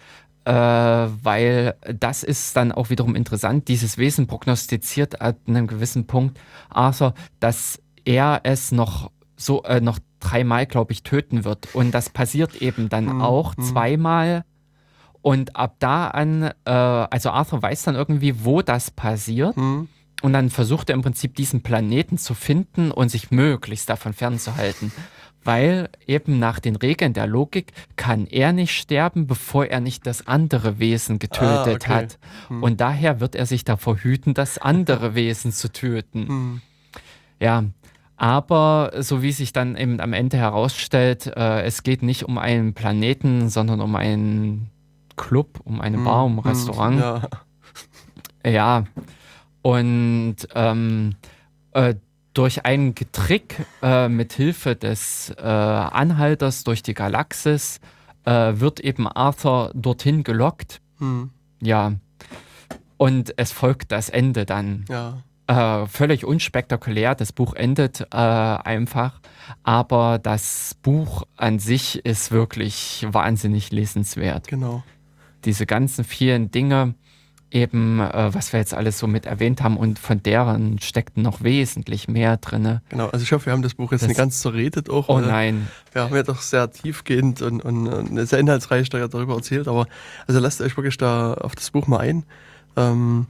weil das ist dann auch wiederum interessant. Dieses Wesen prognostiziert an einem gewissen Punkt Arthur, dass er es noch so äh, noch dreimal, glaube ich, töten wird. Und das passiert eben dann Hm, auch hm. zweimal. Und ab da an, äh, also Arthur weiß dann irgendwie, wo das passiert. hm, Und dann versucht er im Prinzip diesen Planeten zu finden und sich möglichst davon fernzuhalten. Weil eben nach den Regeln der Logik kann er nicht sterben, bevor er nicht das andere Wesen getötet Ah, okay. hat. Und daher wird er sich davor hüten, das andere Wesen zu töten. hm, Ja, aber so wie sich dann eben am Ende herausstellt, äh, es geht nicht um einen Planeten, sondern um einen Club, um eine Bar, um ein hm, Restaurant. Ja, Ja, und ähm, äh, durch einen Trick äh, mit Hilfe des äh, Anhalters durch die Galaxis äh, wird eben Arthur dorthin gelockt. hm, Ja. Und es folgt das Ende dann. ja, Äh, völlig unspektakulär. Das Buch endet äh, einfach. Aber das Buch an sich ist wirklich wahnsinnig lesenswert genau. diese ganzen vielen Dinge, eben, äh, was wir jetzt alles so mit erwähnt haben, und von deren steckt noch wesentlich mehr drin. Genau, also ich hoffe, wir haben das Buch jetzt Das- nicht ganz zerredet auch. Oh nein. Wir haben ja doch sehr tiefgehend und, und, und sehr inhaltsreich da- darüber erzählt, aber also lasst euch wirklich da auf das Buch mal ein. Ähm,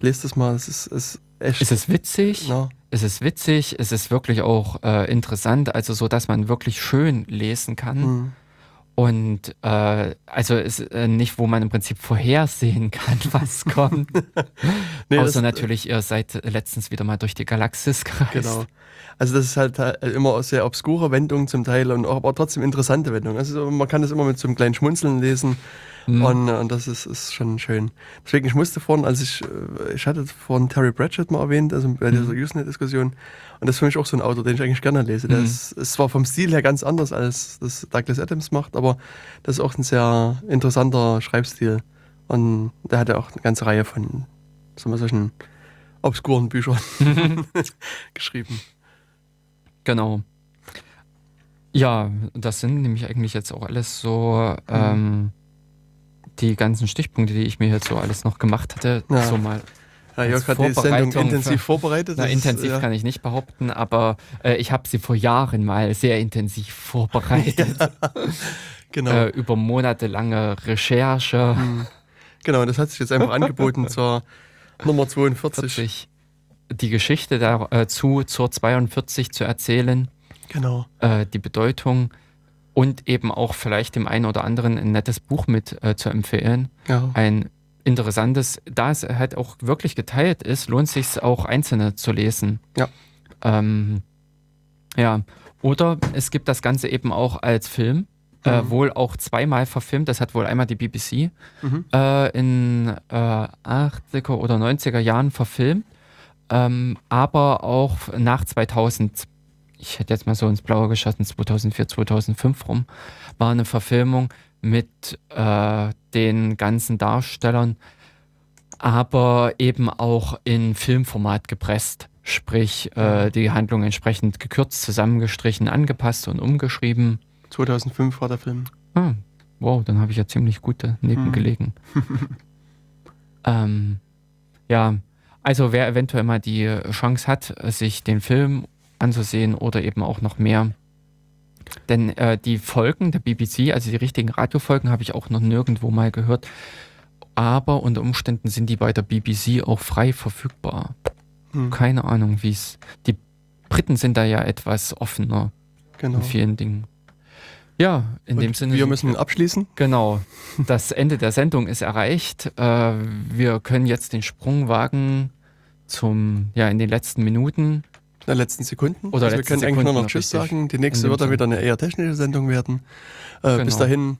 lest es mal, es ist, es ist echt. Es ist witzig, na, es ist witzig, es ist wirklich auch äh, interessant, also so, dass man wirklich schön lesen kann. hm, Und äh, also ist äh, nicht, wo man im Prinzip vorhersehen kann, was kommt. Nee, Außer natürlich, ihr seid letztens wieder mal durch die Galaxis gereist. Genau. Also das ist halt äh, immer sehr obskure Wendungen zum Teil und auch, aber trotzdem interessante Wendungen. Also man kann das immer mit so einem kleinen Schmunzeln lesen Mhm. und, äh, und das ist, ist schon schön. Deswegen, ich musste vorhin, als ich, äh, ich hatte vorhin Terry Pratchett mal erwähnt, also bei dieser Usenet-Diskussion und das ist für mich auch so ein Autor, den ich eigentlich gerne lese. Der Mhm. ist, ist zwar vom Stil her ganz anders, als das Douglas Adams macht, aber das ist auch ein sehr interessanter Schreibstil und der hat ja auch eine ganze Reihe von sagen wir, solchen obskuren Büchern geschrieben. Genau. Ja, das sind nämlich eigentlich jetzt auch alles so ähm, die ganzen Stichpunkte, die ich mir jetzt so alles noch gemacht hatte. Ja. So mal. Ja, Jörg hat die Sendung intensiv vorbereitet. Na, Das ist, intensiv ja, kann ich nicht behaupten, aber äh, ich habe sie vor Jahren mal sehr intensiv vorbereitet. Genau, äh, über monatelange Recherche. genau, das hat sich jetzt einfach angeboten zur Nummer 42. 40. Die Geschichte dazu zur 42 zu erzählen. Genau. äh, die Bedeutung und eben auch vielleicht dem einen oder anderen ein nettes Buch mit äh, zu empfehlen. Ja. Ein interessantes, da es halt auch wirklich geteilt ist, lohnt sich auch einzelne zu lesen. Ja. Ähm, ja. Oder es gibt das Ganze eben auch als Film. Äh, Mhm. wohl auch zweimal verfilmt. Das hat wohl einmal die BBC Mhm. äh, in äh, 80er oder 90er Jahren verfilmt, ähm, aber auch nach 2000, ich hätte jetzt mal so ins Blaue geschossen, 2004, 2005 rum, war eine Verfilmung mit äh, den ganzen Darstellern, aber eben auch in Filmformat gepresst. Sprich, äh, die Handlung entsprechend gekürzt, zusammengestrichen, angepasst und umgeschrieben. 2005 war der Film. Ah, wow, dann habe ich ja ziemlich gut daneben Hm. gelegen. ähm, ja, also wer eventuell mal die Chance hat, sich den Film anzusehen oder eben auch noch mehr. Denn äh, die Folgen der BBC, also die richtigen Radiofolgen, habe ich auch noch nirgendwo mal gehört. Aber unter Umständen sind die bei der BBC auch frei verfügbar. Hm. Keine Ahnung, wie es. Die Briten sind da ja etwas offener Genau. in vielen Dingen. Ja, in dem Und Sinne. wir müssen abschließen. Genau. Das Ende der Sendung ist erreicht. Äh, wir können jetzt den Sprung wagen zum, ja, in den letzten Minuten. In den letzten Sekunden. Oder also wir können eigentlich nur Sekunden, noch Tschüss sagen. Die nächste wird dann wieder eine eher technische Sendung werden. Äh, Bis Genau. dahin